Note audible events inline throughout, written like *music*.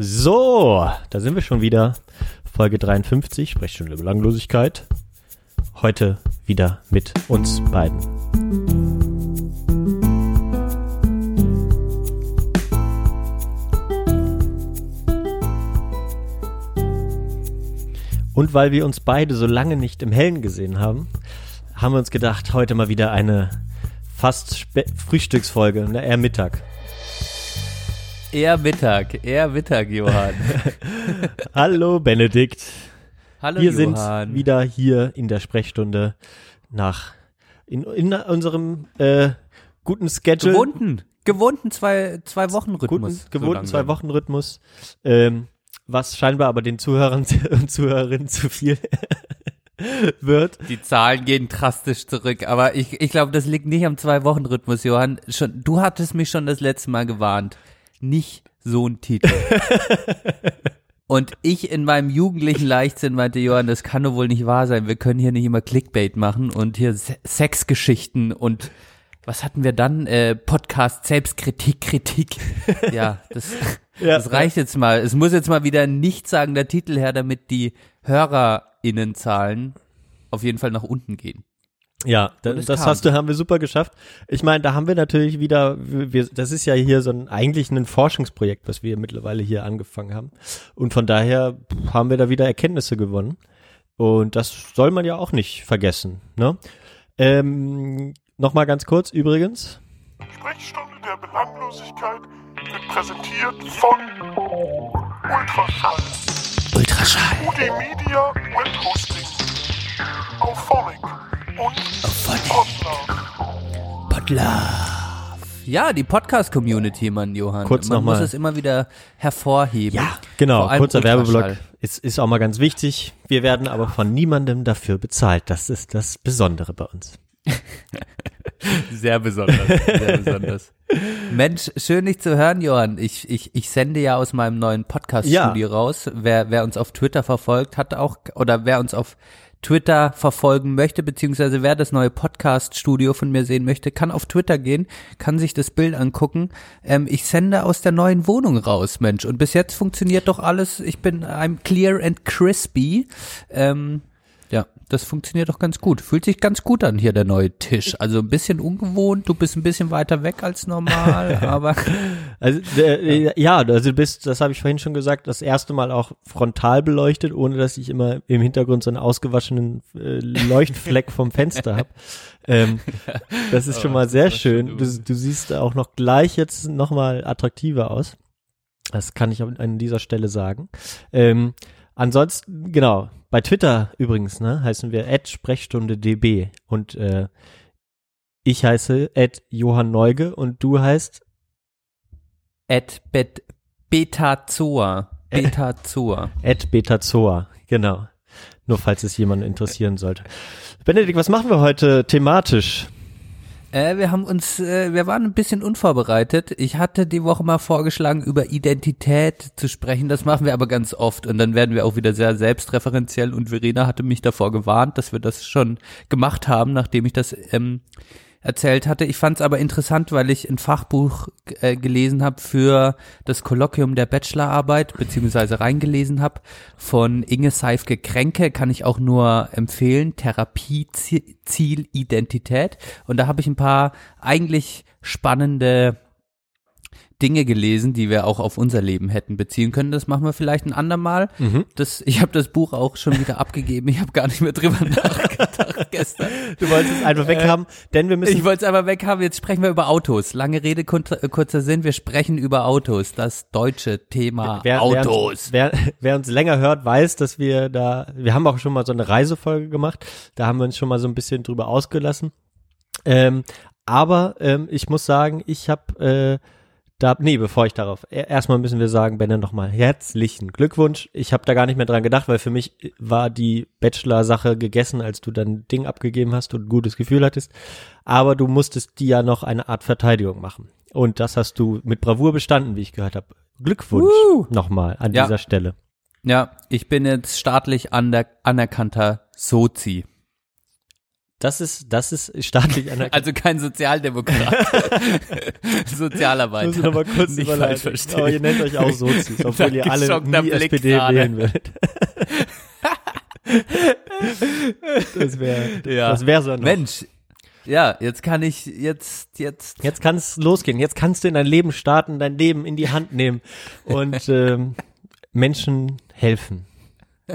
So, da sind wir schon wieder. Folge 53, Sprechstunde Belanglosigkeit. Heute wieder mit uns beiden. Und weil wir uns beide so lange nicht im Hellen gesehen haben, haben wir uns gedacht, heute mal wieder eine fast Spe Frühstücksfolge, ne, eher Mittag. Eher Mittag, eher Mittag, Johann. *laughs* Hallo Benedikt. Hallo wir Johann. sind wieder hier in der Sprechstunde nach in, in unserem äh, guten Schedule. gewohnten, gewohnten zwei, zwei Wochen guten, Rhythmus. gewohnten zwei Wochen Rhythmus. Ähm, was scheinbar aber den Zuhörern *laughs* und Zuhörerinnen zu viel *laughs* wird. Die Zahlen gehen drastisch zurück, aber ich, ich glaube, das liegt nicht am zwei Wochen Rhythmus, Johann. Schon, du hattest mich schon das letzte Mal gewarnt. Nicht so ein Titel. *laughs* Und ich in meinem jugendlichen Leichtsinn meinte, Johann, das kann doch wohl nicht wahr sein. Wir können hier nicht immer Clickbait machen und hier Se Sexgeschichten und was hatten wir dann? Äh, Podcast, Selbstkritik, Kritik. *laughs* Ja, das, Ja. das reicht jetzt mal. Es muss jetzt mal wieder ein nichtssagender Titel her, damit die HörerInnenzahlen auf jeden Fall nach unten gehen. Ja, das kam. hast du, haben wir super geschafft. Ich meine, da haben wir natürlich wieder, wir, das ist ja hier so ein eigentlich ein Forschungsprojekt, was wir mittlerweile hier angefangen haben. Und von daher haben wir da wieder Erkenntnisse gewonnen. Und das soll man ja auch nicht vergessen. Ne? Ähm, Nochmal ganz kurz übrigens. Sprechstunde der Belanglosigkeit wird präsentiert von Ultraschall. Ultraschall. UD Media Web Hosting. Auphonic. Und Podlove. Ja, die Podcast-Community, Mann, Johann. Kurz Man noch mal. muss es immer wieder hervorheben. Genau, Vor allem kurzer Werbeblock. Ist, ist auch mal ganz wichtig. Wir werden aber von niemandem dafür bezahlt. Das ist das Besondere bei uns. *laughs* Sehr besonders, sehr besonders. Mensch, schön dich zu hören, Johann. Ich, ich, ich sende ja aus meinem neuen Podcast-Studio raus. Wer, wer uns auf Twitter verfolgt, hat auch, oder wer uns auf Twitter verfolgen möchte, beziehungsweise wer das neue Podcast-Studio von mir sehen möchte, kann auf Twitter gehen, kann sich das Bild angucken. Ähm, ich sende aus der neuen Wohnung raus, Mensch. Und bis jetzt funktioniert doch alles. Ich bin, I'm clear and crispy. Ähm, das funktioniert doch ganz gut. Fühlt sich ganz gut an hier der neue Tisch. Also ein bisschen ungewohnt, du bist ein bisschen weiter weg als normal, *laughs* aber Also äh, ja, also du bist, das habe ich vorhin schon gesagt, das erste Mal auch frontal beleuchtet, ohne dass ich immer im Hintergrund so einen ausgewaschenen äh, Leuchtfleck vom Fenster habe. Ähm, das ist schon mal sehr schön. Du, du siehst auch noch gleich jetzt noch mal attraktiver aus. Das kann ich an dieser Stelle sagen. Ähm, ansonsten, genau, bei Twitter übrigens, ne, heißen wir @sprechstunde_db und äh, ich heiße Johann Neuge und du heißt at bet Betazoa. *laughs* Betazoa. Ed Betazoa, genau. Nur falls es jemanden interessieren sollte. Benedikt, was machen wir heute thematisch? Äh, wir haben uns, äh, wir waren ein bisschen unvorbereitet. Ich hatte die Woche mal vorgeschlagen, über Identität zu sprechen. Das machen wir aber ganz oft und dann werden wir auch wieder sehr selbstreferenziell und Verena hatte mich davor gewarnt, dass wir das schon gemacht haben, nachdem ich das ähm, erzählt hatte. Ich fand es aber interessant, weil ich ein Fachbuch äh, gelesen habe für das Kolloquium der Bachelorarbeit, beziehungsweise reingelesen habe von Inge Seifke Kränke, kann ich auch nur empfehlen, Therapie Ziel Identität. Und da habe ich ein paar eigentlich spannende Dinge gelesen, die wir auch auf unser Leben hätten beziehen können. Das machen wir vielleicht ein andermal. Das, ich habe das Buch auch schon wieder abgegeben. Ich habe gar nicht mehr drüber *laughs* nachgedacht gestern. Du wolltest es einfach weghaben, denn wir müssen. Ich wollte es aber weghaben. Jetzt sprechen wir über Autos. Lange Rede, kurzer, äh, kurzer Sinn. Wir sprechen über Autos. Das deutsche Thema wer, Autos. Wer, wer, wer uns länger hört, weiß, dass wir da, wir haben auch schon mal so eine Reisefolge gemacht. Da haben wir uns schon mal so ein bisschen drüber ausgelassen. Ähm, aber ähm, ich muss sagen, ich habe äh, da, nee, bevor ich darauf, e- erstmal müssen wir sagen, Benne, nochmal herzlichen Glückwunsch. Ich habe da gar nicht mehr dran gedacht, weil für mich war die Bachelor-Sache gegessen, als du dein Ding abgegeben hast und ein gutes Gefühl hattest. Aber du musstest die ja noch eine Art Verteidigung machen. Und das hast du mit Bravour bestanden, wie ich gehört habe. Glückwunsch Woo! nochmal an Ja. dieser Stelle. Ja, ich bin jetzt staatlich aner anerkannter Sozi. Das ist, das ist staatlich *laughs* anerkannt. Also kein Sozialdemokrat. *laughs* Sozialarbeiter. Ich noch mal kurz Nicht falsch verstehen. Aber ihr nennt euch auch Sozis, *laughs* obwohl ihr alle nie Blick SPD gerade. wählen würdet. das wäre, Ja. das wäre so noch. Mensch. Ja, jetzt kann ich, jetzt, jetzt. Jetzt kann es losgehen. Jetzt kannst du in dein Leben starten, dein Leben in die Hand nehmen und ähm, Menschen helfen.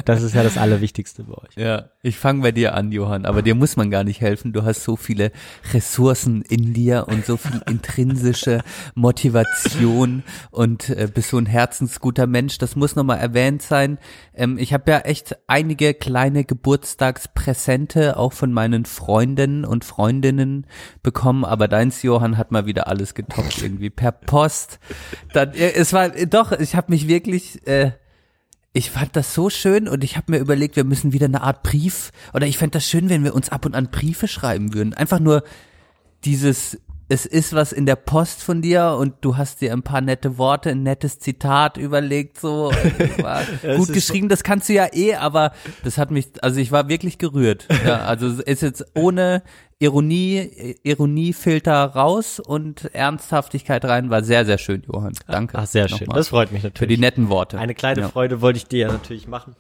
Das ist ja das Allerwichtigste bei euch. Ja, ich fange bei dir an, Johann, aber dir muss man gar nicht helfen. Du hast so viele Ressourcen in dir und so viel intrinsische Motivation und äh, bist so ein herzensguter Mensch. Das muss nochmal erwähnt sein. Ähm, ich habe ja echt einige kleine Geburtstagspräsente auch von meinen Freunden und Freundinnen bekommen, aber deins, Johann, hat mal wieder alles getoppt irgendwie per Post. Dann, äh, es war äh, doch, ich habe mich wirklich äh, ich fand das so schön und ich habe mir überlegt, wir müssen wieder eine Art Brief oder ich fände das schön, wenn wir uns ab und an Briefe schreiben würden. Einfach nur dieses, es ist was in der Post von dir und du hast dir ein paar nette Worte, ein nettes Zitat überlegt, so *laughs* gut geschrieben, das kannst du ja eh, aber das hat mich, also ich war wirklich gerührt. Ja, also es ist jetzt ohne Ironie, Ironiefilter raus und Ernsthaftigkeit rein, war sehr, sehr schön, Johann. Danke. Ach, sehr schön. Das freut mich für natürlich. die netten Worte. Eine kleine Ja. Freude wollte ich dir ja natürlich machen.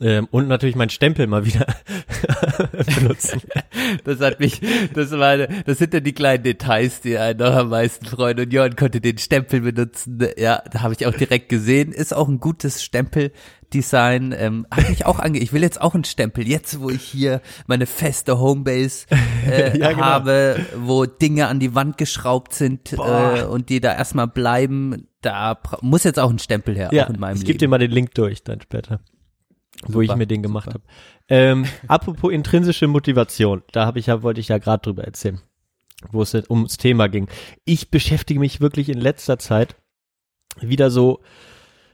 Ähm, und natürlich meinen Stempel mal wieder *laughs* benutzen. Das hat mich, das war, das sind ja die kleinen Details, die einen noch am meisten freuen. Und Johann konnte den Stempel benutzen. Ja, da habe ich auch direkt gesehen. Ist auch ein gutes Stempeldesign. Ähm, hat mich auch ange. Ich will jetzt auch einen Stempel. Jetzt, wo ich hier meine feste Homebase *laughs* äh, Ja, genau. habe, wo Dinge an die Wand geschraubt sind äh, und die da erstmal bleiben, da muss jetzt auch ein Stempel her, Ja, auch in meinem ich gebe dir mal den Link durch dann später, wo ich mir den gemacht habe. Ähm, *laughs* apropos intrinsische Motivation, da habe ich ja wollte ich ja gerade drüber erzählen, wo es ums Thema ging. Ich beschäftige mich wirklich in letzter Zeit wieder so.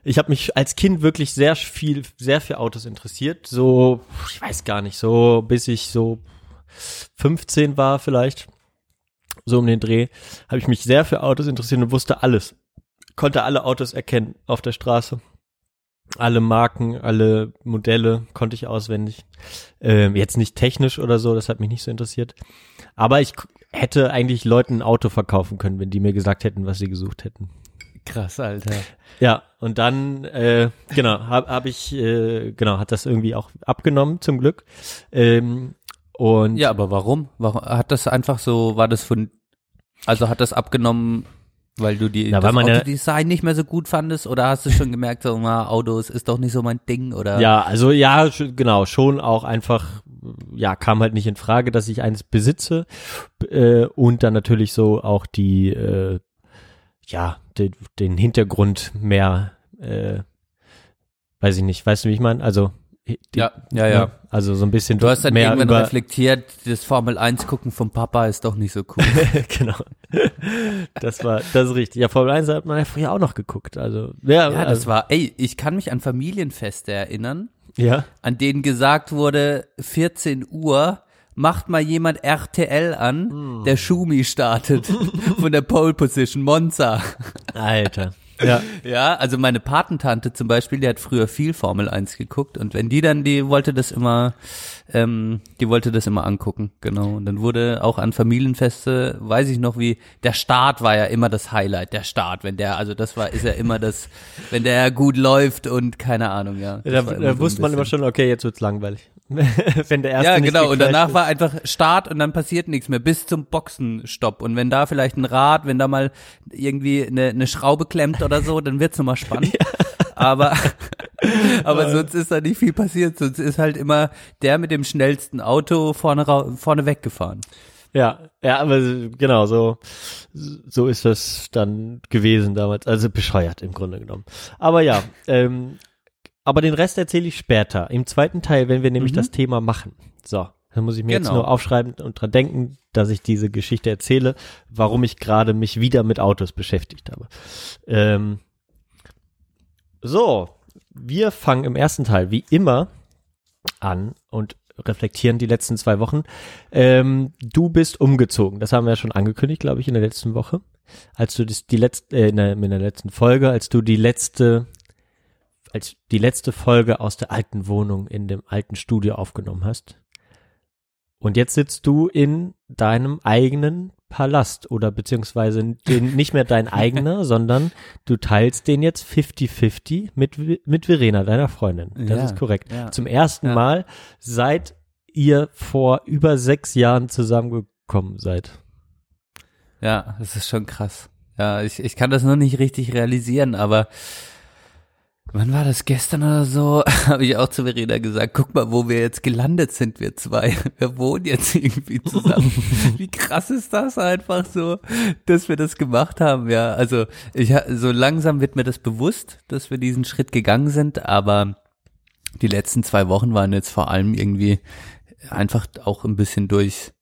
Ich habe mich als Kind wirklich sehr viel, sehr für Autos interessiert. So, ich weiß gar nicht, so bis ich so 15 war vielleicht, so um den Dreh, habe ich mich sehr für Autos interessiert und wusste alles. Konnte alle Autos erkennen auf der Straße. Alle Marken, alle Modelle konnte ich auswendig. Ähm, jetzt nicht technisch oder so, das hat mich nicht so interessiert. Aber ich hätte eigentlich Leuten ein Auto verkaufen können, wenn die mir gesagt hätten, was sie gesucht hätten. Krass, Alter. Ja, und dann, äh, genau, habe hab ich, äh, genau, hat das irgendwie auch abgenommen, zum Glück. Ähm, und Ja, aber warum? Warum hat das einfach so, war das von, also hat das abgenommen, weil du die das weil ja- Autodesign nicht mehr so gut fandest oder hast du schon gemerkt, so, na, Autos ist doch nicht so mein Ding oder? Ja, also ja, sch- genau, schon auch einfach, ja, kam halt nicht in Frage, dass ich eins besitze äh, und dann natürlich so auch die, äh, ja, den, den Hintergrund mehr, äh, weiß ich nicht, weißt du, wie ich meine? Also die, ja, ja, ja. ne? also so ein bisschen Du hast dann mehr irgendwann reflektiert, das Formel 1 gucken vom Papa ist doch nicht so cool. *laughs* genau, das war, das ist richtig. Ja, Formel 1 hat man ja früher auch noch geguckt, also ja, ja, das also, war, ey, ich kann mich an Familienfeste erinnern, ja, an denen gesagt wurde, 14 Uhr, macht mal jemand RTL an, Hm. der Schumi startet *laughs* von der Pole Position, Monza. Alter, ja, Ja, also meine Patentante zum Beispiel, die hat früher viel Formel 1 geguckt und wenn die dann, die wollte das immer, ähm, die wollte das immer angucken, genau. Und dann wurde auch an Familienfeste, weiß ich noch wie, der Start war ja immer das Highlight, der Start, wenn der, also das war, ist ja immer das, wenn der gut läuft und keine Ahnung, ja. Das da, da immer so wusste man immer schon, okay, jetzt wird's langweilig. *laughs* Wenn der erste ja, genau. Und danach ist. war einfach Start und dann passiert nichts mehr bis zum Boxenstopp. Und wenn da vielleicht ein Rad, wenn da mal irgendwie eine, eine Schraube klemmt oder so, dann wird's nochmal spannend. *laughs* Aber, *laughs* aber sonst ist da nicht viel passiert. Sonst ist halt immer der mit dem schnellsten Auto vorne, vorne weggefahren. Ja, ja, aber genau, so, so ist das dann gewesen damals. Also bescheuert im Grunde genommen. Aber ja, ähm, aber den Rest erzähle ich später. Im zweiten Teil, wenn wir nämlich Mhm. das Thema machen. So, dann muss ich mir jetzt Genau. nur aufschreiben und dran denken, dass ich diese Geschichte erzähle, warum ich gerade mich wieder mit Autos beschäftigt habe. Ähm, so, wir fangen im ersten Teil wie immer an und reflektieren die letzten zwei Wochen. Ähm, du bist umgezogen. Das haben wir ja schon angekündigt, glaube ich, in der letzten Woche. Als du die letzte, äh, in, der, in der letzten Folge, als du die letzte, als die letzte Folge aus der alten Wohnung in dem alten Studio aufgenommen hast. Und jetzt sitzt du in deinem eigenen Palast oder beziehungsweise den, *laughs* nicht mehr dein eigener, sondern du teilst den jetzt 50-50 mit, mit Verena, deiner Freundin. Das Ja, ist korrekt. ja. Zum ersten Ja. Mal seit ihr vor über sechs Jahren zusammengekommen seid. Ja, das ist schon krass. Ja, ich, ich kann das noch nicht richtig realisieren, aber wann war das gestern oder so? *laughs* Habe ich auch zu Verena gesagt, guck mal, wo wir jetzt gelandet sind, wir zwei. *laughs* Wir wohnen jetzt irgendwie zusammen. *laughs* Wie krass ist das einfach so, dass wir das gemacht haben, ja. Also ich so langsam wird mir das bewusst, dass wir diesen Schritt gegangen sind, aber die letzten zwei Wochen waren jetzt vor allem irgendwie einfach auch ein bisschen durch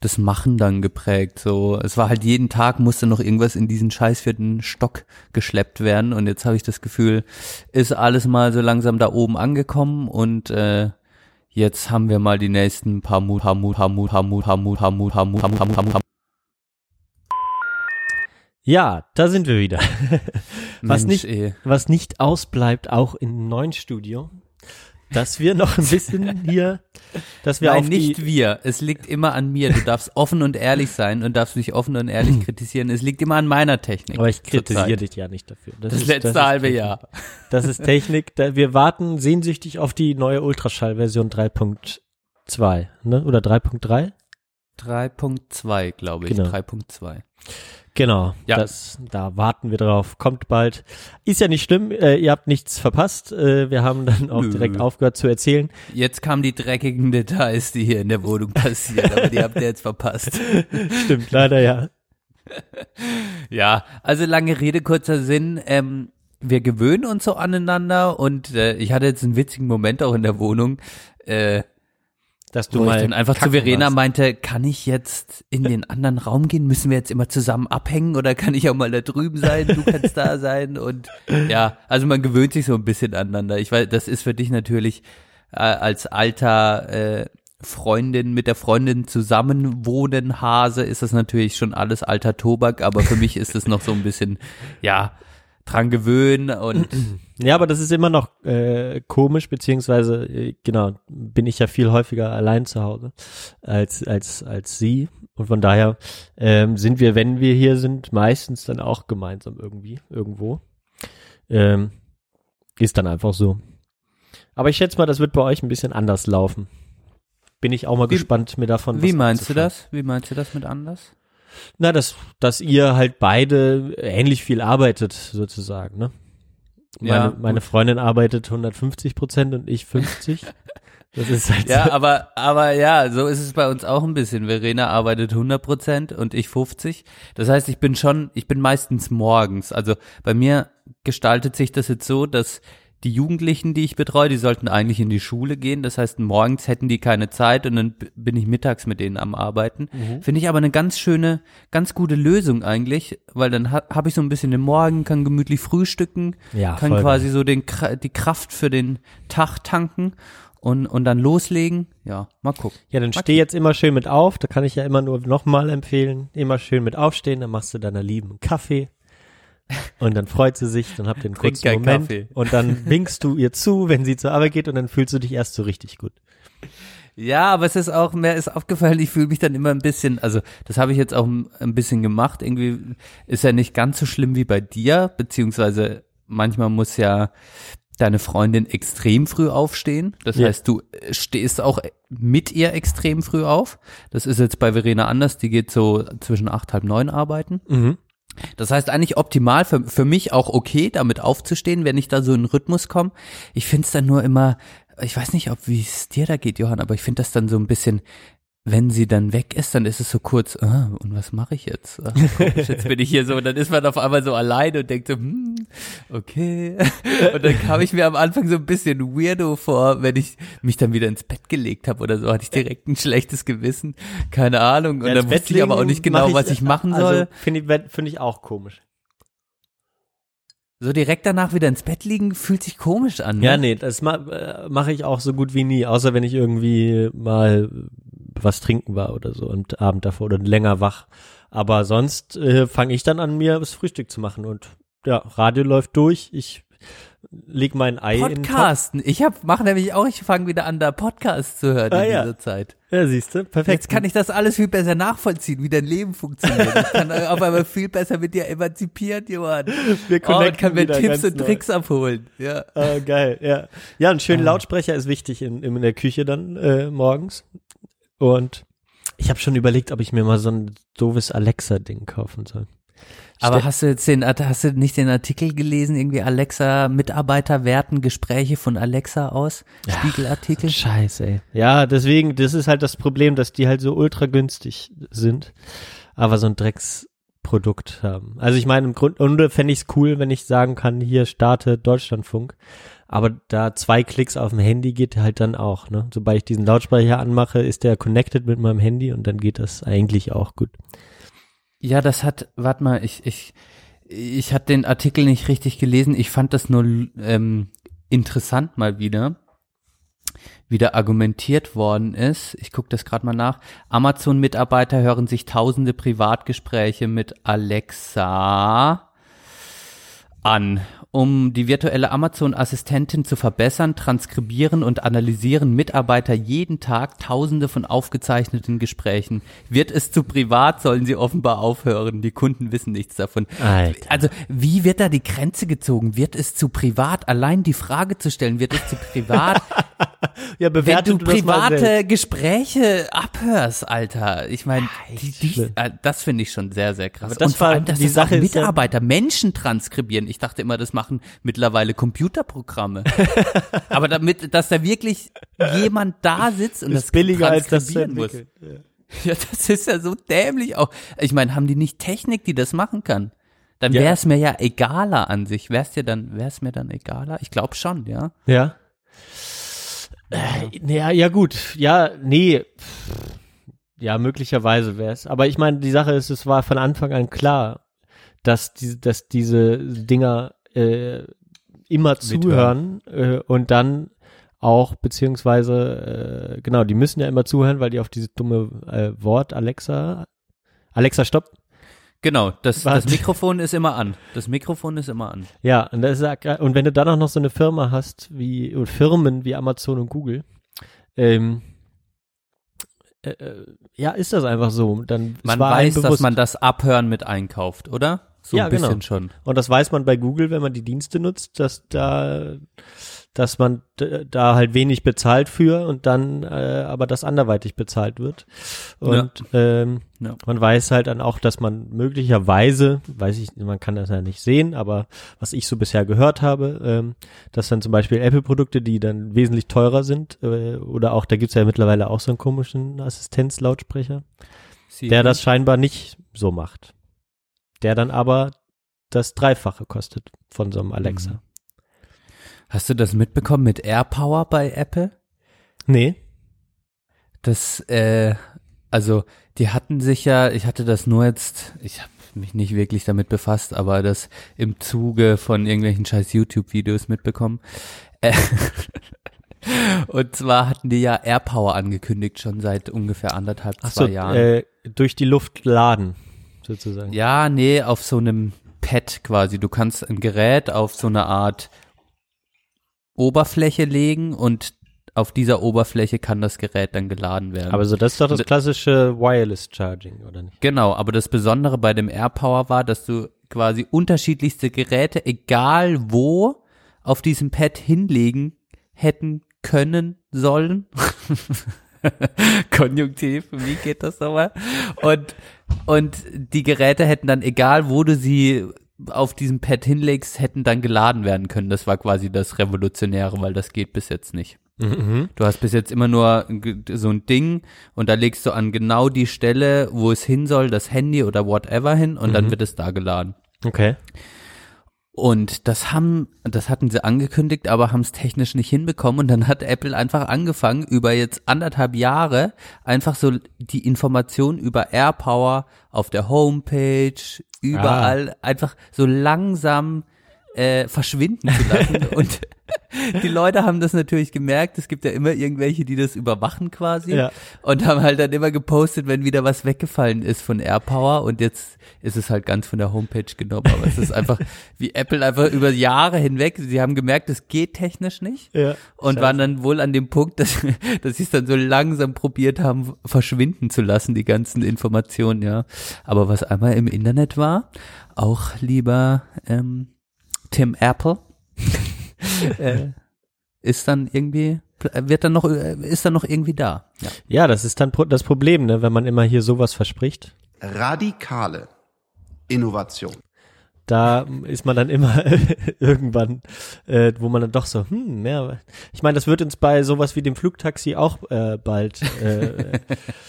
das Machen dann geprägt. So, es war halt jeden Tag musste noch irgendwas in diesen scheiß vierten Stock geschleppt werden und jetzt habe ich das Gefühl, ist alles mal so langsam da oben angekommen und äh, jetzt haben wir mal die nächsten paar Mut, paar Mut, paar Mut, paar Mut, paar Mut, paar Mut, paar Mut, paar Mut, paar Mut, paar Mut. Ja, da sind wir wieder. Was Mensch, nicht, ey. was nicht ausbleibt, auch im neuen Studio, dass wir noch ein bisschen hier, dass wir Nein, auf nicht wir. Es liegt immer an mir. Du darfst offen und ehrlich sein und darfst mich offen und ehrlich kritisieren. Es liegt immer an meiner Technik. aber ich kritisiere dich ja nicht dafür. Das ist- letzte ist halbe. Jahr. Das ist Technik. Wir warten sehnsüchtig auf die neue Ultraschall-Version 3.2, ne? Oder 3.3? 3.2, glaube ich. Genau. 3.2. Genau, Ja. das, da warten wir drauf. Kommt bald. Ist ja nicht schlimm, äh, ihr habt nichts verpasst. Äh, wir haben dann auch Nö. direkt aufgehört zu erzählen. Jetzt kamen die dreckigen Details, die hier in der Wohnung passieren, aber die habt ihr jetzt verpasst. *laughs* Stimmt, leider ja. *laughs* Ja, also lange Rede, kurzer Sinn. Ähm, wir gewöhnen uns so aneinander und äh, ich hatte jetzt einen witzigen Moment auch in der Wohnung, äh, Dass du wo mal ich dann einfach zu Verena warst. meinte, kann ich jetzt in den anderen Raum gehen? Müssen wir jetzt immer zusammen abhängen oder kann ich auch mal da drüben sein? Du kannst da sein und *laughs* ja, also man gewöhnt sich so ein bisschen aneinander. Ich weiß, das ist für dich natürlich äh, als alter äh, Freundin mit der Freundin zusammenwohnen Hase ist das natürlich schon alles alter Tobak, aber für mich ist es noch so ein bisschen ja dran gewöhnen und *clears throat* Ja, aber das ist immer noch äh, komisch, beziehungsweise, äh, genau, bin ich ja viel häufiger allein zu Hause als, als, als sie. Und von daher ähm, sind wir, wenn wir hier sind, meistens dann auch gemeinsam irgendwie, irgendwo. Ähm, ist dann einfach so. Aber ich schätze mal, das wird bei euch ein bisschen anders laufen. Bin ich auch mal Wie- gespannt, mir davon wie meinst du das? Wie meinst du das mit anders? Na, dass, dass ihr halt beide ähnlich viel arbeitet, sozusagen, ne? Meine, Ja, meine Freundin arbeitet 150 Prozent und ich 50. Das ist halt Ja, so. aber, aber ja, so ist es bei uns auch ein bisschen. Verena arbeitet 100 Prozent und ich 50. Das heißt, ich bin schon, ich bin meistens morgens. Also bei mir gestaltet sich das jetzt so, dass die Jugendlichen, die ich betreue, die sollten eigentlich in die Schule gehen. Das heißt, morgens hätten die keine Zeit und dann bin ich mittags mit denen am Arbeiten. Finde ich aber eine ganz schöne, ganz gute Lösung eigentlich, weil dann ha habe ich so ein bisschen den Morgen, kann gemütlich frühstücken, Ja, kann quasi so den, die Kraft für den Tag tanken und, und dann loslegen. Ja, mal gucken. Ja, dann steh jetzt immer schön mit auf. Da kann ich ja immer nur nochmal empfehlen. Immer schön mit aufstehen. Dann machst du deiner Lieben Kaffee. Und dann freut sie sich. Dann habt ihr einen Trink kurzen Moment. Kaffee. Und dann winkst du ihr zu, wenn sie zur Arbeit geht. Und dann fühlst du dich erst so richtig gut. Ja, aber es ist auch, mir ist aufgefallen, ich fühle mich dann immer ein bisschen, also das habe ich jetzt auch ein bisschen gemacht. Irgendwie ist ja nicht ganz so schlimm wie bei dir, beziehungsweise manchmal muss ja deine Freundin extrem früh aufstehen. Das Ja. heißt, du stehst auch mit ihr extrem früh auf. Das ist jetzt bei Verena anders, die geht so zwischen acht, halb neun arbeiten. Mhm. Das heißt eigentlich optimal, für, für mich auch okay, damit aufzustehen, wenn ich da so in Rhythmus komme. Ich find's dann nur immer, ich weiß nicht, ob wie es dir da geht, Johann, aber ich find das dann so ein bisschen, wenn sie dann weg ist, dann ist es so kurz, ah, und was mache ich jetzt? Ach, komisch, jetzt bin ich hier so, und dann ist man auf einmal so alleine und denkt so, hm, okay. *laughs* Und dann kam ich mir am Anfang so ein bisschen weirdo vor, wenn ich mich dann wieder ins Bett gelegt habe oder so, hatte ich direkt ein schlechtes Gewissen, keine Ahnung. Und Ja, dann Bett wusste ich aber auch nicht genau, mach was ich machen also, soll. Finde ich, finde ich auch komisch. So direkt danach wieder ins Bett liegen, fühlt sich komisch an. Ne? Ja, nee, das ma äh, mache ich auch so gut wie nie, außer wenn ich irgendwie mal was trinken war oder so und Abend davor oder länger wach. Aber sonst äh, fange ich dann an, mir das Frühstück zu machen und ja, Radio läuft durch. Ich leg mein Ei in den Topf. Podcasten. Ich hab, mach nämlich auch, ich fange wieder an, da Podcasts zu hören Ah, in ja. dieser Zeit. Ja, siehst du, perfekt. Jetzt kann ich das alles viel besser nachvollziehen, wie dein Leben funktioniert. Ich kann auf einmal viel besser mit dir emanzipieren, Johann. Wir Oh, und kann mir Tipps und neu. Tricks abholen. Ja. Ah, geil, ja. Ja, ein schöner Lautsprecher ist wichtig in, in der Küche dann äh, morgens. Und ich habe schon überlegt, ob ich mir mal so ein doofes Alexa-Ding kaufen soll. Aber Ste- hast du jetzt den, hast du nicht den Artikel gelesen, irgendwie Alexa, Mitarbeiter werten Gespräche von Alexa aus? Spiegelartikel? Scheiße, ey. Ja, deswegen, das ist halt das Problem, dass die halt so ultra günstig sind, aber so ein Drecksprodukt haben. Also ich meine, im Grunde fände ich es cool, wenn ich sagen kann, hier starte Deutschlandfunk. Aber da zwei Klicks auf dem Handy geht halt dann auch, ne? Sobald ich diesen Lautsprecher anmache, ist der connected mit meinem Handy und dann geht das eigentlich auch gut. Ja, das hat, warte mal, ich, ich, ich hatte den Artikel nicht richtig gelesen. Ich fand das nur ähm, interessant mal wieder, wie da argumentiert worden ist. Ich gucke das gerade mal nach. Amazon-Mitarbeiter hören sich tausende Privatgespräche mit Alexa an. Um die virtuelle Amazon-Assistentin zu verbessern, transkribieren und analysieren Mitarbeiter jeden Tag tausende von aufgezeichneten Gesprächen. Wird es zu privat, sollen sie offenbar aufhören. Die Kunden wissen nichts davon. Alter. Also, wie wird da die Grenze gezogen? Wird es zu privat? Allein die Frage zu stellen, wird es zu privat? *laughs* Ja, Wenn bewerte du selbst. private Gespräche abhörst, Alter. Ich meine, äh, das finde ich schon sehr, sehr krass. Aber das Und vor allem, dass die das Sache ist ja- Mitarbeiter, Menschen transkribieren. Ich dachte immer, das machen mittlerweile Computerprogramme. *laughs* Aber damit, dass da wirklich jemand da sitzt und ist das billiger als das muss. entwickeln. *laughs* Ja, das ist ja so dämlich auch. Ich meine, haben die nicht Technik, die das machen kann? Dann Ja. wäre es mir ja egaler an sich. Wär's dir dann, wär's mir dann egaler? Ich glaube schon, ja. Ja. Äh, ja, ja gut. Ja, nee. Ja, möglicherweise wäre es. Aber ich meine, die Sache ist, es war von Anfang an klar, dass, die, dass diese Dinger äh, immer zuhören äh, und dann auch, beziehungsweise, äh, genau, die müssen ja immer zuhören, weil die auf dieses dumme äh, Wort Alexa, Alexa, stopp, Genau, das, Was? das Mikrofon ist immer an. Das Mikrofon ist immer an. Ja, und, das ist, und wenn du dann auch noch so eine Firma hast, wie oder Firmen wie Amazon und Google, ähm, äh, äh, ja, ist das einfach so. Dann Man weiß, dass man das Abhören mit einkauft, oder? So Ja, ein bisschen genau. schon. Und das weiß man bei Google, wenn man die Dienste nutzt, dass da, dass man da halt wenig bezahlt für und dann äh, aber das anderweitig bezahlt wird. Und ähm, Ja. man weiß halt dann auch, dass man möglicherweise, weiß ich, man kann das ja nicht sehen, aber was ich so bisher gehört habe, ähm, dass dann zum Beispiel Apple-Produkte, die dann wesentlich teurer sind, äh, oder auch, da gibt's ja mittlerweile auch so einen komischen Assistenzlautsprecher, Sie- der das scheinbar nicht so macht. Der dann aber das Dreifache kostet von so einem Alexa. Mhm. Hast du das mitbekommen mit AirPower bei Apple? Nee. Das, äh, also die hatten sich ja, ich hatte das nur jetzt, ich habe mich nicht wirklich damit befasst, aber das im Zuge von irgendwelchen scheiß YouTube-Videos mitbekommen. Äh, *laughs* Und zwar hatten die ja AirPower angekündigt, schon seit ungefähr anderthalb, Ach zwei so, Jahren. äh, durch die Luft laden, sozusagen. Ja, nee, auf so einem Pad quasi. Du kannst ein Gerät auf so eine Art Oberfläche legen und auf dieser Oberfläche kann das Gerät dann geladen werden. Aber so, das ist doch das klassische Wireless Charging, oder nicht? Genau, aber das Besondere bei dem AirPower war, dass du quasi unterschiedlichste Geräte, egal wo, auf diesem Pad hinlegen hätten können sollen. *laughs* *laughs* Konjunktiv, wie geht das nochmal? Und, und die Geräte hätten dann, egal wo du sie auf diesem Pad hinlegst, hätten dann geladen werden können. Das war quasi das Revolutionäre, weil das geht bis jetzt nicht. Mhm. Du hast bis jetzt immer nur so ein Ding und da legst du an genau die Stelle, wo es hin soll, das Handy oder whatever hin und dann wird es da geladen. Okay. Und das haben, das hatten sie angekündigt, aber haben es technisch nicht hinbekommen. Und dann hat Apple einfach angefangen, über jetzt anderthalb Jahre einfach so die Information über AirPower auf der Homepage, überall einfach so langsam äh, verschwinden zu lassen. *laughs* und die Leute haben das natürlich gemerkt. Es gibt ja immer irgendwelche, die das überwachen quasi. Ja. Und haben halt dann immer gepostet, wenn wieder was weggefallen ist von AirPower. Und jetzt ist es halt ganz von der Homepage genommen. Aber es ist einfach, wie Apple einfach über Jahre hinweg, sie haben gemerkt, es geht technisch nicht. Ja. Und Scheiße. waren dann wohl an dem Punkt, dass, dass sie es dann so langsam probiert haben, verschwinden zu lassen, die ganzen Informationen, ja. Aber was einmal im Internet war, auch lieber ähm, Tim Apple, *laughs* äh, ist dann irgendwie, wird dann noch, äh, ist dann noch irgendwie da. Ja. Ja, das ist dann das Problem, ne, wenn man immer hier sowas verspricht. Radikale Innovation. Da ist man dann immer *laughs* irgendwann, äh, wo man dann doch so, hm, ja. Ich meine, das wird uns bei sowas wie dem Flugtaxi auch äh, bald, äh,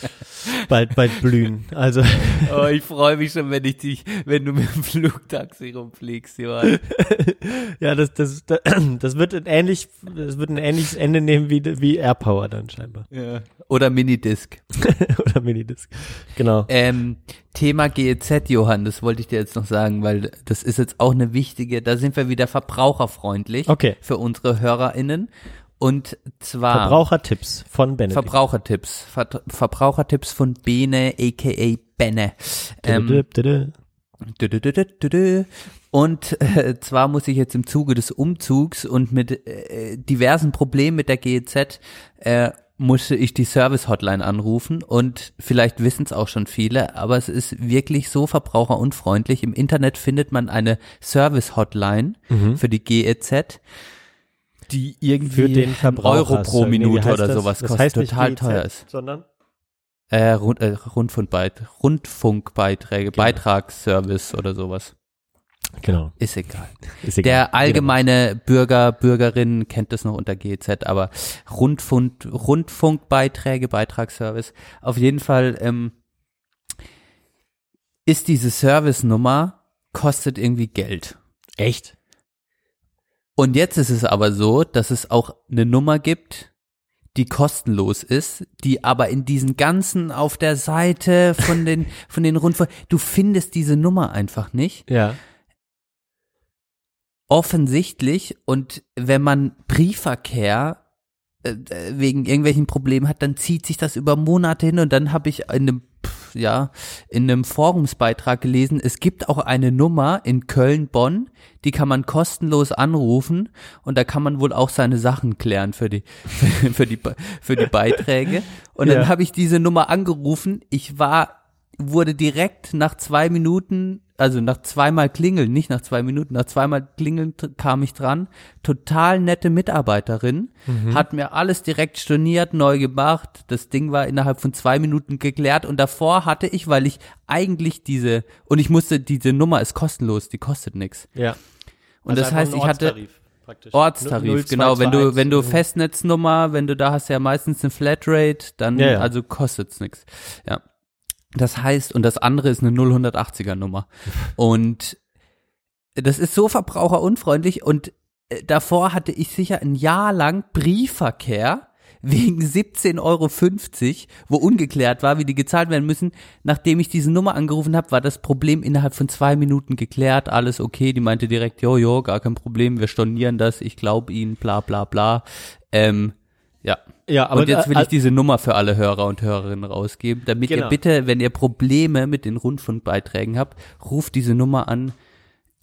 *laughs* bald, bald blühen. Also *laughs* Oh, ich freue mich schon, wenn ich dich, wenn du mit dem Flugtaxi rumfliegst, Johann. ja, das, das, das, *clears throat* das wird ein ähnlich, das wird ein ähnliches Ende nehmen wie wie AirPower dann scheinbar Ja. Oder Minidisc. oder Minidisc. Genau. Ähm, Thema GEZ, Johann, das wollte ich dir jetzt noch sagen, weil das ist jetzt auch eine wichtige, da sind wir wieder verbraucherfreundlich Okay. für unsere HörerInnen. Und zwar Verbrauchertipps von Benedikt. Verbrauchertipps. Ver Verbrauchertipps von Bene, aka Benne. Ähm. Und äh, zwar muss ich jetzt im Zuge des Umzugs und mit äh, diversen Problemen mit der GEZ äh, musste ich die Service-Hotline anrufen und vielleicht wissen es auch schon viele, aber es ist wirklich so verbraucherunfreundlich. Im Internet findet man eine Service-Hotline für die GEZ, die irgendwie Für den Verbraucher. Euro pro Minute oder das? sowas das kostet, heißt nicht total GEZ, teuer ist. Sondern? Äh, Rund, äh, Rundfunkbeit Rundfunkbeiträge, Genau. Beitragsservice oder sowas. Genau. Ist egal. Ist egal. Der allgemeine Bürger, Bürgerin kennt das noch unter GEZ, aber Rundfunk, Rundfunkbeiträge, Beitragsservice. Auf jeden Fall ähm, ist diese Service-Nummer, kostet irgendwie Geld. Echt? Und jetzt ist es aber so, dass es auch eine Nummer gibt, die kostenlos ist, die aber in diesen ganzen auf der Seite von den von den Rundfunk, du findest diese Nummer einfach nicht. Ja. Offensichtlich und wenn man Briefverkehr äh, wegen irgendwelchen Problemen hat, dann zieht sich das über Monate hin und dann habe ich in einem ja in einem Forumsbeitrag gelesen, es gibt auch eine Nummer in Köln Bonn, die kann man kostenlos anrufen und da kann man wohl auch seine Sachen klären für die *laughs* für die Be- für die Beiträge und Ja. dann habe ich diese Nummer angerufen, ich war wurde direkt nach zwei Minuten, also nach zweimal klingeln, nicht nach zwei Minuten, nach zweimal klingeln kam ich dran. Total nette Mitarbeiterin, hat mir alles direkt storniert, neu gemacht. Das Ding war innerhalb von zwei Minuten geklärt und davor hatte ich, weil ich eigentlich diese, und ich musste, diese Nummer ist kostenlos, die kostet nichts. Ja. Und das heißt, ich hatte praktisch. Ortstarif, genau, wenn du, wenn du Festnetznummer, wenn du da hast ja meistens eine Flatrate, dann, Ja, ja. also kostet's nix. Ja. Das heißt, und das andere ist eine 080er Nummer. Und das ist so verbraucherunfreundlich und äh, davor hatte ich sicher ein Jahr lang Briefverkehr wegen 17,50 Euro, wo ungeklärt war, wie die gezahlt werden müssen. Nachdem ich diese Nummer angerufen habe, war das Problem innerhalb von zwei Minuten geklärt, alles okay. Die meinte direkt, jo, jo, gar kein Problem, wir stornieren das, ich glaube Ihnen, bla bla bla. Ähm, ja. Ja, aber und jetzt will äh, ich diese Nummer für alle Hörer und Hörerinnen rausgeben, damit Genau. ihr bitte, wenn ihr Probleme mit den Rundfunkbeiträgen habt, ruft diese Nummer an.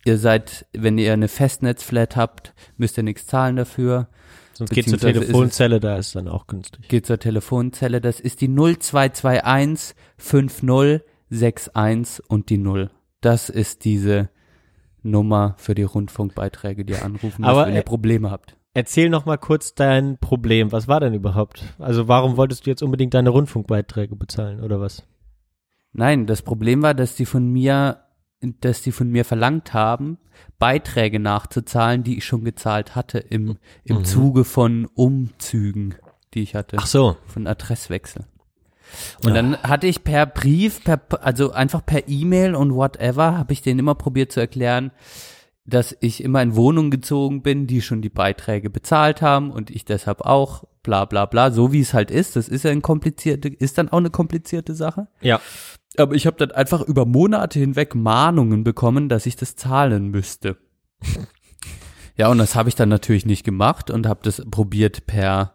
Ihr seid, wenn ihr eine Festnetzflat habt, müsst ihr nichts zahlen dafür. Sonst geht zur beziehungsweise ist Telefonzelle, da ist dann auch günstig. Geht zur Telefonzelle. Das ist die 0221 5061 und die 0. Das ist diese Nummer für die Rundfunkbeiträge, die ihr anrufen müsst, Aber, wenn äh, ihr Probleme habt. Erzähl noch mal kurz dein Problem. Was war denn überhaupt? Also warum wolltest du jetzt unbedingt deine Rundfunkbeiträge bezahlen oder was? Nein, das Problem war, dass die von mir, dass die von mir verlangt haben, Beiträge nachzuzahlen, die ich schon gezahlt hatte im, im Zuge von Umzügen, die ich hatte. Ach so. von Adresswechsel. Und dann hatte ich per Brief, per, also einfach per E-Mail und whatever, habe ich denen immer probiert zu erklären, dass ich immer in Wohnungen gezogen bin, die schon die Beiträge bezahlt haben und ich deshalb auch, bla bla bla, so wie es halt ist. Das ist ja ein komplizierte, ist dann auch eine komplizierte Sache. Ja. Aber ich habe dann einfach über Monate hinweg Mahnungen bekommen, dass ich das zahlen müsste. *laughs* Ja, und das habe ich dann natürlich nicht gemacht und habe das probiert per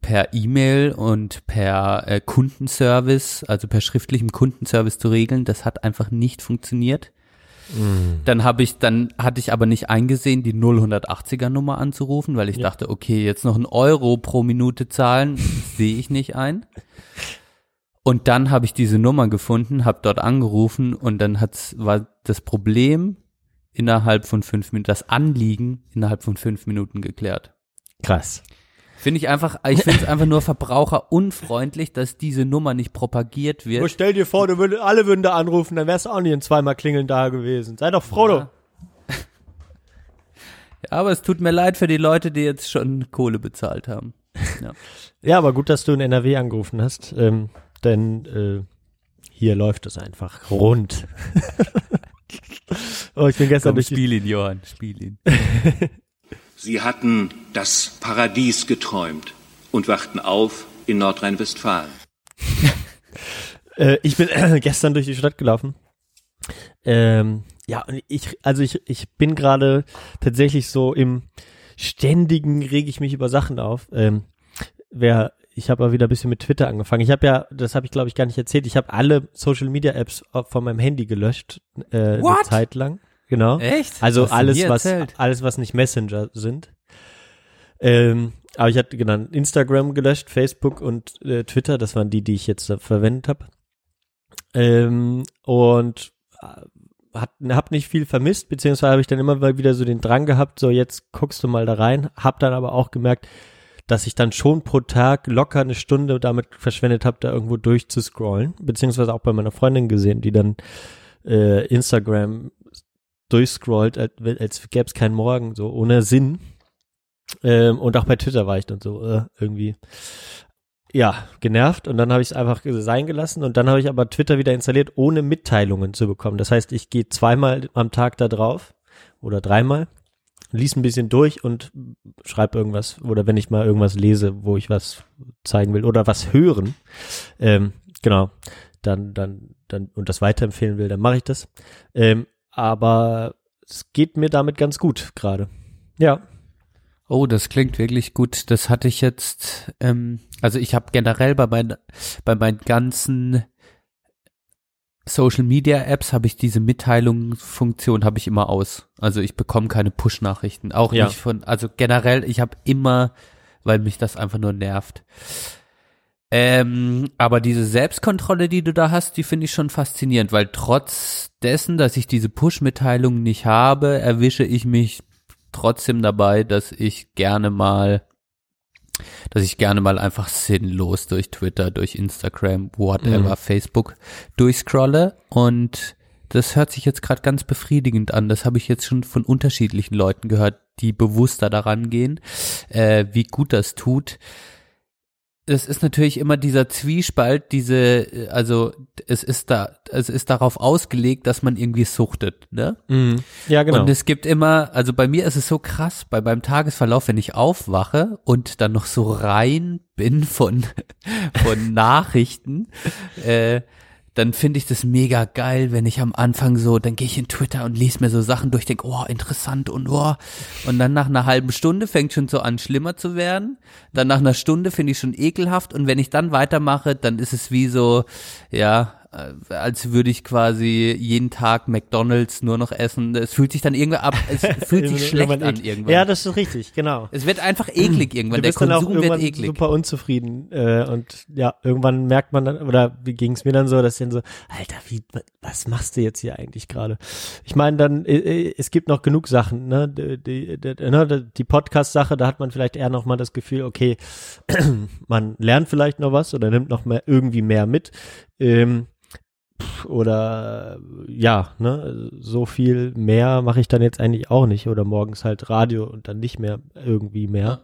per E-Mail und per äh, Kundenservice, also per schriftlichem Kundenservice zu regeln. Das hat einfach nicht funktioniert. Dann habe ich, dann hatte ich aber nicht eingesehen, die 0180er Nummer anzurufen, weil ich Ja. dachte, okay, jetzt noch ein Euro pro Minute zahlen, *laughs* sehe ich nicht ein. Und dann habe ich diese Nummer gefunden, habe dort angerufen und dann hat's, war das Problem innerhalb von fünf Minuten, das Anliegen innerhalb von fünf Minuten geklärt. Krass. Finde ich einfach, ich finde es einfach nur verbraucherunfreundlich, dass diese Nummer nicht propagiert wird. stell dir vor, du würd, alle würden da anrufen, dann wärst du auch nicht in zweimal klingeln da gewesen. Sei doch froh. Ja. *laughs* Ja, aber es tut mir leid für die Leute, die jetzt schon Kohle bezahlt haben. *laughs* Ja. Ja, aber gut, dass du in NRW angerufen hast, ähm, denn äh, hier läuft es einfach rund. *laughs* oh, ich bin gestern Komm, durch spiel ihn, Johann, spiel ihn. Sie hatten das Paradies geträumt und wachten auf in Nordrhein-Westfalen. *laughs* äh, ich bin äh, *clears throat* gestern durch die Stadt gelaufen. Ähm, ja, und ich, also ich, ich bin gerade tatsächlich so im ständigen rege ich mich über Sachen auf. Ähm, wer, ich habe mal wieder ein bisschen mit Twitter angefangen. Ich habe ja, das habe ich glaube ich gar nicht erzählt. Ich habe alle Social Media Apps von meinem Handy gelöscht äh, eine What? Zeit lang. Genau. Echt? Also Hast alles, was alles, was nicht Messenger sind. Ähm, aber ich hatte genannt Instagram gelöscht, Facebook und äh, Twitter. Das waren die, die ich jetzt äh, verwendet habe. Ähm, und äh, hat, hab nicht viel vermisst, beziehungsweise habe ich dann immer mal wieder so den Drang gehabt, so jetzt guckst du mal da rein. Hab dann aber auch gemerkt, dass ich dann schon pro Tag locker eine Stunde damit verschwendet habe, da irgendwo durchzuscrollen, beziehungsweise auch bei meiner Freundin gesehen, die dann äh, Instagram durchscrollt, als, als gäbe es keinen Morgen, so ohne Sinn. Ähm, und auch bei Twitter war ich dann so äh, irgendwie ja genervt und dann habe ich es einfach sein gelassen und dann habe ich aber Twitter wieder installiert, ohne Mitteilungen zu bekommen. Das heißt, ich gehe zweimal am Tag da drauf oder dreimal, lies ein bisschen durch und schreibe irgendwas oder wenn ich mal irgendwas lese, wo ich was zeigen will oder was hören, ähm, genau, dann dann dann und das weiterempfehlen will, dann mache ich das. Ähm, aber es geht mir damit ganz gut gerade. Ja. Oh, das klingt wirklich gut. Das hatte ich jetzt, ähm, also ich habe generell bei meinen, bei meinen ganzen Social Media Apps habe ich diese Mitteilungsfunktion habe ich immer aus. Also ich bekomme keine Push-Nachrichten, auch Ja. nicht von, also generell, ich habe immer, weil mich das einfach nur nervt. Ähm, aber diese Selbstkontrolle, die du da hast, die finde ich schon faszinierend, weil trotz dessen, dass ich diese Push-Mitteilungen nicht habe, erwische ich mich trotzdem dabei, dass ich gerne mal, dass ich gerne mal einfach sinnlos durch Twitter, durch Instagram, whatever, Mhm. Facebook durchscrolle und das hört sich jetzt gerade ganz befriedigend an. Das habe ich jetzt schon von unterschiedlichen Leuten gehört, die bewusster daran gehen, äh, wie gut das tut. Es ist natürlich immer dieser Zwiespalt, diese, äh, also es ist da, es ist darauf ausgelegt, dass man irgendwie suchtet, ne? Ja, genau. Und es gibt immer, also bei mir ist es so krass, bei beim Tagesverlauf, wenn ich aufwache und dann noch so rein bin von, *laughs* von Nachrichten, äh, dann finde ich das mega geil, wenn ich am Anfang so, dann gehe ich in Twitter und lese mir so Sachen durch, denke, oh, interessant und oh. Und dann nach einer halben Stunde fängt schon so an, schlimmer zu werden. Dann nach einer Stunde finde ich schon ekelhaft und wenn ich dann weitermache, dann ist es wie so, ja, als würde ich quasi jeden Tag McDonalds nur noch essen. Es fühlt sich dann irgendwann ab, es *laughs* fühlt sich schlecht Irgendwann an irgendwann. Ja, das ist richtig, genau. es wird einfach eklig irgendwann. Du Der bist dann auch Konsum wird irgendwann eklig. super unzufrieden äh, und ja, irgendwann merkt man dann, oder wie ging es mir dann so, dass dann so, Alter, wie, was machst du jetzt hier eigentlich gerade? Ich meine, dann, äh, äh, es gibt noch genug Sachen, ne, die, die, die, ne, die Podcast-Sache, da hat man vielleicht eher noch mal das Gefühl, okay, *clears throat* man lernt vielleicht noch was oder nimmt noch mehr, irgendwie mehr mit. Ähm, oder ja, ne, so viel mehr mache ich dann jetzt eigentlich auch nicht. Oder morgens halt Radio und dann nicht mehr irgendwie mehr.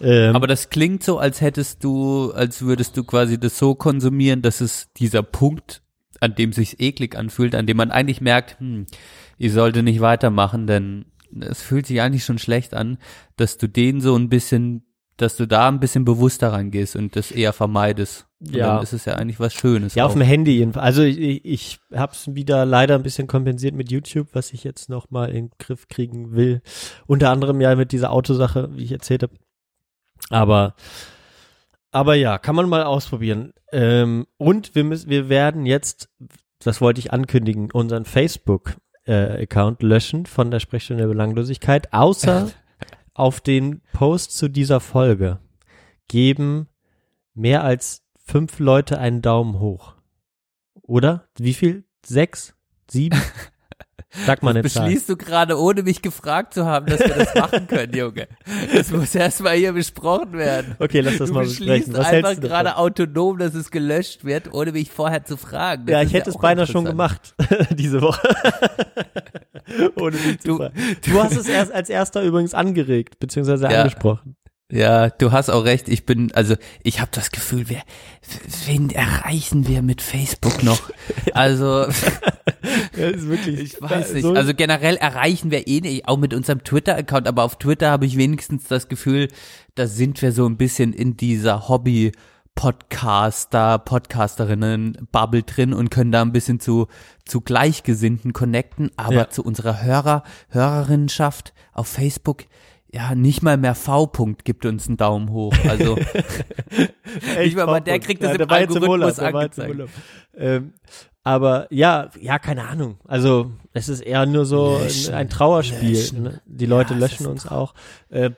Ähm, Aber das klingt so, als hättest du, als würdest du quasi das so konsumieren, dass es dieser Punkt, an dem sich's eklig anfühlt, an dem man eigentlich merkt, hm, ich sollte nicht weitermachen, denn es fühlt sich eigentlich schon schlecht an, dass du den so ein bisschen, dass du da ein bisschen bewusster rangehst und das eher vermeidest. Und Ja. Dann ist es ja eigentlich was Schönes. Ja, auf auch. dem Handy jedenfalls. Also ich, ich, ich habe es wieder leider ein bisschen kompensiert mit YouTube, was ich jetzt noch mal in den Griff kriegen will. Unter anderem ja mit dieser Autosache, wie ich erzählt habe. Aber aber ja, kann man mal ausprobieren. Ähm, und wir müssen, wir werden jetzt, das wollte ich ankündigen, unseren Facebook äh, Account löschen von der Sprechstunde der Belanglosigkeit, außer *laughs* auf den Post zu dieser Folge geben mehr als fünf Leute einen Daumen hoch. Oder? Wie viel? Sechs? Sieben? *laughs* Sag mal eine Zahl. Beschließt du gerade, ohne mich gefragt zu haben, dass wir das machen können, Junge. Das muss erstmal hier besprochen werden. Okay, lass das du mal besprechen. Was einfach hältst du gerade davon? autonom, dass es gelöscht wird, ohne mich vorher zu fragen. Das Ja, ich hätte es auch beinahe schon gemacht, *laughs* diese Woche. *laughs* Ohne mich zu Du- fragen. Du hast es erst als erster übrigens angeregt, beziehungsweise Ja. angesprochen. Ja, du hast auch recht. Ich bin, also ich habe das Gefühl, wer, wen erreichen wir mit Facebook noch? Also *laughs* Ja, ist wirklich, ich weiß nicht. So, Also generell erreichen wir eh nicht, auch mit unserem Twitter-Account. Aber auf Twitter habe ich wenigstens das Gefühl, da sind wir so ein bisschen in dieser Hobby. Podcaster, Podcasterinnen Bubble drin und können da ein bisschen zu, zu Gleichgesinnten connecten, aber Ja. zu unserer Hörer, Hörerinnenschaft auf Facebook, ja, nicht mal mehr V-Punkt gibt uns einen Daumen hoch. Also, *laughs* echt mal, aber der kriegt das im jetzt im Algorithmus Urlaub, im angezeigt. Urlaub. Ähm, aber ja, ja, keine Ahnung. Also es ist eher nur so Löschen, ein, Trauerspiel. Ne? Die Leute Ja, löschen uns auch. Äh,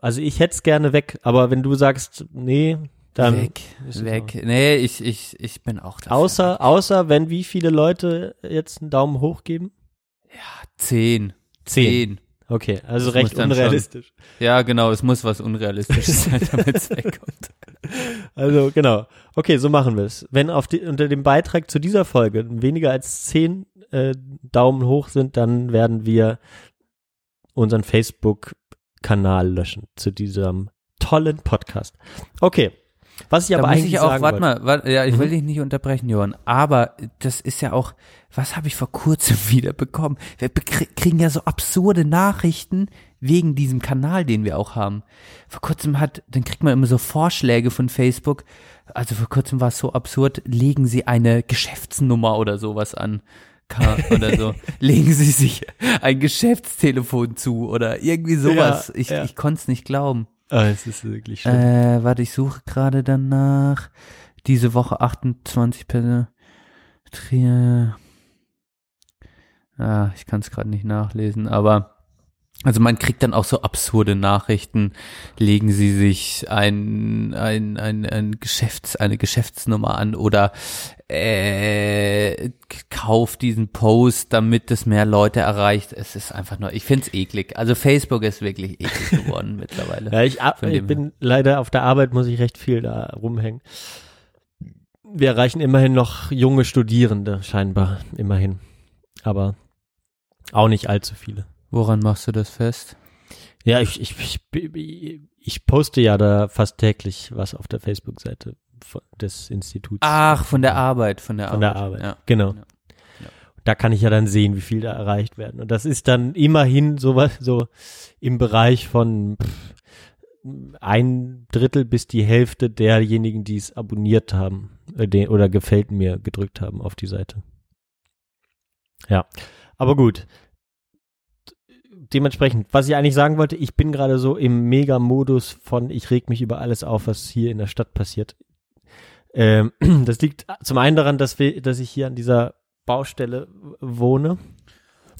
also ich hätte es gerne weg, aber wenn du sagst, nee, dann weg, weg. Nee, ich, ich, ich bin auch dafür. Außer, außer wenn wie viele Leute jetzt einen Daumen hoch geben? zehn. Zehn. Zehn. Okay, also Das recht unrealistisch. Ja, genau, es muss was Unrealistisches sein, *laughs* damit es wegkommt. Also genau. Okay, so machen wir es. Wenn auf die, unter dem Beitrag zu dieser Folge weniger als zehn äh, Daumen hoch sind, dann werden wir unseren Facebook-Kanal löschen zu diesem tollen Podcast. Okay. Was ich Da aber muss eigentlich ich auch, sagen warte mal, warte, ja, ich will Mhm. dich nicht unterbrechen, Johann, aber das ist ja auch, was habe ich vor kurzem *laughs* wieder bekommen? Wir kriegen ja so absurde Nachrichten wegen diesem Kanal, den wir auch haben. Vor kurzem hat, dann kriegt man immer so Vorschläge von Facebook, also vor kurzem war es so absurd, legen Sie eine Geschäftsnummer oder sowas an. Oder so. *laughs* Legen Sie sich ein Geschäftstelefon zu oder irgendwie sowas. Ja, ich ja. ich konnte es nicht glauben. Ah, es ist wirklich schlimm. Äh, warte, ich suche gerade danach. Diese Woche 28 Personen. Ah, ich kann es gerade nicht nachlesen, aber also man kriegt dann auch so absurde Nachrichten. Legen Sie sich ein, ein, ein, ein Geschäfts, eine Geschäftsnummer an oder äh, kauft diesen Post, damit es mehr Leute erreicht. Es ist einfach nur, ich find's eklig. Also Facebook ist wirklich eklig *laughs* geworden mittlerweile. Ja, ich, ab, ich bin leider auf der Arbeit, muss ich recht viel da rumhängen. Wir erreichen immerhin noch junge Studierende, scheinbar, immerhin. Aber auch nicht allzu viele. Woran machst du das fest? Ja, ich, ich, ich, ich poste ja da fast täglich was auf der Facebook-Seite von- des Instituts. Ach, von der Arbeit, von der von der Arbeit. Arbeit. Ja. Genau. Ja. Ja. Da kann ich ja dann sehen, wie viel da erreicht werden. Und das ist dann immerhin sowas, so im Bereich von pff, ein Drittel bis die Hälfte derjenigen, die es abonniert haben äh, oder gefällt mir gedrückt haben auf die Seite. Ja, aber gut. Dementsprechend, was ich eigentlich sagen wollte, ich bin gerade so im Mega-Modus von, ich reg mich über alles auf, was hier in der Stadt passiert. Ähm, *clears throat* das liegt zum einen daran, dass, wir, dass ich hier an dieser Baustelle wohne.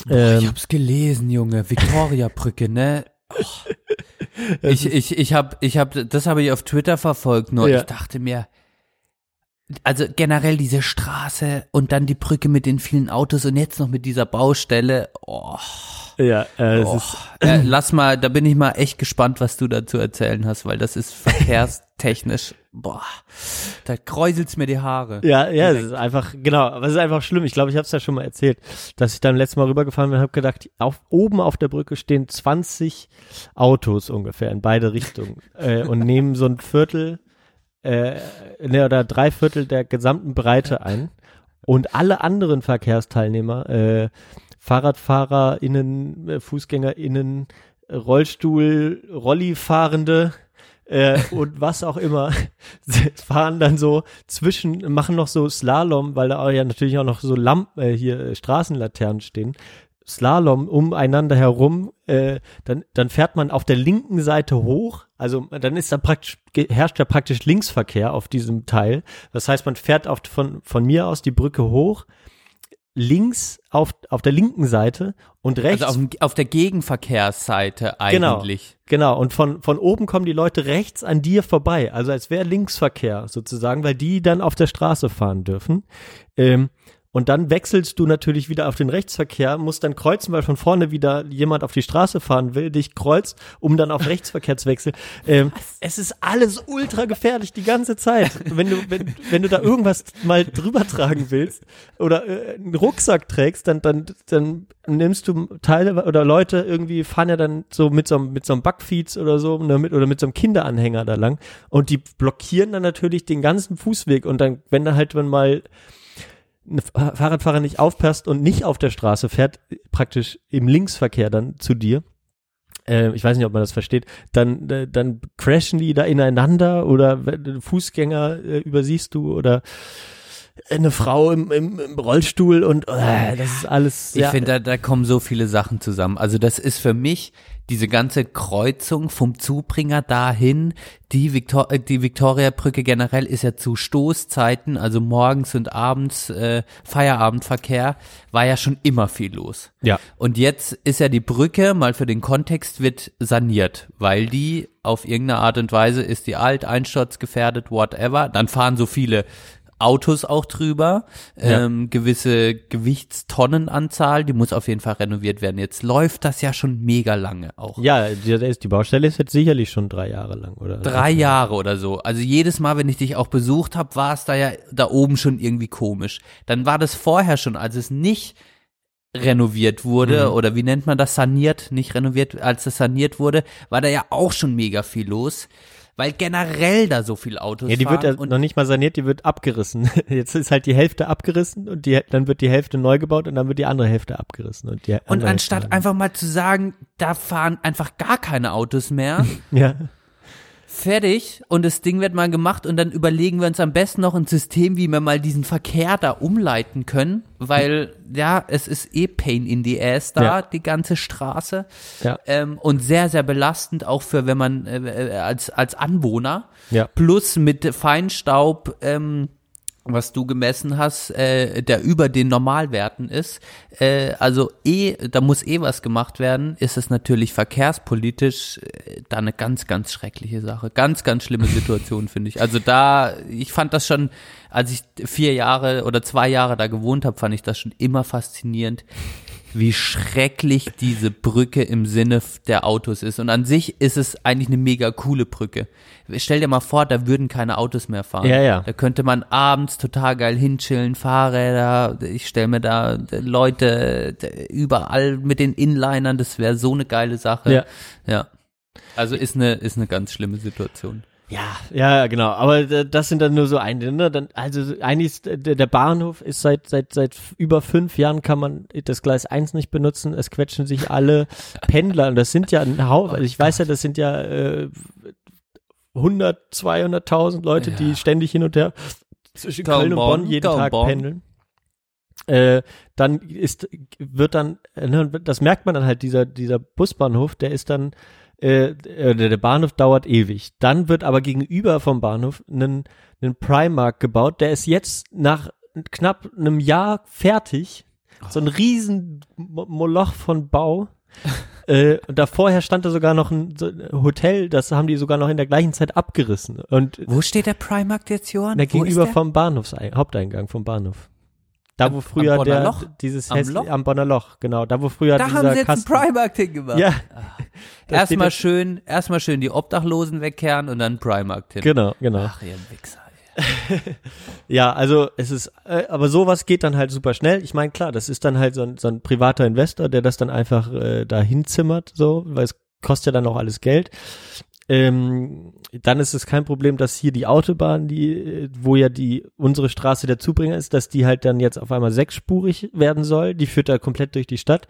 Boah, Ähm, ich hab's gelesen, Junge. Victoria-Brücke, ne? *laughs* Och. Ich, ich, ich hab, ich hab, das habe ich auf Twitter verfolgt, nur Ja. ich dachte mir, also generell diese Straße und dann die Brücke mit den vielen Autos und jetzt noch mit dieser Baustelle, oh, Ja, äh, es oh. ist, Äh, lass mal, da bin ich mal echt gespannt, was du dazu erzählen hast, weil das ist verkehrstechnisch, *laughs* boah, da kräuselt's mir die Haare. ja, ja, es Direkt. ist einfach, genau, aber es ist einfach schlimm. Ich glaube, ich habe es ja schon mal erzählt, dass ich dann letztes Mal rübergefahren bin und habe gedacht, auf, oben auf der Brücke stehen 20 Autos ungefähr in beide Richtungen äh, und nehmen so ein Viertel äh, ne, oder drei Viertel der gesamten Breite ein. Und alle anderen Verkehrsteilnehmer, äh, FahrradfahrerInnen, äh, FußgängerInnen, Rollstuhl, Rollifahrende, äh, und was auch immer, *laughs* fahren dann so zwischen, machen noch so Slalom, weil da auch ja natürlich auch noch so Lampen, äh, hier äh, Straßenlaternen stehen. Slalom umeinander herum, äh, dann, dann fährt man auf der linken Seite hoch, also dann ist da praktisch, herrscht ja praktisch Linksverkehr auf diesem Teil. Das heißt, man fährt auf, von, von mir aus die Brücke hoch, links auf, auf der linken Seite und rechts Also auf, auf der Gegenverkehrsseite Genau. eigentlich. Genau, und von, von oben kommen die Leute rechts an dir vorbei, also als wäre Linksverkehr sozusagen, weil die dann auf der Straße fahren dürfen. Ähm, und dann wechselst du natürlich wieder auf den Rechtsverkehr, musst dann kreuzen, weil von vorne wieder jemand auf die Straße fahren will, dich kreuzt, um dann auf Rechtsverkehr zu wechseln. Ähm, es ist alles ultra gefährlich die ganze Zeit. Wenn du, wenn, wenn du da irgendwas mal drüber tragen willst oder äh, einen Rucksack trägst, dann, dann, dann nimmst du Teile oder Leute irgendwie fahren ja dann so mit so einem, mit so einem Backfeeds oder so ne, mit, oder mit so einem Kinderanhänger da lang und die blockieren dann natürlich den ganzen Fußweg und dann, wenn da halt wenn mal ein Fahr- Fahrradfahrer nicht aufpasst und nicht auf der Straße fährt, praktisch im Linksverkehr dann zu dir, äh, ich weiß nicht, ob man das versteht, dann, äh, dann crashen die da ineinander oder Fußgänger äh, übersiehst du oder eine Frau im, im, im Rollstuhl und äh, das ist alles Ich ja, finde, da, da kommen so viele Sachen zusammen. Also das ist für mich diese ganze Kreuzung vom Zubringer dahin, die, Victor äh, die Victoria-Brücke generell ist ja zu Stoßzeiten, also morgens und abends äh, Feierabendverkehr, war ja schon immer viel los. ja. Und jetzt ist ja die Brücke, mal für den Kontext, wird saniert, weil die auf irgendeine Art und Weise ist die alt, einsturzgefährdet, whatever. Dann fahren so viele Autos auch drüber, Ja. ähm, gewisse Gewichtstonnenanzahl, die muss auf jeden Fall renoviert werden. Jetzt läuft das ja schon mega lange auch. Ja, die, die Baustelle ist jetzt sicherlich schon drei Jahre lang, oder? Drei Jahre oder so. Also jedes Mal, wenn ich dich auch besucht habe, war es da ja da oben schon irgendwie komisch. Dann war das vorher schon, als es nicht renoviert wurde oder wie nennt man das saniert, nicht renoviert, als es saniert wurde, war da ja auch schon mega viel los, weil generell da so viel Autos Ja, die wird fahren ja und noch nicht mal saniert, die wird abgerissen. *laughs* Jetzt ist halt die Hälfte abgerissen und die, dann wird die Hälfte neu gebaut und dann wird die andere Hälfte abgerissen. Und, die und anstatt einfach mal zu sagen, da fahren einfach gar keine Autos mehr, *laughs* Ja, fertig und das Ding wird mal gemacht und dann überlegen wir uns am besten noch ein System, wie wir mal diesen Verkehr da umleiten können, weil ja, es ist eh Pain in the Ass da, Ja. die ganze Straße ja, ähm, und sehr, sehr belastend auch für, wenn man äh, äh, als, als Anwohner ja. plus mit Feinstaub, ähm, was du gemessen hast, äh, der über den Normalwerten ist. Äh, also eh, da muss eh was gemacht werden, ist es natürlich verkehrspolitisch äh, da eine ganz, ganz schreckliche Sache. Ganz, ganz schlimme Situation, *laughs* finde ich. Also da, ich fand das schon, als ich vier Jahre oder zwei Jahre da gewohnt habe, fand ich das schon immer faszinierend, wie schrecklich diese Brücke im Sinne der Autos ist. Und an sich ist es eigentlich eine mega coole Brücke. Stell dir mal vor, da würden keine Autos mehr fahren. Ja, ja. Da könnte man abends total geil hinchillen, Fahrräder, ich stelle mir da Leute überall mit den Inlinern, das wäre so eine geile Sache. Ja. ja. Also ist eine, ist eine ganz schlimme Situation. Ja, ja, genau. Aber das sind dann nur so eine. Ne? Dann, also eigentlich ist äh, der, Bahnhof ist seit seit seit über fünf Jahren kann man das Gleis 1 nicht benutzen. Es quetschen sich alle *laughs* Pendler und das sind ja ein Haufen. Also ich weiß ja, das sind ja äh, 100, 200.000 Leute, Ja. die ständig hin und her zwischen Köln, und Bonn, jeden Tag pendeln. Äh, dann ist wird dann äh, ne, das merkt man dann halt dieser dieser Busbahnhof, der ist dann äh, äh, der, der Bahnhof dauert ewig. Dann wird aber gegenüber vom Bahnhof ein Primark gebaut, der ist jetzt nach knapp einem Jahr fertig. So ein riesen Mo- Moloch von Bau. *laughs* äh, und da vorher stand da sogar noch ein, so ein Hotel, das haben die sogar noch in der gleichen Zeit abgerissen. Und Wo steht der Primark jetzt, Johann? da Wo gegenüber der? vom Bahnhofsei Haupteingang vom Bahnhof. Da wo Am- früher am der Loch? dieses Am hässli- Loch? am Bonner Loch, genau, da wo früher Da dieser haben sie jetzt Kasten, einen Primark hingemacht. Ja. *laughs* Da Erstmal schön, erstmal schön die Obdachlosen wegkehren und dann Primark hin. Genau, genau. Ach, ihr Wichser. *laughs* Ja, also es ist, äh, aber sowas geht dann halt super schnell. Ich meine, klar, das ist dann halt so ein, so ein privater Investor, der das dann einfach äh, da hinzimmert, so, weil es kostet ja dann auch alles Geld. Ähm, dann ist es kein Problem, dass hier die Autobahn, die, wo ja die unsere Straße der Zubringer ist, dass die halt dann jetzt auf einmal sechsspurig werden soll. Die führt da komplett durch die Stadt.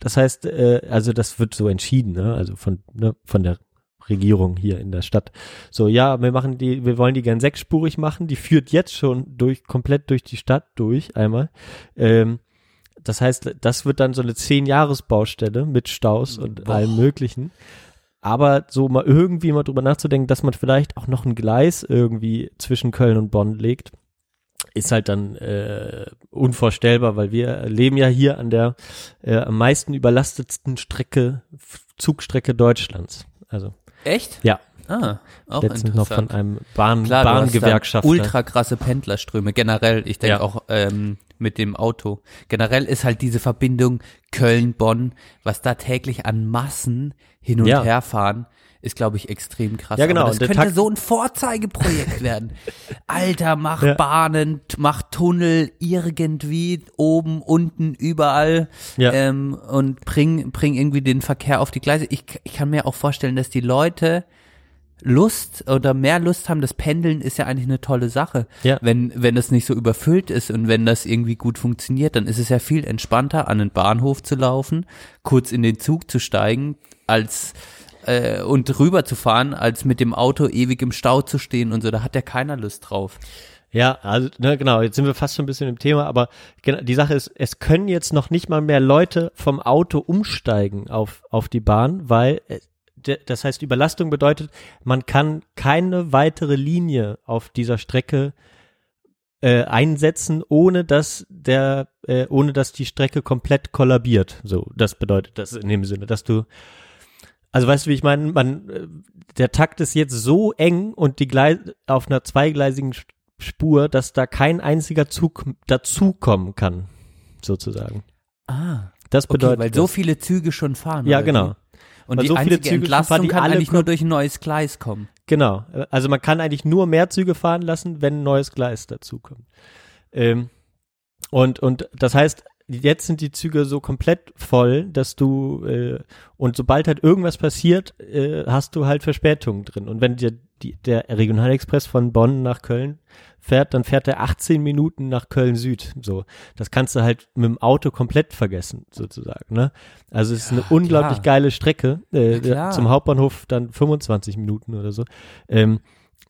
Das heißt, äh, also das wird so entschieden, ne? Also von ne, von der Regierung hier in der Stadt. So, ja, wir machen die, wir wollen die gern sechsspurig machen. Die führt jetzt schon durch, komplett durch die Stadt durch, einmal. Ähm, das heißt, das wird dann so eine zehn-Jahres-Baustelle mit Staus und Boah. allem Möglichen. Aber so mal irgendwie mal drüber nachzudenken, dass man vielleicht auch noch ein Gleis irgendwie zwischen Köln und Bonn legt, ist halt dann äh, unvorstellbar, weil wir leben ja hier an der äh, am meisten überlastetsten Strecke, Zugstrecke Deutschlands. Also Echt? ja, Ah, auch letztens noch von einem Bahn, Klar, Bahngewerkschafter. ultra krasse Pendlerströme. Generell, ich denke Ja. auch ähm, mit dem Auto. Generell ist halt diese Verbindung Köln-Bonn, was da täglich an Massen hin und Ja. her fahren, ist, glaube ich, extrem krass. Ja, genau. Aber das könnte Takt- so ein Vorzeigeprojekt werden. *laughs* Alter, mach Ja. Bahnen, mach Tunnel irgendwie oben, unten, überall Ja. ähm, und bring, bring irgendwie den Verkehr auf die Gleise. Ich, ich kann mir auch vorstellen, dass die Leute Lust oder mehr Lust haben, das Pendeln ist ja eigentlich eine tolle Sache. Ja. Wenn, wenn das nicht so überfüllt ist und wenn das irgendwie gut funktioniert, dann ist es ja viel entspannter, an den Bahnhof zu laufen, kurz in den Zug zu steigen, als äh, und rüber zu fahren, als mit dem Auto ewig im Stau zu stehen und so. Da hat ja keiner Lust drauf. Ja, also ne, genau, jetzt sind wir fast schon ein bisschen im Thema, aber die Sache ist, es können jetzt noch nicht mal mehr Leute vom Auto umsteigen auf, auf die Bahn, weil äh, das heißt, Überlastung bedeutet, man kann keine weitere Linie auf dieser Strecke äh, einsetzen, ohne dass der, äh, ohne dass die Strecke komplett kollabiert. So, das bedeutet das in dem Sinne, dass du also weißt du, wie ich meine, man, äh, der Takt ist jetzt so eng und die Gleis auf einer zweigleisigen Sp- Spur, dass da kein einziger Zug dazukommen kann, sozusagen. Ah, Das okay, bedeutet, weil so viele Züge schon fahren. ja genau, wie? Und Weil die so viele einzige Züge Entlastung fahren, die kann eigentlich nur durch ein neues Gleis kommen. genau. Also man kann eigentlich nur mehr Züge fahren lassen, wenn ein neues Gleis dazukommt. Ähm, und und das heißt, jetzt sind die Züge so komplett voll, dass du äh, und sobald halt irgendwas passiert, äh, hast du halt Verspätungen drin. Und wenn dir die, der Regionalexpress von Bonn nach Köln fährt, dann fährt er 18 Minuten nach Köln Süd. So, das kannst du halt mit dem Auto komplett vergessen, sozusagen. Ne? Also es ist eine unglaublich klar. geile Strecke. Äh, Ja, klar. zum Hauptbahnhof dann 25 Minuten oder so. Ähm,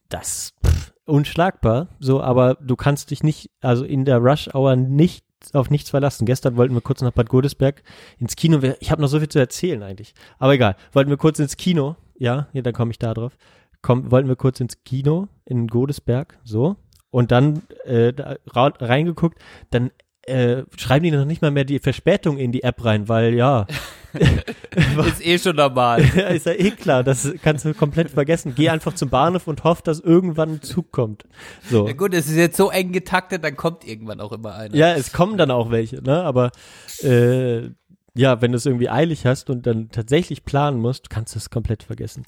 das pff, unschlagbar. So, aber du kannst dich nicht, also in der Rush Hour nicht auf nichts verlassen. Gestern wollten wir kurz nach Bad Godesberg ins Kino. Ich habe noch so viel zu erzählen eigentlich. Aber egal. Wollten wir kurz ins Kino. Ja, ja dann komme ich da drauf. Komm, wollten wir kurz ins Kino in Godesberg. So. Und dann äh, da reingeguckt. Dann äh, schreiben die noch nicht mal mehr die Verspätung in die App rein, weil ja, *laughs* Ist eh schon normal. *laughs* ja, ist ja eh klar, das kannst du komplett vergessen. Geh einfach zum Bahnhof und hoff, dass irgendwann ein Zug kommt. So. Ja gut, es ist jetzt so eng getaktet, dann kommt irgendwann auch immer einer. Ja, es kommen dann auch welche, ne? Aber äh, ja, wenn du es irgendwie eilig hast und dann tatsächlich planen musst, kannst du es komplett vergessen.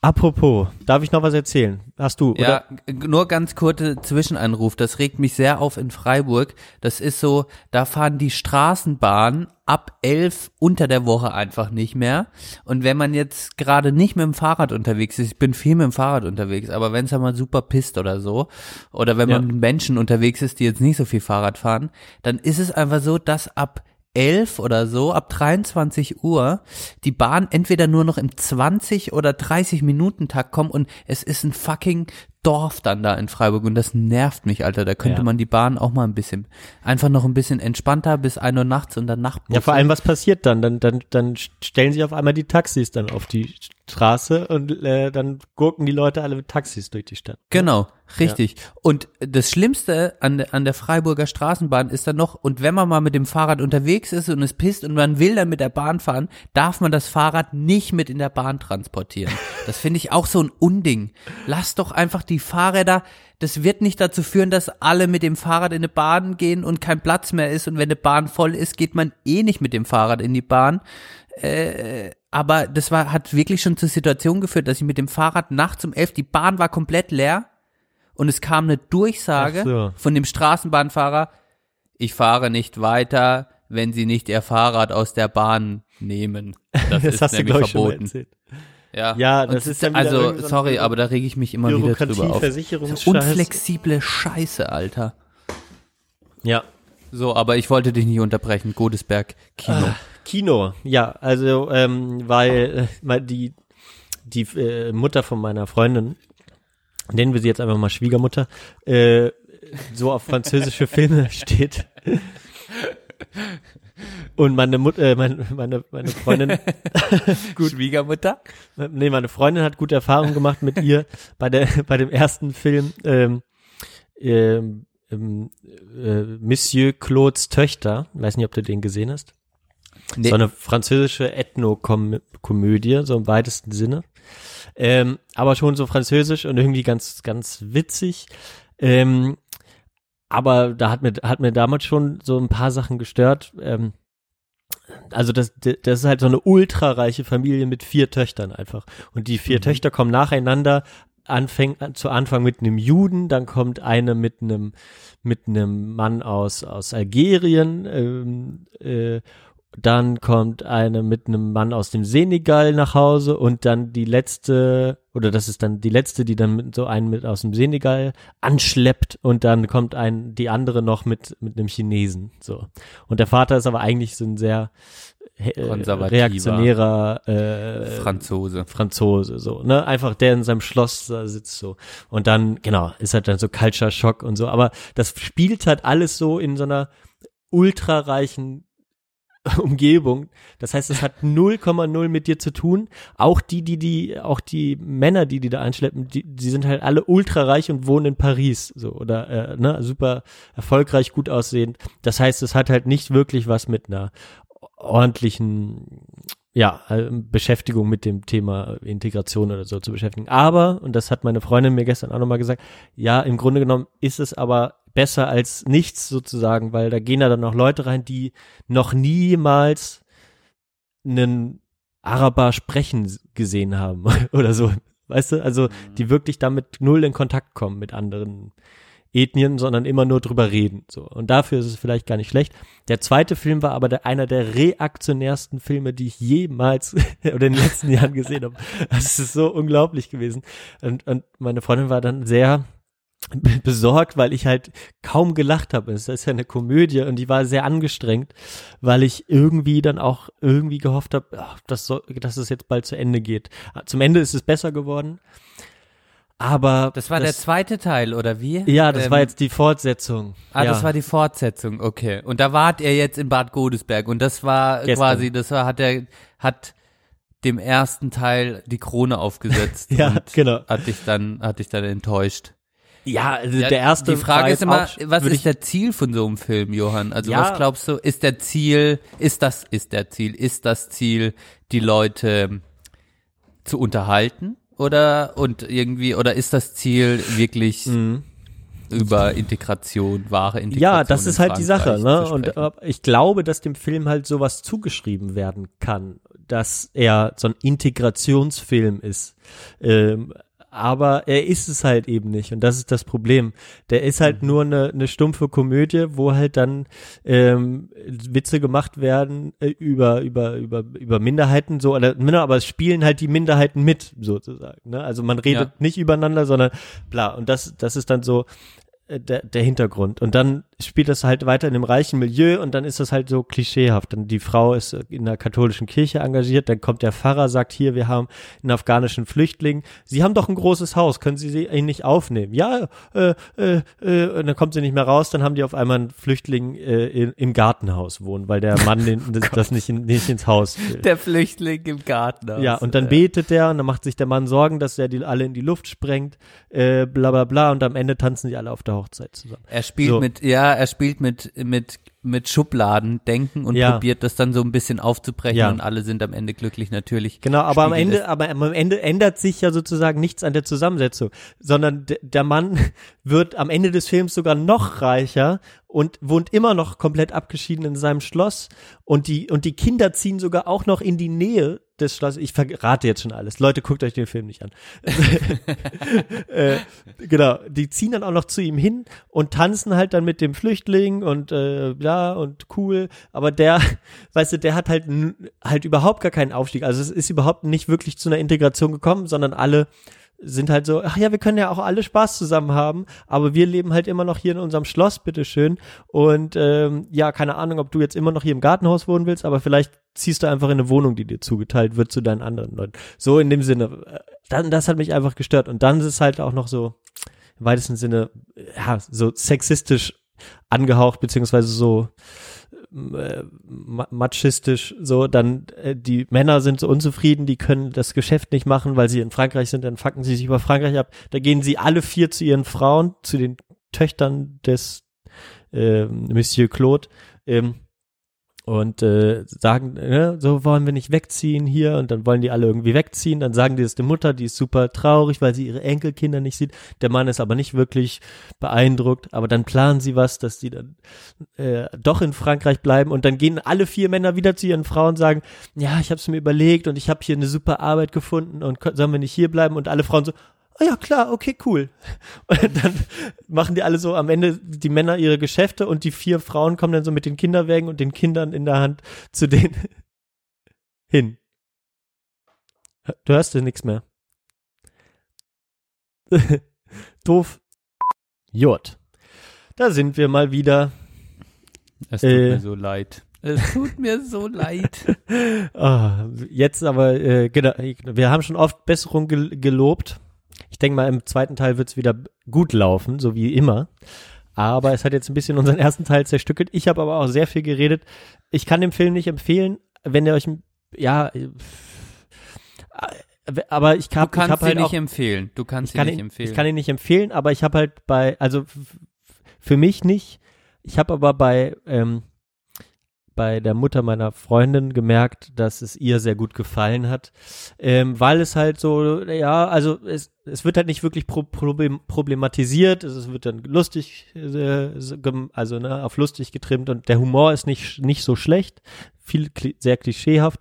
Apropos, darf ich noch was erzählen? Hast du, Ja, oder? g- nur ganz kurze Zwischenanruf. Das regt mich sehr auf in Freiburg. Das ist so, da fahren die Straßenbahnen ab elf unter der Woche einfach nicht mehr. Und wenn man jetzt gerade nicht mit dem Fahrrad unterwegs ist, ich bin viel mit dem Fahrrad unterwegs, aber wenn es einmal super pisst oder so, oder wenn man Ja. mit Menschen unterwegs ist, die jetzt nicht so viel Fahrrad fahren, dann ist es einfach so, dass ab 11 oder so, ab 23 Uhr, die Bahn entweder nur noch im 20 oder 30 Minuten Takt kommen und es ist ein fucking Dorf dann da in Freiburg und das nervt mich, Alter. Da könnte Ja. man die Bahn auch mal ein bisschen, einfach noch ein bisschen entspannter bis 1 Uhr nachts und dann Nachtbusse. Ja, vor allem, was passiert dann? Dann, dann, dann stellen sich auf einmal die Taxis dann auf die Straße und äh, dann gurken die Leute alle mit Taxis durch die Stadt. Genau, richtig. Und das Schlimmste an, der- an der Freiburger Straßenbahn ist dann noch, und wenn man mal mit dem Fahrrad unterwegs ist und es pisst und man will dann mit der Bahn fahren, darf man das Fahrrad nicht mit in der Bahn transportieren. Das finde ich auch so ein Unding. Lass doch einfach die Fahrräder, das wird nicht dazu führen, dass alle mit dem Fahrrad in eine Bahn gehen und kein Platz mehr ist und wenn eine Bahn voll ist, geht man eh nicht mit dem Fahrrad in die Bahn aber das war, hat wirklich schon zur Situation geführt, dass ich mit dem Fahrrad nachts um elf, die Bahn war komplett leer und es kam eine Durchsage so. von dem Straßenbahnfahrer, ich fahre nicht weiter, wenn Sie nicht Ihr Fahrrad aus der Bahn nehmen. Das, *laughs* Das ist hast du, nämlich mal verboten. Ja, Ja, Und das ist dann also so sorry, aber da rege ich mich immer wieder drüber auf. Unflexible Scheiße, Alter. Ja. So, aber ich wollte dich nicht unterbrechen. Godesberg Kino. Kino, ja, also ähm, weil äh, die die äh, Mutter von meiner Freundin, nennen wir sie jetzt einfach mal Schwiegermutter, äh, so auf französische Filme *laughs* steht. Und meine Mutter, äh, meine, meine, meine Freundin, *laughs* Schwiegermutter? nee, meine Freundin hat gute Erfahrungen gemacht mit ihr bei der, bei dem ersten Film, ähm, ähm, ähm, äh, Monsieur Claudes Töchter. Weiß nicht, ob du den gesehen hast. Nee. So eine französische Ethno-Komödie, so im weitesten Sinne. Ähm, aber schon so französisch und irgendwie ganz, ganz witzig. Ähm, aber da hat mir, hat mir damals schon so ein paar Sachen gestört. Ähm, also das, das ist halt so eine ultrareiche Familie mit vier Töchtern einfach. Und die vier Töchter kommen nacheinander, anfängt zu Anfang mit einem Juden, dann kommt eine mit einem mit einem Mann aus aus Algerien, ähm, äh, dann kommt eine mit einem Mann aus dem Senegal nach Hause und dann die letzte oder das ist dann die letzte, die dann mit so einen mit aus dem Senegal anschleppt und dann kommt ein die andere noch mit mit einem Chinesen so und der Vater ist aber eigentlich so ein sehr äh, reaktionärer äh, Franzose. Franzose, so, ne? Einfach der in seinem Schloss da sitzt so. Und dann, genau, ist halt dann so Culture Shock und so. Aber das spielt halt alles so in so einer ultrareichen *laughs* Umgebung. Das heißt, es hat 0,0 mit dir zu tun. Auch die, die, die, auch die Männer, die die da einschleppen, die, die sind halt alle ultrareich und wohnen in Paris, so, oder, äh, ne, super erfolgreich, gut aussehend. Das heißt, es hat halt nicht wirklich was mit einer ordentlichen ja, äh, Beschäftigung mit dem Thema Integration oder so zu beschäftigen. Aber, und das hat meine Freundin mir gestern auch nochmal gesagt, ja, im Grunde genommen ist es aber besser als nichts sozusagen, weil da gehen ja dann noch Leute rein, die noch niemals einen Araber sprechen gesehen haben *laughs* oder so. Weißt du, also die wirklich damit null in Kontakt kommen mit anderen Ethnien, sondern immer nur drüber reden. So. Und dafür ist es vielleicht gar nicht schlecht. Der zweite Film war aber der, einer der reaktionärsten Filme, die ich jemals *laughs* oder in den letzten Jahren gesehen habe. Das ist so unglaublich gewesen. Und, und meine Freundin war dann sehr besorgt, weil ich halt kaum gelacht habe. Es ist ja eine Komödie und die war sehr angestrengt, weil ich irgendwie dann auch irgendwie gehofft habe, ach, dass, so, dass es jetzt bald zu Ende geht. Zum Ende ist es besser geworden. Aber Das war der zweite Teil, oder wie? ja, das Ähm, war jetzt die Fortsetzung. Ah, ja. das war die Fortsetzung, okay. Und da wart ihr jetzt in Bad Godesberg und das war Gestern. quasi, das war, hat der, hat dem ersten Teil die Krone aufgesetzt *laughs* Ja, und genau. hat dich dann, hat dich dann enttäuscht. Ja, also Ja, der erste. Die Frage ist immer, was ist der Ziel von so einem Film, Johann? Also Ja. was glaubst du, ist der Ziel, ist das, ist der Ziel, ist das Ziel, die Leute zu unterhalten? Oder, und irgendwie, oder ist das Ziel wirklich über Integration, wahre Integration? Mhm. Ja, das ist halt die Sache, ne? Und äh, ich glaube, dass dem Film halt sowas zugeschrieben werden kann, dass er so ein Integrationsfilm ist. Ähm, aber er ist es halt eben nicht und das ist das Problem. Der ist halt nur eine, eine stumpfe Komödie, wo halt dann ähm, Witze gemacht werden äh, über über über über Minderheiten so oder Männer, aber es spielen halt die Minderheiten mit sozusagen. Ne? Also man redet Ja. nicht übereinander, sondern bla und das das ist dann so äh, der, der Hintergrund. Und dann spielt das halt weiter in einem reichen Milieu und dann ist das halt so klischeehaft. Dann die Frau ist äh, in der katholischen Kirche engagiert, dann kommt der Pfarrer, sagt hier, wir haben einen afghanischen Flüchtling. Sie haben doch ein großes Haus, können Sie sie ihn nicht aufnehmen? Ja, äh, äh, äh, und dann kommt sie nicht mehr raus, dann haben die auf einmal einen Flüchtling äh, in, im Gartenhaus wohnen, weil der Mann *laughs* den, das, das nicht, in, nicht ins Haus will. der Flüchtling im Garten. Ja, und dann betet der und dann macht sich der Mann Sorgen, dass er die alle in die Luft sprengt, äh, bla bla bla und am Ende tanzen die alle auf der Hochzeit zusammen. Er spielt So. mit, ja, er spielt mit, mit, mit Schubladen denken und Ja. probiert das dann so ein bisschen aufzubrechen Ja. und alle sind am Ende glücklich natürlich. Genau, aber am Ende, aber am Ende ändert sich ja sozusagen nichts an der Zusammensetzung, sondern de, der Mann *laughs* wird am Ende des Films sogar noch reicher und wohnt immer noch komplett abgeschieden in seinem Schloss und die und die Kinder ziehen sogar auch noch in die Nähe des Schlosses. Ich verrate jetzt schon alles. Leute, guckt euch den Film nicht an. *laughs* äh, genau, die ziehen dann auch noch zu ihm hin und tanzen halt dann mit dem Flüchtling und äh, ja und cool, aber der, *laughs* weißt du, der hat halt halt überhaupt gar keinen Aufstieg. Also es ist überhaupt nicht wirklich zu einer Integration gekommen, sondern alle sind halt so, ach ja, wir können ja auch alle Spaß zusammen haben, aber wir leben halt immer noch hier in unserem Schloss, bitteschön. Und ähm, ja, keine Ahnung, ob du jetzt immer noch hier im Gartenhaus wohnen willst, aber vielleicht ziehst du einfach in eine Wohnung, die dir zugeteilt wird zu deinen anderen Leuten. So in dem Sinne. äh, Dann, das hat mich einfach gestört. Und dann ist es halt auch noch so, im weitesten Sinne, ja, so sexistisch angehaucht, beziehungsweise so äh, ma- machistisch, so, dann äh, die Männer sind so unzufrieden, die können das Geschäft nicht machen, weil sie in Frankreich sind, dann fucken sie sich über Frankreich ab. Da gehen sie alle vier zu ihren Frauen, zu den Töchtern des äh, Monsieur Claude, ähm, und äh, sagen, ne, so wollen wir nicht wegziehen hier und dann wollen die alle irgendwie wegziehen, dann sagen die das der Mutter, die ist super traurig, weil sie ihre Enkelkinder nicht sieht, der Mann ist aber nicht wirklich beeindruckt, aber dann planen sie was, dass die dann äh, doch in Frankreich bleiben. Und dann gehen alle vier Männer wieder zu ihren Frauen und sagen, ja, ich habe es mir überlegt und ich habe hier eine super Arbeit gefunden und sollen wir nicht hier bleiben? Und alle Frauen so, oh ja klar, okay, cool. *laughs* Und dann machen die alle so am Ende die Männer ihre Geschäfte und die vier Frauen kommen dann so mit den Kinderwägen und den Kindern in der Hand zu denen *laughs* hin. Du hörst ja nichts mehr. *laughs* Doof. Jod. Da sind wir mal wieder. Es tut Äh. mir so leid. Es tut mir so leid. Ah, jetzt aber, äh, genau, wir haben schon oft Besserung gel gelobt. Ich denke mal, im zweiten Teil wird es wieder gut laufen, so wie immer. Aber es hat jetzt ein bisschen unseren ersten Teil zerstückelt. Ich habe aber auch sehr viel geredet. Ich kann den Film nicht empfehlen, wenn ihr euch, ja, äh, aber ich Du hab, ich kannst hab ihn halt nicht auch, empfehlen. Du kannst ich kann ihn nicht ihn, empfehlen. ich kann ihn nicht empfehlen, aber ich habe halt bei, also für mich nicht. Ich habe aber bei ähm, bei der Mutter meiner Freundin gemerkt, dass es ihr sehr gut gefallen hat, ähm, weil es halt so, ja, also es, es wird halt nicht wirklich pro, problem, problematisiert, es, wird dann lustig, äh, also ne, auf lustig getrimmt und der Humor ist nicht nicht so schlecht, viel sehr klischeehaft,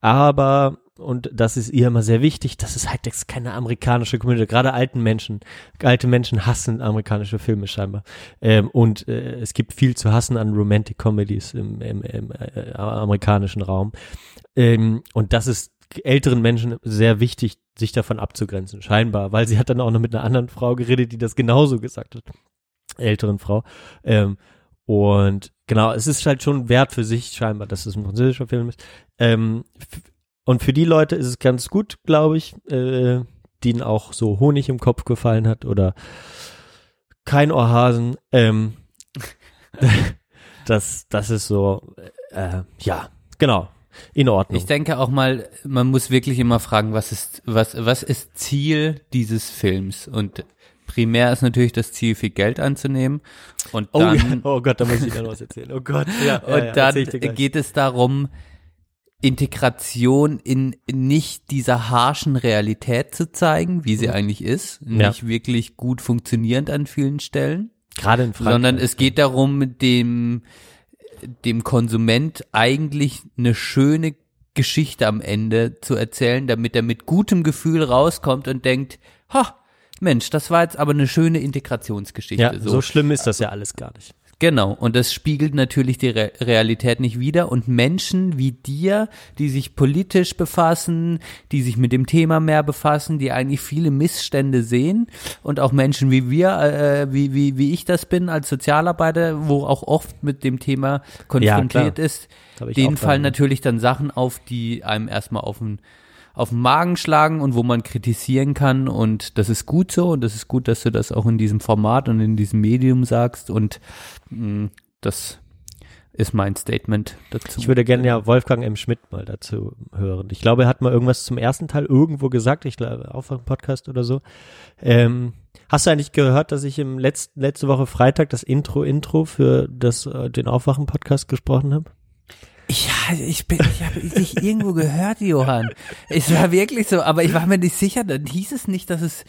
aber und das ist ihr immer sehr wichtig, das ist halt jetzt keine amerikanische Komödie, gerade alten Menschen, alte Menschen hassen amerikanische Filme scheinbar. Ähm, und äh, es gibt viel zu hassen an Romantic Comedies im, im, im äh, amerikanischen Raum. Ähm, und das ist älteren Menschen sehr wichtig, sich davon abzugrenzen, scheinbar, weil sie hat dann auch noch mit einer anderen Frau geredet, die das genauso gesagt hat, älteren Frau. Ähm, und genau, es ist halt schon wert für sich scheinbar, dass es ein französischer Film ist. Ähm, und für die Leute ist es ganz gut, glaube ich, äh, denen auch so Honig im Kopf gefallen hat oder kein Ohrhasen. Ähm, *laughs* das, das ist so, äh, ja, genau, in Ordnung. Ich denke auch mal, man muss wirklich immer fragen, was ist, was, was ist Ziel dieses Films? Und primär ist natürlich das Ziel, viel Geld anzunehmen. Und oh, dann, ja, oh Gott, da muss ich dann was erzählen. Oh Gott, ja. *laughs* und ja, dann dir gleich. geht es darum, Integration in nicht dieser harschen Realität zu zeigen, wie sie eigentlich ist, Mhm. Ja. nicht wirklich gut funktionierend an vielen Stellen. gerade in Frankreich. sondern es geht darum, dem, dem Konsument eigentlich eine schöne Geschichte am Ende zu erzählen, damit er mit gutem Gefühl rauskommt und denkt, ha, Mensch, das war jetzt aber eine schöne Integrationsgeschichte. ja, so. schlimm ist das ja alles gar nicht. Genau, und das spiegelt natürlich die Re Realität nicht wider. Und Menschen wie dir, die sich politisch befassen, die sich mit dem Thema mehr befassen, die eigentlich viele Missstände sehen und auch Menschen wie wir, äh, wie, wie, wie ich das bin als Sozialarbeiter, wo auch oft mit dem Thema konfrontiert klar. ist, denen fallen dann, natürlich dann Sachen auf, die einem erstmal auf den auf den Magen schlagen und wo man kritisieren kann und das ist gut so und das ist gut, dass du das auch in diesem Format und in diesem Medium sagst und mh, das ist mein Statement dazu. Ich würde gerne ja Wolfgang M. Schmidt mal dazu hören. Ich glaube, er hat mal irgendwas zum ersten Teil irgendwo gesagt, ich glaube, auf einem Podcast oder so. Ähm, hast du eigentlich gehört, dass ich im letzten, letzte Woche Freitag das Intro-Intro für das, äh, den Aufwachen-Podcast gesprochen habe? Ja, ich bin, ich habe dich irgendwo gehört, Johann. Es war wirklich so, aber ich war mir nicht sicher, dann hieß es nicht, dass es,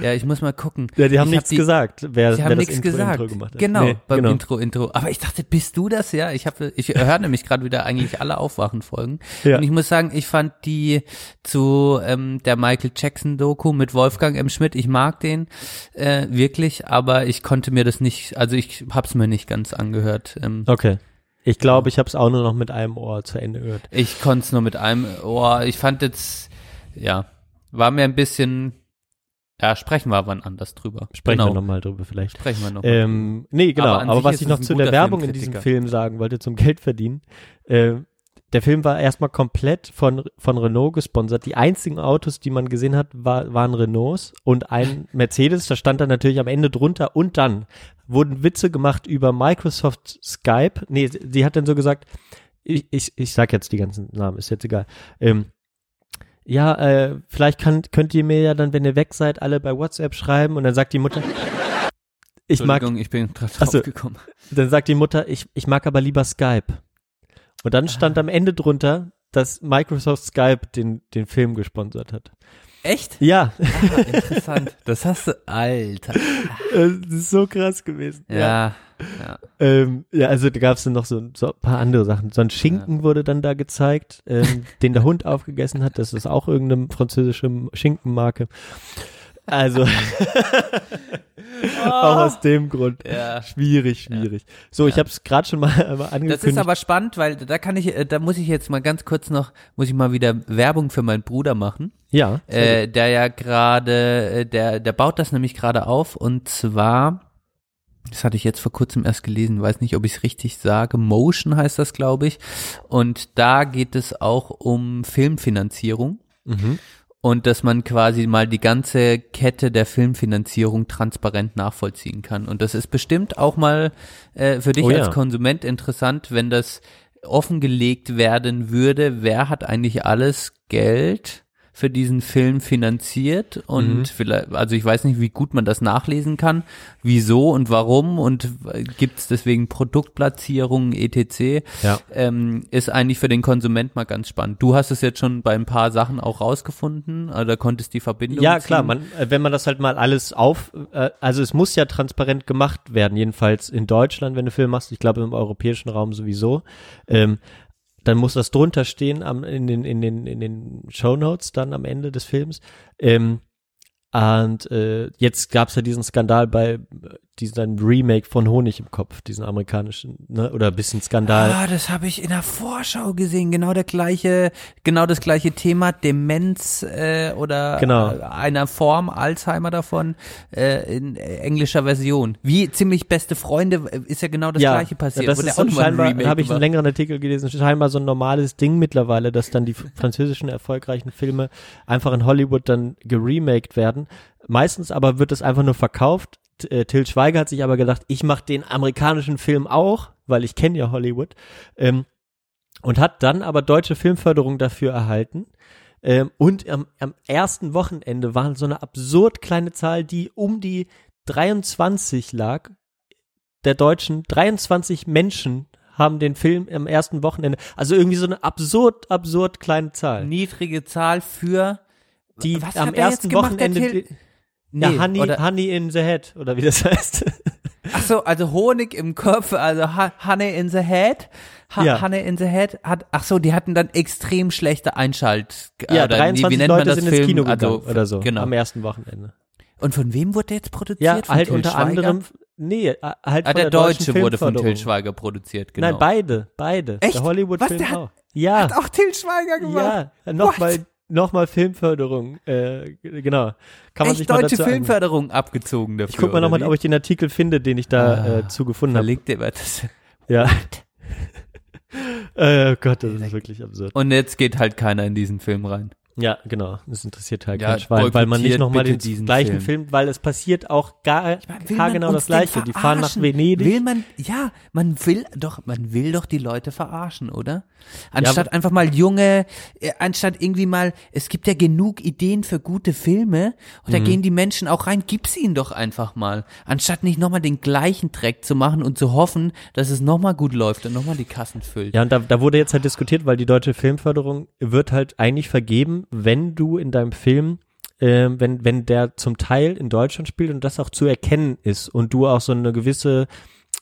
ja, ich muss mal gucken. Ja, die haben ich nichts die, gesagt, wer, Sie wer haben das nichts Intro, gesagt. Intro gemacht hat. Genau, Nee, beim genau. Intro, Intro. Aber ich dachte, bist du das? Ja, ich habe, ich höre nämlich gerade wieder eigentlich alle Aufwachen-Folgen. Ja. Und ich muss sagen, ich fand die zu ähm, der Michael Jackson-Doku mit Wolfgang M. Schmidt, ich mag den äh, wirklich, aber ich konnte mir das nicht, also ich hab's mir nicht ganz angehört. Ähm, Okay. Ich glaube, ich habe es auch nur noch mit einem Ohr zu Ende gehört. Ich konnte es nur mit einem Ohr. Ich fand jetzt, ja, war mir ein bisschen Ja, sprechen wir wann anders drüber. Sprechen genau. wir nochmal drüber vielleicht. Sprechen wir noch. Ähm, nee, genau. Aber Aber, was ich noch zu der Werbung in diesem. Film sagen wollte, zum Geld verdienen. Äh, der Film war erstmal komplett von, von Renault gesponsert. Die einzigen Autos, die man gesehen hat, war, waren Renaults und ein Mercedes. Da stand dann natürlich am Ende drunter. Und dann wurden Witze gemacht über Microsoft Skype. Nee, sie hat dann so gesagt, ich, ich, ich sag jetzt die ganzen Namen, ist jetzt egal. Ähm, ja, äh, vielleicht kann, könnt ihr mir ja dann, wenn ihr weg seid, alle bei WhatsApp schreiben. Und dann sagt die Mutter, ich mag Entschuldigung, ich bin gerade drauf gekommen. dann sagt die Mutter, ich, ich mag aber lieber Skype. Und dann stand am Ende drunter, dass Microsoft Skype den, den Film gesponsert hat. Echt? Ja, Ah, interessant. Das hast du, Alter. *laughs* das ist so krass gewesen. Ja, ja. ähm, ja also da gab es dann noch so, so ein paar andere Sachen. So ein Schinken wurde dann da gezeigt, ähm, den der Hund aufgegessen hat. Das ist auch irgendeine französische Schinkenmarke. Also *laughs* auch aus dem Grund. Ja. Schwierig, schwierig. So, ich habe es gerade schon mal, mal angekündigt. Das ist aber spannend, weil da kann ich, äh, da muss ich jetzt mal ganz kurz noch, muss ich mal wieder Werbung für meinen Bruder machen. ja, Äh, der ja gerade, äh, der, der baut das nämlich gerade auf und zwar, das hatte ich jetzt vor kurzem erst gelesen, weiß nicht, ob ich es richtig sage, Motion heißt das, glaube ich. Und da geht es auch um Filmfinanzierung. Mhm. Und dass man quasi mal die ganze Kette der Filmfinanzierung transparent nachvollziehen kann. Und das ist bestimmt auch mal äh, für dich Oh ja. als Konsument interessant, wenn das offengelegt werden würde, wer hat eigentlich alles Geld für diesen Film finanziert und Mhm. vielleicht, also ich weiß nicht, wie gut man das nachlesen kann, wieso und warum und gibt es deswegen Produktplatzierungen etc. Ja. Ähm, ist eigentlich für den Konsument mal ganz spannend. Du hast es jetzt schon bei ein paar Sachen auch rausgefunden, oder konntest die Verbindung Ja, klar, ziehen? man, äh, wenn man das halt mal alles auf, äh, also es muss ja transparent gemacht werden, jedenfalls in Deutschland, wenn du Film machst, ich glaube im europäischen Raum sowieso, ähm, dann muss das drunter stehen am, in den, in den, in den Shownotes dann am Ende des Films. Ähm, und äh, jetzt gab es ja diesen Skandal bei diesem Remake von Honig im Kopf, diesen amerikanischen, ne, oder ein bisschen Skandal. Ah, das habe ich in der Vorschau gesehen. Genau der gleiche, genau das gleiche Thema, Demenz äh, oder Genau. äh, einer Form Alzheimer davon äh, in englischer Version. Wie ziemlich beste Freunde äh, ist ja genau das gleiche passiert. Ja, das Wurde ist auch scheinbar, habe ich einen längeren Artikel gelesen, scheinbar so ein normales Ding mittlerweile, dass dann die französischen erfolgreichen Filme einfach in Hollywood dann geremaked werden. Meistens aber wird es einfach nur verkauft. Äh, Till Schweiger hat sich aber gedacht, ich mache den amerikanischen Film auch, weil ich kenne ja Hollywood. Ähm, und hat dann aber deutsche Filmförderung dafür erhalten. Ähm, und am, am ersten Wochenende waren so eine absurd kleine Zahl, die um die 23 lag, der Deutschen. 23 Menschen haben den Film am ersten Wochenende. Also irgendwie so eine absurd, absurd kleine Zahl. Niedrige Zahl für Die Was am er ersten gemacht, Wochenende. Nee, ja, Honey, oder, Honey in the Head, oder wie das *laughs* heißt. ach so, also Honig im Kopf, also Honey in the Head. Ha Ja. Honey in the Head hat, ach so, die hatten dann extrem schlechte Einschalt. ja, oder 23 wie nennt Leute man das sind Film? ins Kino gegangen also, oder so. Genau. Am ersten Wochenende. Und von wem wurde der jetzt produziert? Ja, Von halt Till unter Schweiger? anderem, nee, äh, halt Ah, der, der, Deutsche wurde von Till. Schweiger produziert, genau. Nein, beide, beide. Echt? Der Hollywood-Film Was, der hat- auch. Ja, Hat auch Till Schweiger gemacht. ja, nochmal? Nochmal Filmförderung, äh, genau. Kann man Echt sich mal deutsche dazu. Filmförderung abgezogen dafür. Ich guck mal nochmal, ob ich den Artikel finde, den ich da Ah, äh, zugefunden habe. Verlinkt ihr das. Ja. *laughs* äh, Gott, das ist wirklich absurd. Und jetzt geht halt keiner in diesen Film rein. Ja, genau. Das interessiert halt Ja, kein Schwein, weil man nicht nochmal den diesen gleichen Film. Film. weil es passiert auch gar, Will gar genau das Gleiche. Die fahren nach? Venedig. Will man, ja, man will doch, man will doch die Leute verarschen, oder? Anstatt einfach mal junge, äh, anstatt irgendwie mal, es gibt ja genug Ideen für gute Filme und da Mhm. gehen die Menschen auch rein, gib's ihnen doch einfach mal. Anstatt nicht nochmal den gleichen Dreck zu machen und zu hoffen, dass es nochmal gut läuft und nochmal die Kassen füllt. Ja, und da, da wurde jetzt halt diskutiert, weil die deutsche Filmförderung wird halt eigentlich vergeben, wenn du in deinem Film, äh, wenn, wenn der zum Teil in Deutschland spielt und das auch zu erkennen ist und du auch so eine gewisse,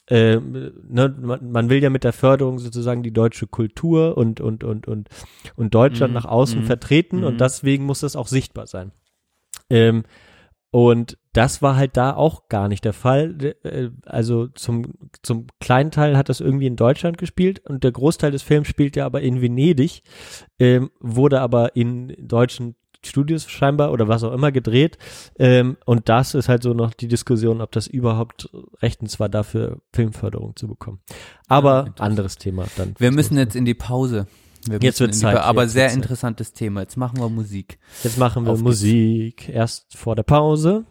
äh, ne, man, man will ja mit der Förderung sozusagen die deutsche Kultur und, und, und, und, und Deutschland Mhm, nach außen mhm, vertreten mhm. und deswegen muss das auch sichtbar sein. Ähm, und das war halt da auch gar nicht der Fall. Äh, Also zum, zum kleinen Teil hat das irgendwie in Deutschland gespielt und der Großteil des Films spielt ja aber in Venedig, ähm, wurde aber in deutschen Studios scheinbar oder was auch immer gedreht. Ähm, und das ist halt so noch die Diskussion, ob das überhaupt rechtens war, dafür Filmförderung zu bekommen. Aber anderes Thema dann. Wir müssen jetzt in die Pause. Wir Jetzt die Zeit, Aber sehr Zeit. interessantes Thema. Jetzt machen wir Musik. Jetzt machen wir Auf geht's. Musik erst vor der Pause.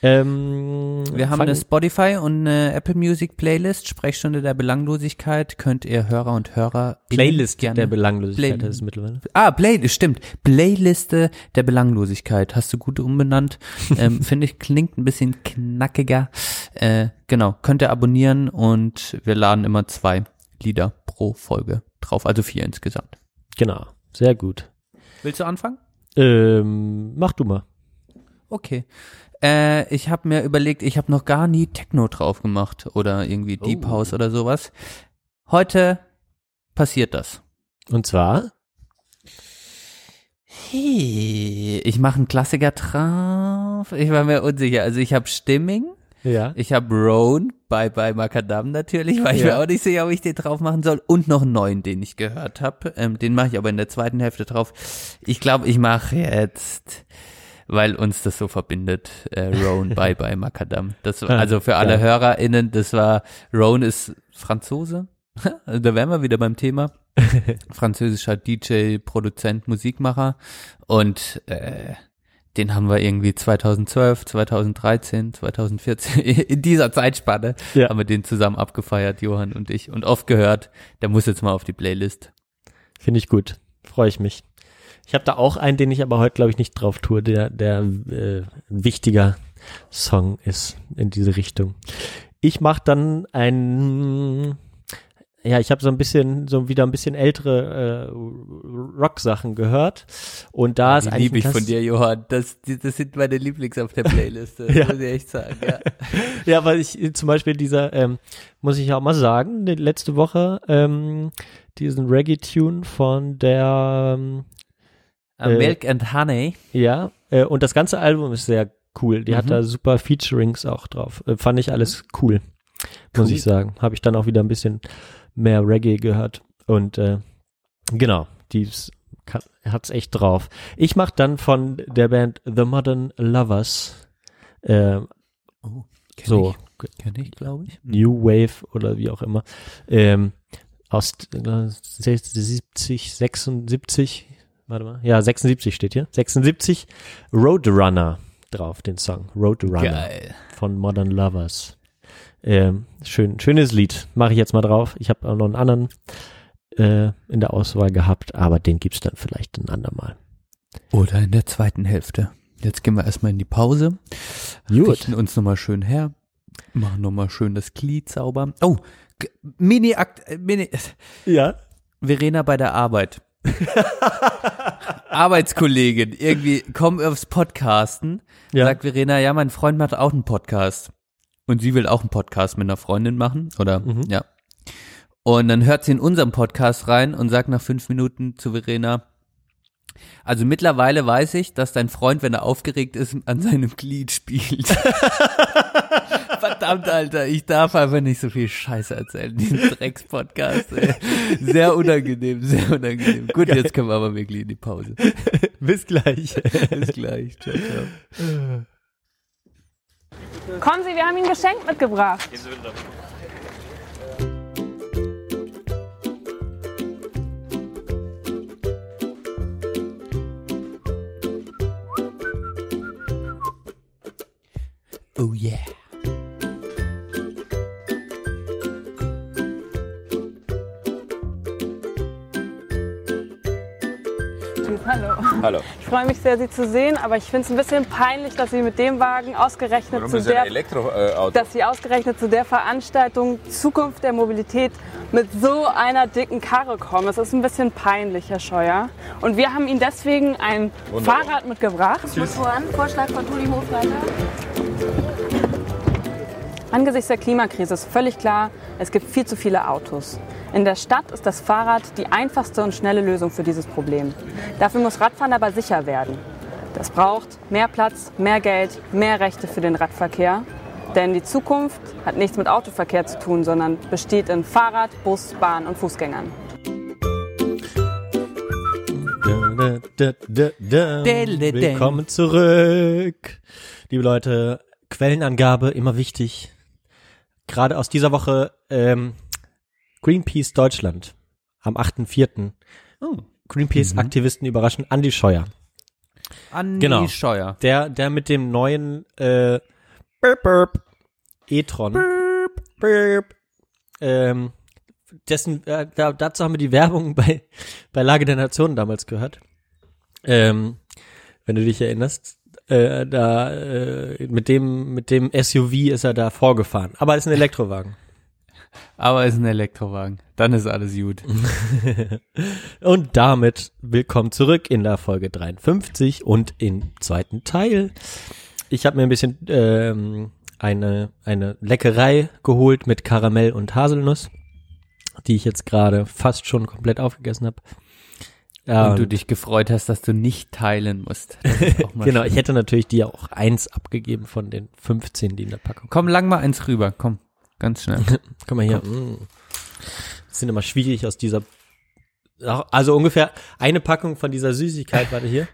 Ähm, Wir haben eine Spotify und eine Apple Music Playlist, Sprechstunde der Belanglosigkeit. Könnt ihr Hörer und Hörer Playlist gerne. der Belanglosigkeit Play- ist mittlerweile. Ah, Playlist, stimmt. Playliste der Belanglosigkeit. Hast du gut umbenannt. *laughs* ähm, Finde ich, klingt ein bisschen knackiger. Äh, genau, könnt ihr abonnieren und wir laden immer zwei Lieder pro Folge drauf, also vier insgesamt. Genau, sehr gut. Willst du anfangen? Ähm, mach du mal. Okay. Äh, ich habe mir überlegt, ich habe noch gar nie Techno drauf gemacht oder irgendwie Deep Oh. House oder sowas. Heute passiert das. Und zwar, Hey, ich mache einen Klassiker drauf. Ich war mir unsicher. Also ich habe Stimming, ja, ich habe Roan, Bye Bye Macadam natürlich, weil ich Ja. mir auch nicht sicher, ob ich den drauf machen soll. Und noch einen neuen, den ich gehört habe. Ähm, den mache ich aber in der zweiten Hälfte drauf. Ich glaube, ich mache jetzt, weil uns das so verbindet, äh, Roan, *laughs* Bye Bye Macadam. Das, also für alle geil. HörerInnen, das war, Roan ist Franzose. *laughs* Da wären wir wieder beim Thema. *laughs* Französischer DJ, Produzent, Musikmacher. Und äh, den haben wir irgendwie 2012, 2013, 2014, in dieser Zeitspanne Ja. haben wir den zusammen abgefeiert, Johann und ich, und oft gehört. Der muss jetzt mal auf die Playlist. finde ich gut. Freue ich mich. Ich habe da auch einen, den ich aber heute, glaube ich, nicht drauf tue, der, der äh, wichtiger Song ist in diese Richtung. Ich mache dann ein, ja, ich habe so ein bisschen, so wieder ein bisschen ältere äh, Rock-Sachen gehört. Und da ist Die eigentlich liebe ich von dir, Johann. Das, das sind meine Lieblings auf der *laughs* Playlist. Ja. muss ich echt sagen, ja. *laughs* Ja, weil ich zum Beispiel dieser, ähm, muss ich auch mal sagen, letzte Woche ähm, diesen Reggae-Tune von der, ähm, Äh, Milk and Honey. ja, äh, und das ganze Album ist sehr cool. Die hat Mhm. da super Featurings auch drauf. Äh, fand ich alles cool, muss Cool. ich sagen. Habe ich dann auch wieder ein bisschen mehr Reggae gehört. Und äh, genau, die hat's echt drauf. Ich mach dann von der Band The Modern Lovers äh, Oh, so Ich. Kenn ich, glaube ich. New Wave oder wie auch immer, ähm, aus äh, 70, 76, warte mal, ja, 76 steht hier, 76, Roadrunner drauf, den Song, Roadrunner Geil. von Modern Lovers. Ähm, schön, schönes Lied, mache ich jetzt mal drauf. Ich habe auch noch einen anderen äh, in der Auswahl gehabt, aber den gibt's dann vielleicht ein andermal. Oder in der zweiten Hälfte. Jetzt gehen wir erstmal in die Pause. Gut. Richten uns nochmal schön her. Machen nochmal schön das Glied sauber. Oh, Mini-Akt, äh, Mini, Ja. Verena bei der Arbeit. *laughs* Arbeitskollegin, irgendwie, komm aufs Podcasten. Ja. Sagt Verena, ja, mein Freund macht auch einen Podcast. Und sie will auch einen Podcast mit einer Freundin machen, oder? Mhm. Ja. Und dann hört sie in unserem Podcast rein und sagt nach fünf Minuten zu Verena, also mittlerweile weiß ich, dass dein Freund, wenn er aufgeregt ist, an seinem Glied spielt. *laughs* Verdammt, Alter, ich darf einfach nicht so viel Scheiße erzählen, diesen Drecks-Podcast. ey. Sehr unangenehm, sehr unangenehm. Gut, jetzt können wir aber wirklich in die Pause. *laughs* Bis gleich. Bis gleich. Ciao, ciao. *laughs* Kommen Sie, wir haben Ihnen ein Geschenk mitgebracht. Oh yeah. *laughs* hallo. Ich freue mich sehr, Sie zu sehen, aber ich finde es ein bisschen peinlich, dass Sie mit dem Wagen ausgerechnet Warum zu der Elektroauto? dass Sie ausgerechnet zu der Veranstaltung Zukunft der Mobilität mit so einer dicken Karre kommen. Es ist ein bisschen peinlich, Herr Scheuer. Und wir haben Ihnen deswegen ein Wunderbar. Fahrrad mitgebracht. Motoren, Vorschlag von Tuli Hofreiter. Angesichts der Klimakrise ist völlig klar, es gibt viel zu viele Autos. In der Stadt ist das Fahrrad die einfachste und schnelle Lösung für dieses Problem. Dafür muss Radfahren aber sicher werden. Das braucht mehr Platz, mehr Geld, mehr Rechte für den Radverkehr. Denn die Zukunft hat nichts mit Autoverkehr zu tun, sondern besteht in Fahrrad, Bus, Bahn und Fußgängern. Willkommen zurück. Liebe Leute, Quellenangabe immer wichtig. Gerade aus dieser Woche ähm, Greenpeace Deutschland am 8.4. Oh. Greenpeace-Aktivisten überraschen Andi Scheuer. Andi Genau. Scheuer. Der, der mit dem neuen äh, Burp, Burp, e-tron. Burp, ähm, dessen, äh, da, dazu haben wir die Werbung *laughs* bei, bei Lage der Nationen damals gehört. Ähm, wenn du dich erinnerst, äh, da äh, mit dem mit dem SUV ist er da vorgefahren, aber ist ein *laughs* Elektrowagen. Aber ist ein Elektrowagen. Dann ist alles gut. *laughs* Und damit willkommen zurück in der Folge 53 und im zweiten Teil. Ich habe mir ein bisschen ähm, eine, eine Leckerei geholt mit Karamell und Haselnuss, die ich jetzt gerade fast schon komplett aufgegessen habe. Ja, Und du dich gefreut hast, dass du nicht teilen musst. *laughs* Genau, schön. ich hätte natürlich dir auch eins abgegeben von den 15, die in der Packung Komm, lang mal eins rüber. Komm, ganz schnell. *laughs* Guck mal hier. Mm. Das sind immer schwierig aus dieser. Also ungefähr eine Packung von dieser Süßigkeit, *laughs* warte hier.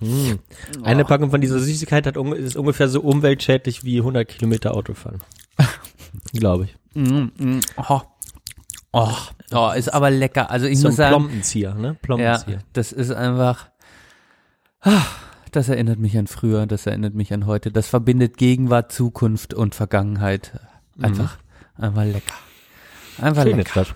Mm. Eine Packung von dieser Süßigkeit hat, ist ungefähr so umweltschädlich wie 100 Kilometer Autofahren. *laughs* Glaube ich. Mm, mm, oh. Oh, oh, ist aber lecker. Also ich so ein muss sagen, Plombenzieher, ne? ja, Plombenzieher. das ist einfach, ah, das erinnert mich an früher, das erinnert mich an heute. Das verbindet Gegenwart, Zukunft und Vergangenheit. Einfach, einfach lecker. Einfach Schön lecker. das.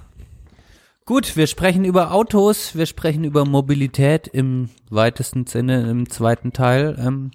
Gut, wir sprechen über Autos, wir sprechen über Mobilität im weitesten Sinne im zweiten Teil. Ähm,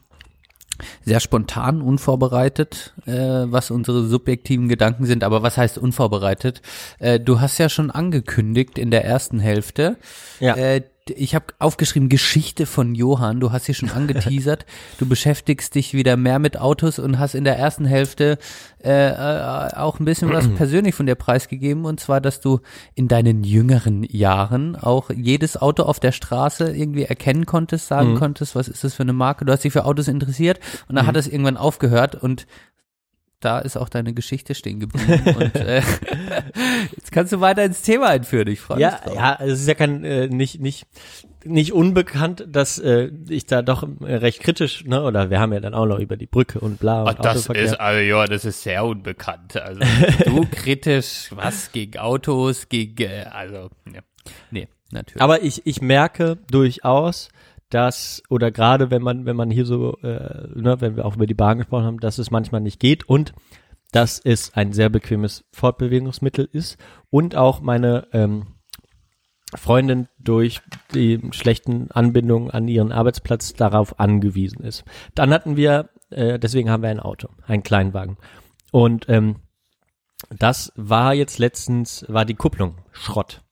sehr spontan, unvorbereitet, äh, was unsere subjektiven Gedanken sind. Aber was heißt unvorbereitet? Äh, du hast ja schon angekündigt in der ersten Hälfte. Ja. Äh, ich habe aufgeschrieben Geschichte von Johann. Du hast sie schon *laughs* angeteasert. du beschäftigst dich wieder mehr mit Autos und hast in der ersten Hälfte äh, äh, auch ein bisschen was *clears throat* persönlich von dir preisgegeben. Und zwar, dass du in deinen jüngeren Jahren auch jedes Auto auf der Straße irgendwie erkennen konntest, sagen konntest, was ist das für eine Marke. Du hast dich für Autos interessiert und dann hat es irgendwann aufgehört und da ist auch deine Geschichte stehen geblieben. und *laughs* äh, jetzt kannst du weiter ins Thema einführen. Ich freue mich Ja, drauf. ja, es ist ja kein äh, nicht nicht nicht unbekannt, dass äh, ich da doch äh, recht kritisch, ne, oder wir haben ja dann auch noch über die Brücke und bla und Ah, das ist, also ja, das ist sehr unbekannt. Also *laughs* du kritisch, was gegen Autos, gegen, äh, also, ja. nee, natürlich. Aber ich, ich merke durchaus, dass, oder gerade wenn man, wenn man hier so, äh, ne, wenn wir auch über die Bahn gesprochen haben, dass es manchmal nicht geht und dass es ein sehr bequemes Fortbewegungsmittel ist und auch meine ähm, Freundin durch die schlechten Anbindungen an ihren Arbeitsplatz darauf angewiesen ist. Dann hatten wir, äh, deswegen haben wir ein Auto, einen Kleinwagen. Und ähm, das war jetzt letztens, war die Kupplung Schrott.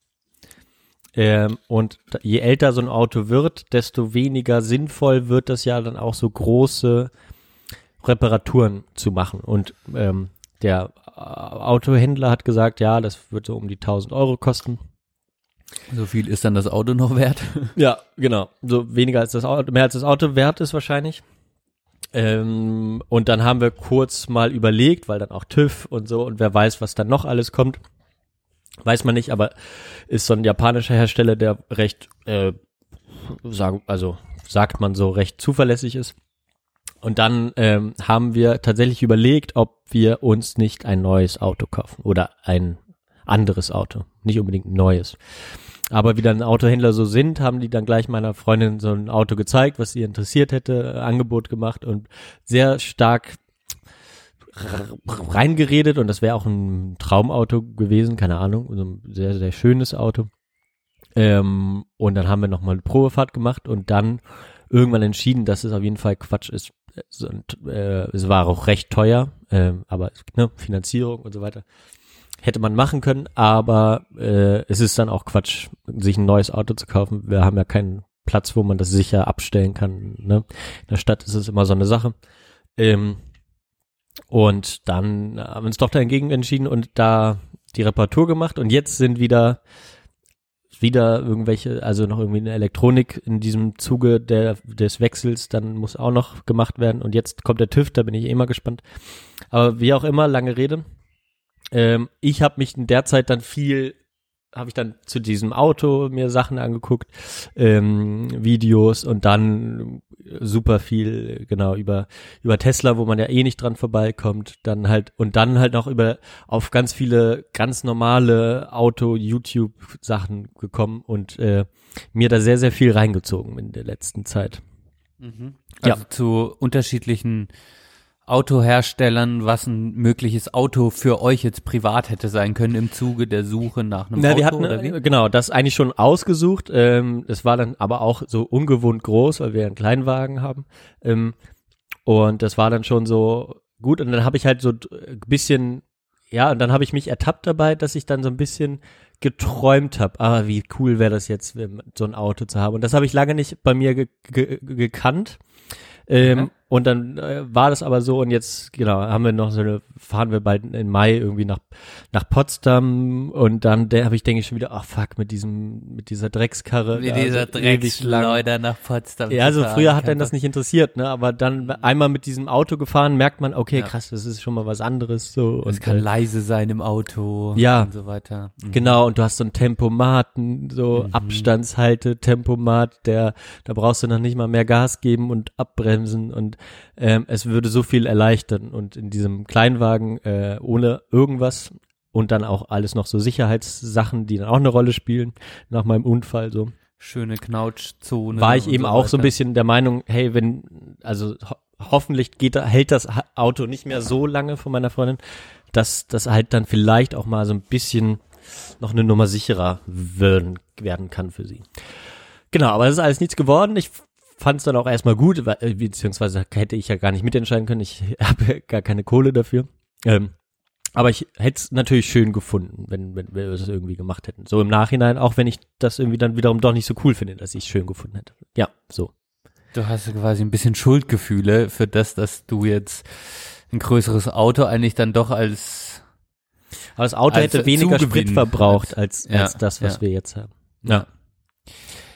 Ähm, und je älter so ein Auto wird, desto weniger sinnvoll wird das ja dann auch so große Reparaturen zu machen. Und ähm, der äh, Autohändler hat gesagt, ja, das wird so um die 1000 Euro kosten. so viel ist dann das Auto noch wert? *laughs* Ja, genau. So weniger als das Auto, mehr als das Auto wert ist wahrscheinlich. Ähm, und dann haben wir kurz mal überlegt, weil dann auch TÜV und so und wer weiß, was dann noch alles kommt. Weiß man nicht, aber ist so ein japanischer Hersteller, der recht, äh, sagen, also sagt man so, recht zuverlässig ist. Und dann ähm, haben wir tatsächlich überlegt, ob wir uns nicht ein neues Auto kaufen oder ein anderes Auto, nicht unbedingt ein neues. Aber wie dann Autohändler so sind, haben die dann gleich meiner Freundin so ein Auto gezeigt, was sie interessiert hätte, äh, Angebot gemacht und sehr stark reingeredet und das wäre auch ein Traumauto gewesen, keine Ahnung, so ein sehr, sehr schönes Auto. Ähm, und dann haben wir nochmal eine Probefahrt gemacht und dann irgendwann entschieden, dass es auf jeden Fall Quatsch ist. Es- Und, äh, es war auch recht teuer, ähm, aber ne, Finanzierung und so weiter hätte man machen können, aber äh, es ist dann auch Quatsch, sich ein neues Auto zu kaufen. Wir haben ja keinen Platz, wo man das sicher abstellen kann. Ne? In der Stadt ist es immer so eine Sache. Ähm, und dann haben wir uns doch dagegen entschieden und da die Reparatur gemacht und jetzt sind wieder wieder irgendwelche, also noch irgendwie eine Elektronik in diesem Zuge der, des Wechsels, dann muss auch noch gemacht werden und jetzt kommt der TÜV, da bin ich eh mal gespannt. Aber wie auch immer, lange Rede. Ähm, ich habe mich in der Zeit dann viel habe ich dann zu diesem Auto mir Sachen angeguckt, ähm, Videos und dann super viel genau über über Tesla, wo man ja eh nicht dran vorbeikommt, dann halt und dann halt noch über auf ganz viele ganz normale Auto YouTube Sachen gekommen und äh, mir da sehr sehr viel reingezogen in der letzten Zeit. Also zu unterschiedlichen Autoherstellern, was ein mögliches Auto für euch jetzt privat hätte sein können im Zuge der Suche nach einem Na, Auto wir hatten oder wie? äh, genau das eigentlich schon ausgesucht. Ähm, es war dann aber auch so ungewohnt groß, weil wir einen Kleinwagen haben. Ähm, und das war dann schon so gut. Und dann habe ich halt so ein bisschen, ja, und dann habe ich mich ertappt dabei, dass ich dann so ein bisschen geträumt habe. Ah, wie cool wäre das jetzt, so ein Auto zu haben. Und das habe ich lange nicht bei mir ge ge gekannt. Ähm, Mhm. Und dann äh, war das aber so und jetzt, genau, haben wir noch so eine, fahren wir bald im Mai irgendwie nach, nach Potsdam und dann der habe ich, denke ich, schon wieder, ach fuck, mit diesem, mit dieser Dreckskarre. Wie da dieser so ewig lang. Drecksschleuder nach Potsdam. Ja, also fahren, früher hat einen das nicht interessiert, ne? Aber dann einmal mit diesem Auto gefahren, merkt man, okay, Ja. krass, das ist schon mal was anderes so. Es und, kann äh, leise sein im Auto Ja. und so weiter. Mhm. Genau, und du hast so einen Tempomaten, so Mhm. Abstandshalte, Tempomat, der, da brauchst du noch nicht mal mehr Gas geben und abbremsen und ähm, es würde so viel erleichtern und in diesem Kleinwagen äh, ohne irgendwas und dann auch alles noch so Sicherheitssachen, die dann auch eine Rolle spielen nach meinem Unfall so Schöne Knautschzone. war ich eben so auch so ein bisschen der Meinung, hey, wenn, also ho hoffentlich geht, da- hält das Auto nicht mehr so lange von meiner Freundin, dass das halt dann vielleicht auch mal so ein bisschen noch eine Nummer sicherer werden, werden kann für sie. Genau, aber das ist alles nichts geworden. Ich fand es dann auch erstmal gut, äh, beziehungsweise hätte ich ja gar nicht mitentscheiden können. Ich *laughs* habe gar keine Kohle dafür. Ähm, aber ich hätte es natürlich schön gefunden, wenn, wenn wir das irgendwie gemacht hätten. So im Nachhinein, auch wenn ich das irgendwie dann wiederum doch nicht so cool finde, dass ich es schön gefunden hätte. Ja, so. Du hast quasi ein bisschen Schuldgefühle für das, dass du jetzt ein größeres Auto eigentlich dann doch als Aber das Auto Als hätte weniger. Sprit verbraucht als, Ja, als das, was ja. wir jetzt haben. Ja.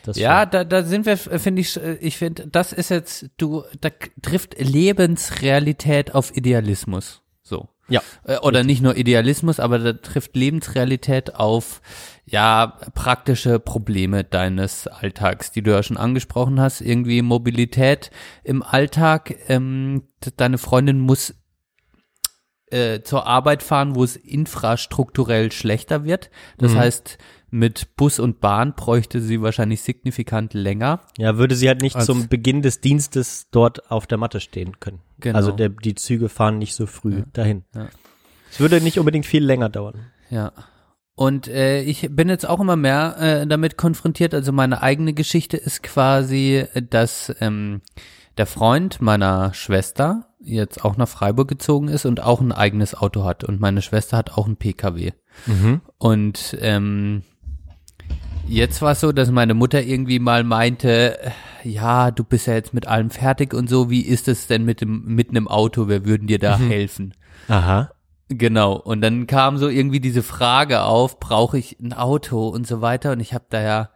Das Ja, da, da sind wir, finde ich, äh, ich finde, das ist jetzt, du, da trifft Lebensrealität auf Idealismus. So. Ja. Äh, Oder nicht nur Idealismus, aber da trifft Lebensrealität auf, ja, praktische Probleme deines Alltags, die du ja schon angesprochen hast. Irgendwie Mobilität im Alltag. Ähm, deine Freundin muss äh, zur Arbeit fahren, wo es infrastrukturell schlechter wird. Das Mhm. heißt, mit Bus und Bahn bräuchte sie wahrscheinlich signifikant länger. ja, würde sie halt nicht zum Beginn des Dienstes dort auf der Matte stehen können. Genau. Also der, die Züge fahren nicht so früh dahin. Ja. Es würde nicht unbedingt viel länger dauern. Ja. Und äh, ich bin jetzt auch immer mehr äh, damit konfrontiert. Also meine eigene Geschichte ist quasi, dass ähm, der Freund meiner Schwester jetzt auch nach Freiburg gezogen ist und auch ein eigenes Auto hat. Und meine Schwester hat auch ein PKW. Und ähm, jetzt war es so, dass meine Mutter irgendwie mal meinte, ja, du bist ja jetzt mit allem fertig und so, wie ist es denn mit dem mit einem Auto? Wir würden dir da helfen. Aha. Genau. Und dann kam so irgendwie diese Frage auf, brauche ich ein Auto und so weiter. Und ich habe da ja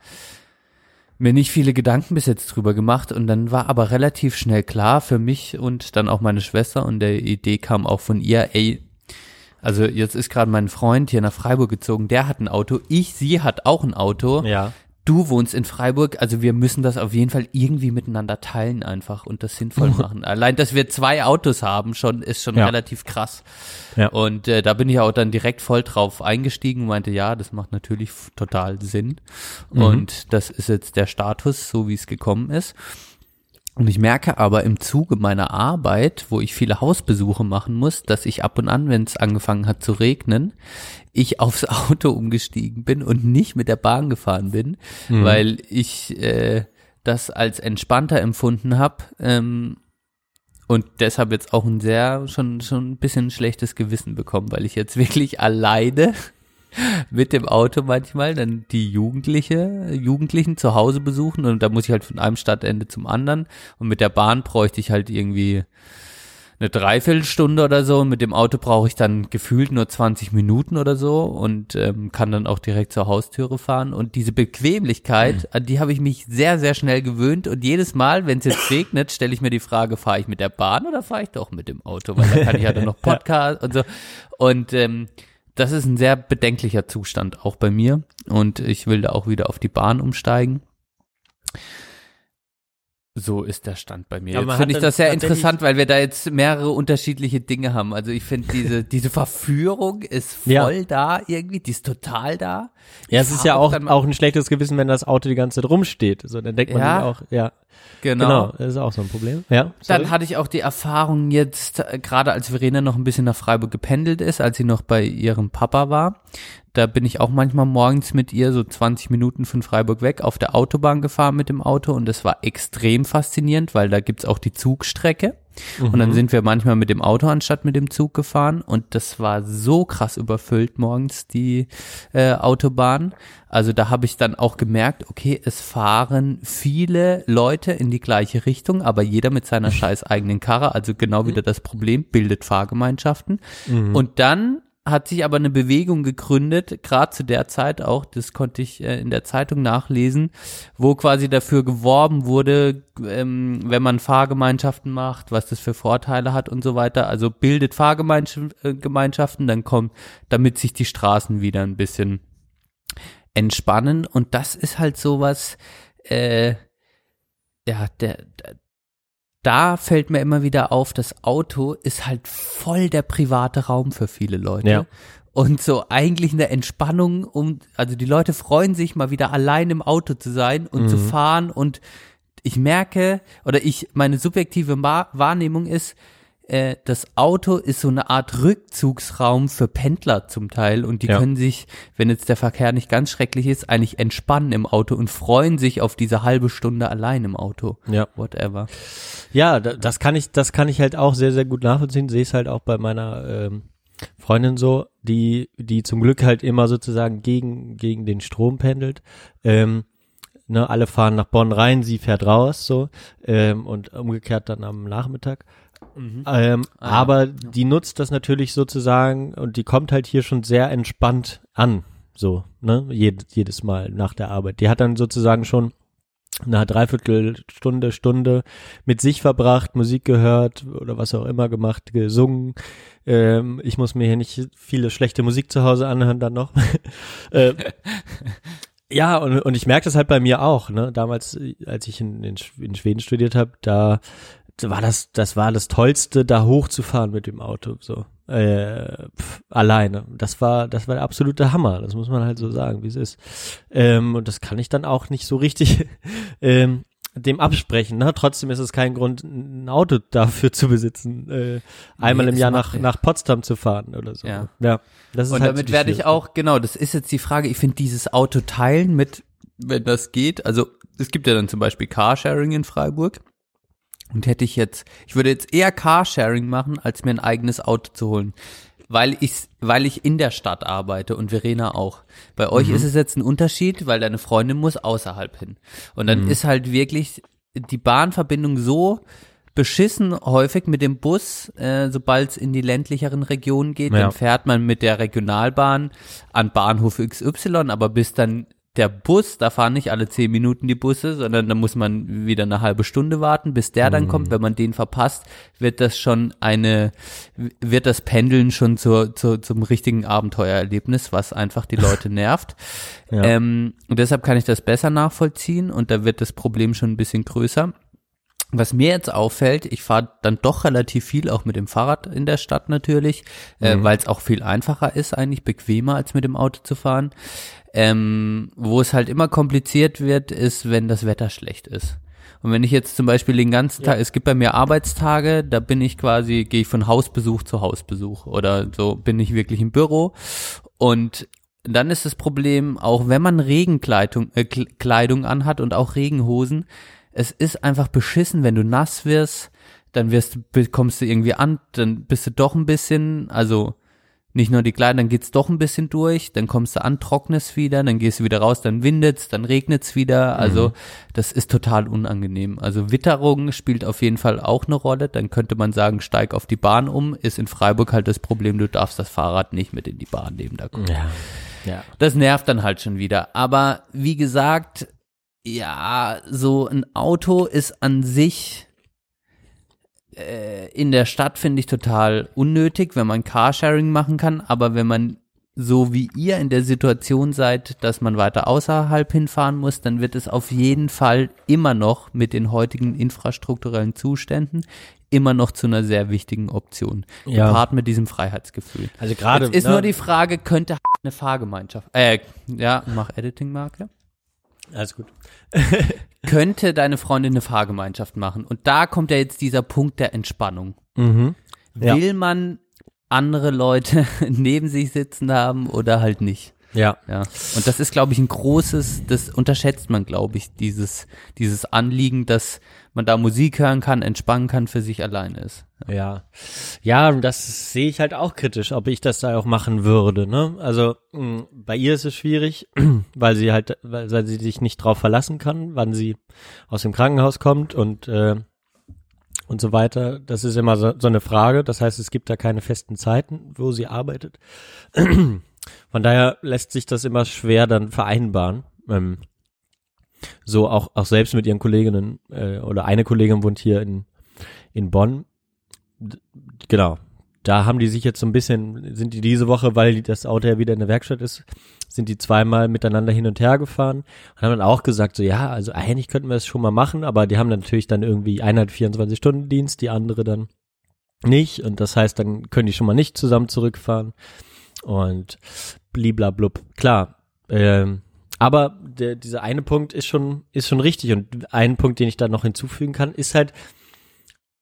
mir nicht viele Gedanken bis jetzt drüber gemacht. Und dann war aber relativ schnell klar für mich und dann auch meine Schwester und der Idee kam auch von ihr, ey, also jetzt ist gerade mein Freund hier nach Freiburg gezogen, der hat ein Auto, ich, sie hat auch ein Auto. Ja. Du wohnst in Freiburg, also wir müssen das auf jeden Fall irgendwie miteinander teilen einfach und das sinnvoll *laughs* machen. Allein, dass wir zwei Autos haben, schon ist schon Ja. relativ krass. Ja. Und äh, da bin ich auch dann direkt voll drauf eingestiegen und meinte, ja, das macht natürlich total Sinn. Und das ist jetzt der Status, so wie es gekommen ist. Und ich merke aber im Zuge meiner Arbeit, wo ich viele Hausbesuche machen muss, dass ich ab und an, wenn es angefangen hat zu regnen, ich aufs *laughs* Auto umgestiegen bin und nicht mit der Bahn gefahren bin, weil ich äh, das als entspannter empfunden habe ähm, und deshalb jetzt auch ein sehr schon schon ein bisschen schlechtes Gewissen bekommen, weil ich jetzt *laughs* wirklich alleine mit dem Auto manchmal dann die Jugendliche, Jugendlichen zu Hause besuchen und da muss ich halt von einem Stadtende zum anderen. Und mit der Bahn bräuchte ich halt irgendwie eine Dreiviertelstunde oder so. Und mit dem Auto brauche ich dann gefühlt nur 20 Minuten oder so und ähm, kann dann auch direkt zur Haustüre fahren. Und diese Bequemlichkeit, an die habe ich mich sehr, sehr schnell gewöhnt. Und jedes Mal, wenn es jetzt *coughs* regnet, stelle ich mir die Frage, fahre ich mit der Bahn oder fahre ich doch mit dem Auto, weil da kann ich ja dann noch *laughs* Podcast und so. Und ähm, das ist ein sehr bedenklicher Zustand auch bei mir und ich will da auch wieder auf die Bahn umsteigen. So ist der Stand bei mir. Ja, Jetzt finde ich das sehr interessant, weil wir da jetzt mehrere unterschiedliche Dinge haben. Also ich finde diese, *laughs* diese Verführung ist voll Ja. da irgendwie, die ist total da. Ja, es ist ja auch, auch ein schlechtes Gewissen, wenn das Auto die ganze Zeit rumsteht. So, dann denkt man Ja. sich auch, ja, Genau. genau, das ist auch so ein Problem. Ja, sorry. Dann hatte ich auch die Erfahrung jetzt, äh, gerade als Verena noch ein bisschen nach Freiburg gependelt ist, als sie noch bei ihrem Papa war. Da bin ich auch manchmal morgens mit ihr so 20 Minuten von Freiburg weg auf der Autobahn gefahren mit dem Auto und das war extrem faszinierend, weil da gibt's auch die Zugstrecke. Und dann sind wir manchmal mit dem Auto anstatt mit dem Zug gefahren und das war so krass überfüllt morgens die äh, Autobahn. Also da habe ich dann auch gemerkt, okay, es fahren viele Leute in die gleiche Richtung, aber jeder mit seiner *laughs* scheiß eigenen Karre, also genau wieder das Problem, bildet Fahrgemeinschaften. Und dann hat sich aber eine Bewegung gegründet, gerade zu der Zeit auch, das konnte ich äh, in der Zeitung nachlesen, wo quasi dafür geworben wurde, ähm, wenn man Fahrgemeinschaften macht, was das für Vorteile hat und so weiter. Also bildet Fahrgemeinschaften, dann kommt, damit sich die Straßen wieder ein bisschen entspannen. Und das ist halt sowas, äh, ja, der, der da fällt mir immer wieder auf, das Auto ist halt voll der private Raum für viele Leute. Ja. Und so eigentlich eine Entspannung, um, also die Leute freuen sich mal wieder allein im Auto zu sein und zu fahren und ich merke, oder ich, meine subjektive Wahrnehmung ist, äh, das Auto ist so eine Art Rückzugsraum für Pendler zum Teil und die Ja. können sich, wenn jetzt der Verkehr nicht ganz schrecklich ist, eigentlich entspannen im Auto und freuen sich auf diese halbe Stunde allein im Auto. Ja. Whatever. Ja, da- das kann ich, das kann ich halt auch sehr, sehr gut nachvollziehen. Sehe es halt auch bei meiner ähm, Freundin so, die, die zum Glück halt immer sozusagen gegen, gegen den Strom pendelt. Ähm, ne, alle fahren nach Bonn rein, sie fährt raus, so, ähm, und umgekehrt dann am Nachmittag. Ähm, Ah, ja. aber die nutzt das natürlich sozusagen und die kommt halt hier schon sehr entspannt an, so, ne, Jed, jedes Mal nach der Arbeit. Die hat dann sozusagen schon eine Dreiviertelstunde, Stunde mit sich verbracht, Musik gehört oder was auch immer gemacht, gesungen. Ähm, ich muss mir hier nicht viele schlechte Musik zu Hause anhören dann noch. *laughs* äh, *laughs* ja, und, und ich merke das halt bei mir auch, ne? Damals, als ich in, in, Sch- in Schweden studiert habe, da war das, das war das Tollste, da hochzufahren mit dem Auto, so. Äh, pf, alleine. Das war, das war der absolute Hammer. Das muss man halt so sagen, wie es ist. Ähm, und das kann ich dann auch nicht so richtig *laughs* ähm, dem absprechen. Ne? Trotzdem ist es kein Grund, ein Auto dafür zu besitzen, äh, einmal im das Jahr nach, nach Potsdam zu fahren oder so. Ja. ja das ist Und halt damit die werde ich auch, genau, das ist jetzt die Frage, ich finde dieses Auto teilen mit, wenn das geht, also es gibt ja dann zum Beispiel Carsharing in Freiburg. Und hätte ich jetzt, ich würde jetzt eher Carsharing machen, als mir ein eigenes Auto zu holen. Weil ich, weil ich in der Stadt arbeite und Verena auch. Bei euch ist es jetzt ein Unterschied, weil deine Freundin muss außerhalb hin. Und dann ist halt wirklich die Bahnverbindung so beschissen häufig mit dem Bus, äh, sobald es in die ländlicheren Regionen geht, Ja. dann fährt man mit der Regionalbahn an Bahnhof XY, aber bis dann der Bus, da fahren nicht alle zehn Minuten die Busse, sondern da muss man wieder eine halbe Stunde warten, bis der dann kommt. Wenn man den verpasst, wird das schon eine, wird das Pendeln schon zur, zur, zum richtigen Abenteuererlebnis, was einfach die Leute *laughs* nervt. Ja. Ähm, und deshalb kann ich das besser nachvollziehen und da wird das Problem schon ein bisschen größer. Was mir jetzt auffällt, ich fahre dann doch relativ viel auch mit dem Fahrrad in der Stadt natürlich, äh, weil es auch viel einfacher ist, eigentlich bequemer als mit dem Auto zu fahren. Ähm, wo es halt immer kompliziert wird, ist, wenn das Wetter schlecht ist. Und wenn ich jetzt zum Beispiel den ganzen Tag, es gibt bei mir Arbeitstage, da bin ich quasi, gehe ich von Hausbesuch zu Hausbesuch oder so bin ich wirklich im Büro und dann ist das Problem, auch wenn man Regenkleidung äh, Kle- Kleidung anhat und auch Regenhosen, es ist einfach beschissen, wenn du nass wirst, dann wirst du, kommst du irgendwie an, dann bist du doch ein bisschen, also nicht nur die Kleidung, dann geht's doch ein bisschen durch, dann kommst du an, trocknest wieder, dann gehst du wieder raus, dann windet's, dann regnet's wieder, also das ist total unangenehm. Also Witterung spielt auf jeden Fall auch eine Rolle, dann könnte man sagen, steig auf die Bahn um, ist in Freiburg halt das Problem, du darfst das Fahrrad nicht mit in die Bahn nehmen, da kommt Ja. Ja. das nervt dann halt schon wieder. Aber wie gesagt, ja, so ein Auto ist an sich äh, in der Stadt finde ich total unnötig, wenn man Carsharing machen kann. Aber wenn man so wie ihr in der Situation seid, dass man weiter außerhalb hinfahren muss, dann wird es auf jeden Fall immer noch mit den heutigen infrastrukturellen Zuständen immer noch zu einer sehr wichtigen Option. Ja. Gepaart mit diesem Freiheitsgefühl. Also gerade ist ne, nur die Frage, könnte eine Fahrgemeinschaft, äh, ja, mach Editing-Marke. alles gut. *laughs* Könnte deine Freundin eine Fahrgemeinschaft machen? Und da kommt ja jetzt dieser Punkt der Entspannung. Mhm. Ja. Will man andere Leute *laughs* neben sich sitzen haben oder halt nicht? Ja. Ja. Und das ist, glaube ich, ein großes, das unterschätzt man, glaube ich, dieses, dieses Anliegen, dass man da Musik hören kann, entspannen kann, für sich alleine ist. Ja. Ja, und das sehe ich halt auch kritisch, ob ich das da auch machen würde, ne? Also, mh, bei ihr ist es schwierig, *clears throat* weil sie halt, weil, weil sie sich nicht drauf verlassen kann, wann sie aus dem Krankenhaus kommt und, äh, und so weiter. Das ist immer so, so eine Frage. Das heißt, es gibt da keine festen Zeiten, wo sie arbeitet. *clears throat* Von daher lässt sich das immer schwer dann vereinbaren. Ähm, so auch, auch selbst mit ihren Kolleginnen, äh, oder eine Kollegin wohnt hier in, in Bonn. D- Genau. Da haben die sich jetzt so ein bisschen, sind die diese Woche, weil das Auto ja wieder in der Werkstatt ist, sind die zweimal miteinander hin und her gefahren und haben dann auch gesagt, so ja, also eigentlich könnten wir es schon mal machen, aber die haben dann natürlich dann irgendwie einer hat 24-Stunden-Dienst, die andere dann nicht und das heißt, dann können die schon mal nicht zusammen zurückfahren und bliblablub. Klar, ähm, aber der, dieser eine Punkt ist schon, ist schon richtig. Und ein Punkt, den ich da noch hinzufügen kann, ist halt,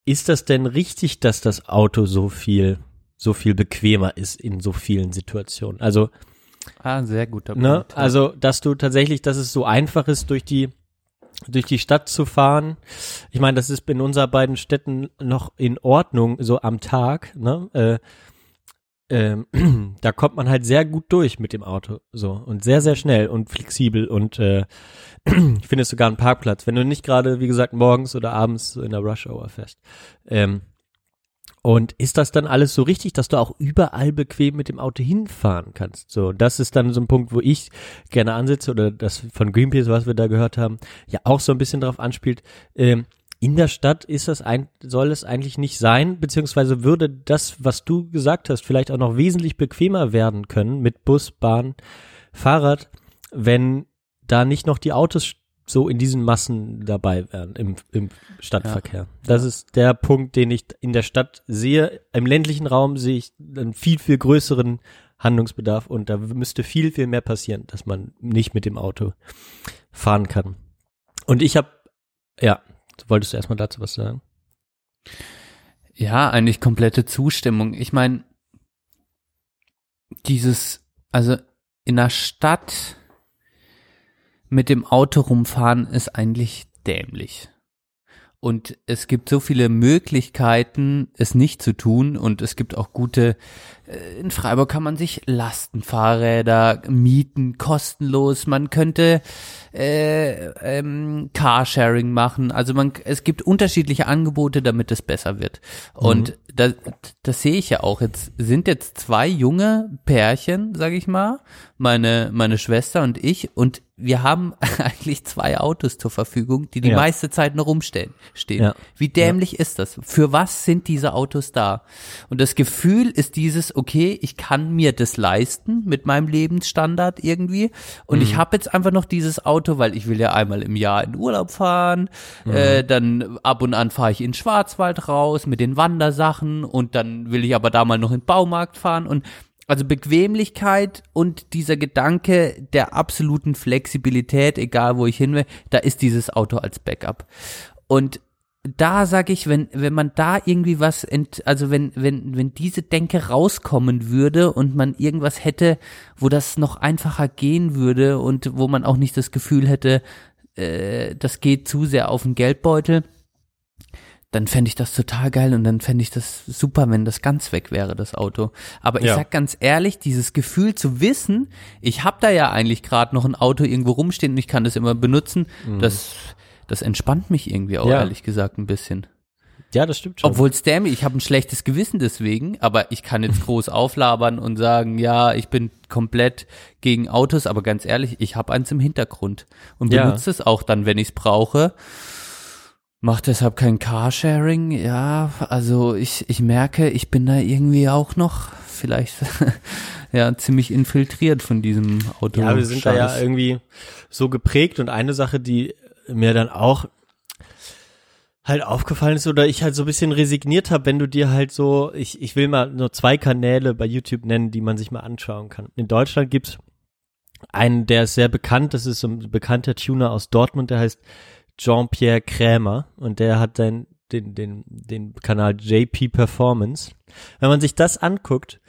ist das denn richtig, dass das Auto so viel, so viel bequemer ist in so vielen Situationen? Also, Ah, sehr guter ne, Punkt. also, dass du tatsächlich, dass es so einfach ist, durch die, durch die Stadt zu fahren. Ich meine, das ist in unseren beiden Städten noch in Ordnung, so am Tag, ne? Äh, ähm, *clears throat* da kommt man halt sehr gut durch mit dem Auto, so und sehr sehr schnell und flexibel und äh, *clears throat* ich finde es sogar einen Parkplatz, wenn du nicht gerade wie gesagt morgens oder abends in der Rush Hour fährst. Ähm, und ist das dann alles so richtig, dass du auch überall bequem mit dem Auto hinfahren kannst? So, das ist dann so ein Punkt, wo ich gerne ansitze oder das von Greenpeace, was wir da gehört haben, ja auch so ein bisschen darauf anspielt. Ähm, in der Stadt ist das ein, soll es eigentlich nicht sein, beziehungsweise würde das, was du gesagt hast, vielleicht auch noch wesentlich bequemer werden können mit Bus, Bahn, Fahrrad, wenn da nicht noch die Autos so in diesen Massen dabei wären im, im Stadtverkehr. Das ist der Punkt, den ich in der Stadt sehe. Im ländlichen Raum sehe ich einen viel, viel größeren Handlungsbedarf und da müsste viel, viel mehr passieren, dass man nicht mit dem Auto fahren kann. Und ich habe, ja, wolltest du erstmal dazu was sagen? Ja, eigentlich komplette Zustimmung. Ich meine, dieses, also in der Stadt mit dem Auto rumfahren ist eigentlich dämlich. Und es gibt so viele Möglichkeiten, es nicht zu tun. Und es gibt auch gute, in Freiburg kann man sich Lastenfahrräder mieten, kostenlos. Man könnte äh, ähm, Carsharing machen. Also man, es gibt unterschiedliche Angebote, damit es besser wird. Und das, das sehe ich ja auch. Jetzt sind jetzt zwei junge Pärchen, sage ich mal, meine meine Schwester und ich, und wir haben *laughs* eigentlich zwei Autos zur Verfügung, die die Ja. meiste Zeit noch rumstehen. Stehen. Ja. Wie dämlich ist das? Für was sind diese Autos da? Und das Gefühl ist dieses, okay, ich kann mir das leisten mit meinem Lebensstandard irgendwie. Und ich habe jetzt einfach noch dieses Auto, weil ich will ja einmal im Jahr in Urlaub fahren. Äh, dann ab und an fahre ich in den Schwarzwald raus mit den Wandersachen und dann will ich aber da mal noch in den Baumarkt fahren und also Bequemlichkeit und dieser Gedanke der absoluten Flexibilität, egal wo ich hin will, da ist dieses Auto als Backup. Und da sage ich, wenn wenn man da irgendwie was, ent, also wenn wenn wenn diese Denke rauskommen würde und man irgendwas hätte, wo das noch einfacher gehen würde und wo man auch nicht das Gefühl hätte, äh, das geht zu sehr auf den Geldbeutel, dann fände ich das total geil und dann fände ich das super, wenn das ganz weg wäre, das Auto. Aber ich Ja. sag ganz ehrlich, dieses Gefühl zu wissen, ich habe da ja eigentlich gerade noch ein Auto irgendwo rumstehen und ich kann das immer benutzen, das, das entspannt mich irgendwie auch Ja. ehrlich gesagt ein bisschen. Ja, das stimmt schon. Obwohl dämlich, ich habe ein schlechtes Gewissen deswegen, aber ich kann jetzt *laughs* groß auflabern und sagen, ja, ich bin komplett gegen Autos, aber ganz ehrlich, ich habe eins im Hintergrund und Ja. benutze es auch dann, wenn ich es brauche. Mach deshalb kein Carsharing, ja, also ich, ich merke, ich bin da irgendwie auch noch vielleicht *laughs* ja ziemlich infiltriert von diesem Auto. Ja, wir sind da ja irgendwie so geprägt und eine Sache, die mir dann auch halt aufgefallen ist oder ich halt so ein bisschen resigniert habe, wenn du dir halt so, ich, ich will mal nur zwei Kanäle bei YouTube nennen, die man sich mal anschauen kann. In Deutschland gibt's einen, der ist sehr bekannt, das ist so ein bekannter Tuner aus Dortmund, der heißt Jean-Pierre Krämer und der hat dann den, den, den Kanal JP Performance. Wenn man sich das anguckt,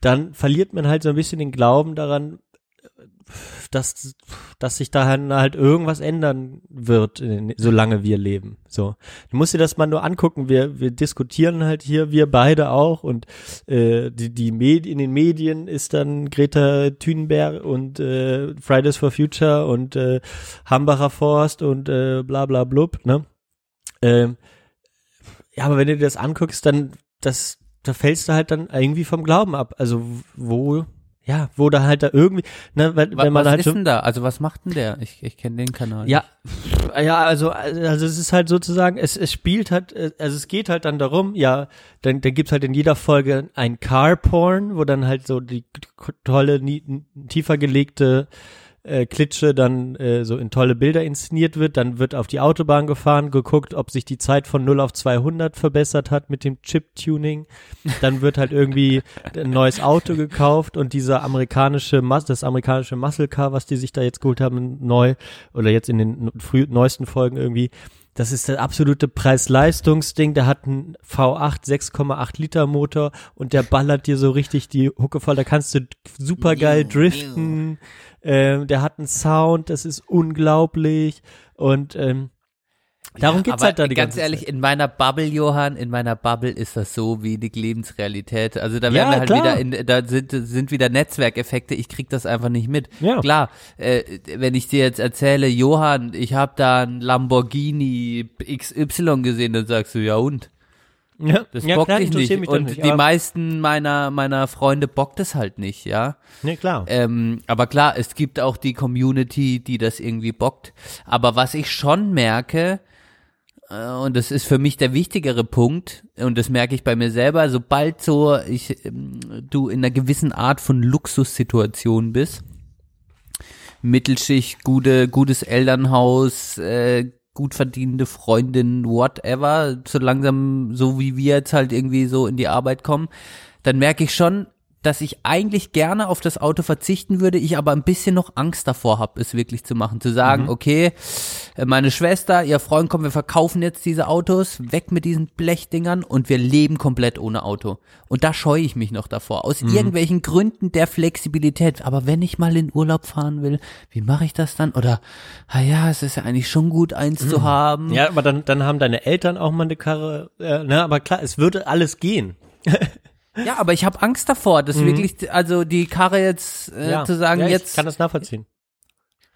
dann verliert man halt so ein bisschen den Glauben daran, dass, dass sich da halt irgendwas ändern wird, solange wir leben. So, du musst dir das mal nur angucken. Wir, wir diskutieren halt hier, wir beide auch und äh, die, die Med in den Medien ist dann Greta Thunberg und äh, Fridays for Future und äh, Hambacher Forst und äh, bla bla blub, ne? Ähm, ja, aber wenn du dir das anguckst, dann das, da fällst du halt dann irgendwie vom Glauben ab. Also wo ja, wo da halt da irgendwie, ne, wenn, was, wenn man was halt ist schon, denn da? Also was macht denn der? Ich, ich kenne den Kanal. ja, ja, also, also es ist halt sozusagen, es, es spielt halt, äh, also es geht halt dann darum, ja, dann, dann gibt's halt in jeder Folge ein Car-Porn, wo dann halt so die tolle, nie, tiefer gelegte äh, Klitsche dann äh, so in tolle Bilder inszeniert wird, dann wird auf die Autobahn gefahren, geguckt, ob sich die Zeit von 0 auf 200 verbessert hat mit dem Chip-Tuning, dann wird halt irgendwie ein neues Auto gekauft und dieser amerikanische, das amerikanische Muscle Car, was die sich da jetzt geholt haben, neu oder jetzt in den früh, neuesten Folgen irgendwie, das ist das absolute Preis-Leistungs-Ding. Der hat einen V8 6,8 Liter Motor und der ballert dir so richtig die Hucke voll. Da kannst du super geil driften. Ähm, der hat einen Sound, das ist unglaublich. Und ähm, darum geht's Aber halt da die ganz ganze ehrlich, Zeit. in meiner Bubble, Johann, in meiner Bubble ist das so wenig Lebensrealität. Also da Ja, werden wir halt klar. wieder in, da sind, sind wieder Netzwerkeffekte. Ich krieg das einfach nicht mit. Ja. Klar, äh, wenn ich dir jetzt erzähle, Johann, ich habe da einen Lamborghini XY gesehen, dann sagst du, ja und? Ja, Das ja, bockt klar, dich nicht. Und nicht, die meisten meiner, meiner Freunde bockt es halt nicht, ja. Nee, klar. Ähm, aber klar, es gibt auch die Community, die das irgendwie bockt. Aber was ich schon merke, äh, und das ist für mich der wichtigere Punkt, und das merke ich bei mir selber, sobald so ich, ähm, du in einer gewissen Art von Luxussituation bist, Mittelschicht, gute, gutes Elternhaus, äh, gut verdienende Freundin, whatever, so langsam, so wie wir jetzt halt irgendwie so in die Arbeit kommen, dann merke ich schon, dass ich eigentlich gerne auf das Auto verzichten würde, ich aber ein bisschen noch Angst davor habe, es wirklich zu machen. Zu sagen, okay, äh, meine Schwester, ihr Freund, komm, wir verkaufen jetzt diese Autos, weg mit diesen Blechdingern und wir leben komplett ohne Auto. Und da scheue ich mich noch davor, aus irgendwelchen Gründen der Flexibilität. Aber wenn ich mal in Urlaub fahren will, wie mache ich das dann? Oder, ah ja, es ist ja eigentlich schon gut, eins zu haben. Ja, aber dann, dann haben deine Eltern auch mal eine Karre, äh, ne, aber klar, es würde alles gehen. *laughs* Ja, aber ich habe Angst davor, das wirklich, also die Karre jetzt äh, ja. zu sagen, ja, ich jetzt kann das nachvollziehen.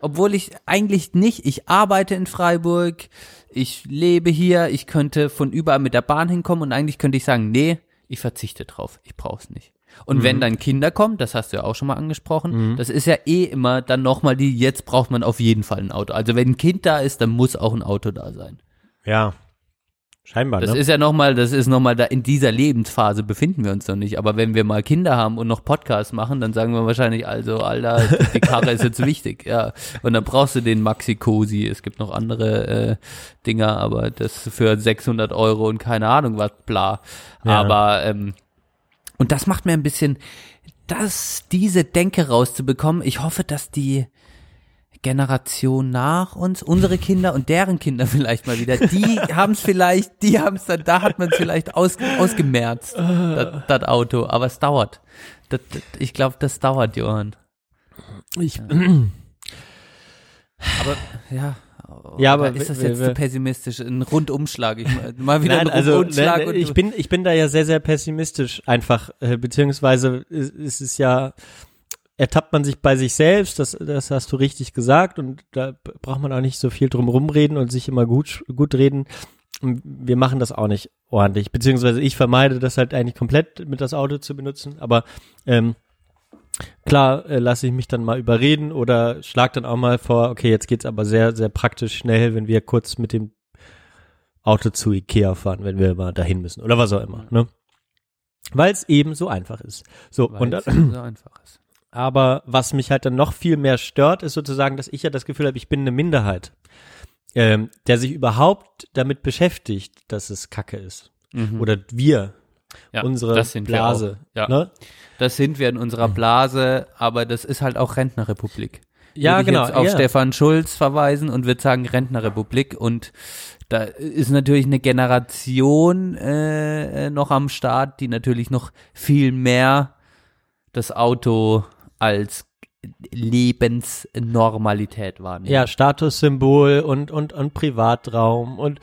Obwohl ich eigentlich nicht, ich arbeite in Freiburg, ich lebe hier, ich könnte von überall mit der Bahn hinkommen und eigentlich könnte ich sagen, nee, ich verzichte drauf, ich brauch's nicht. Und wenn dann Kinder kommen, das hast du ja auch schon mal angesprochen, das ist ja eh immer dann nochmal die, jetzt braucht man auf jeden Fall ein Auto. Also wenn ein Kind da ist, dann muss auch ein Auto da sein. Ja. Scheinbar, Das ne? ist ja nochmal, das ist nochmal da, in dieser Lebensphase befinden wir uns noch nicht. Aber wenn wir mal Kinder haben und noch Podcasts machen, dann sagen wir wahrscheinlich, also, Alter, die Karre ist jetzt wichtig, ja. Und dann brauchst du den Maxi Cosi. Es gibt noch andere, äh, Dinger, aber das für 600 Euro und keine Ahnung was, bla. Ja. Aber, ähm, und das macht mir ein bisschen, das, diese Denke rauszubekommen. Ich hoffe, dass die, Generation nach uns, unsere Kinder und deren Kinder *laughs* vielleicht mal wieder, die haben es vielleicht, die haben es dann, da hat man es vielleicht aus, ausgemerzt, das, das Auto, aber es dauert. Das, das, ich glaube, das dauert, Johann. Ich, *clears throat* Aber ja. Ja, aber ist das jetzt zu pessimistisch? Ein Rundumschlag. Ich, mal wieder Nein, ein also Rundumschlag. ne, und ich bin ich bin da ja sehr sehr pessimistisch einfach äh, beziehungsweise ist, ist es ja ertappt man sich bei sich selbst, das das hast du richtig gesagt und da braucht man auch nicht so viel drum rumreden und sich immer gut gut reden. Und Wir machen das auch nicht ordentlich, beziehungsweise ich vermeide das halt eigentlich komplett mit das Auto zu benutzen, aber ähm, Klar, äh, lasse ich mich dann mal überreden oder schlag dann auch mal vor, okay, jetzt geht's aber sehr, sehr praktisch schnell, wenn wir kurz mit dem Auto zu Ikea fahren, wenn wir mal dahin müssen oder was auch immer, ne? Weil es eben so einfach ist. So, und Weil es dann, so einfach ist. Aber was mich halt dann noch viel mehr stört, ist sozusagen, dass ich ja das Gefühl habe, ich bin eine Minderheit, ähm, der sich überhaupt damit beschäftigt, dass es Kacke ist. Oder wir, Ja, unsere das sind wir Blase. Ja. Ne? Das sind wir in unserer Blase, aber das ist halt auch Rentnerrepublik. Ja, Würde ich genau. Jetzt auf ja. Stefan Schulz verweisen und würde sagen Rentnerrepublik und da ist natürlich eine Generation äh, äh, noch am Start, die natürlich noch viel mehr das Auto als Lebensnormalität wahrnehmen. Ja, Statussymbol und, und, und Privatraum und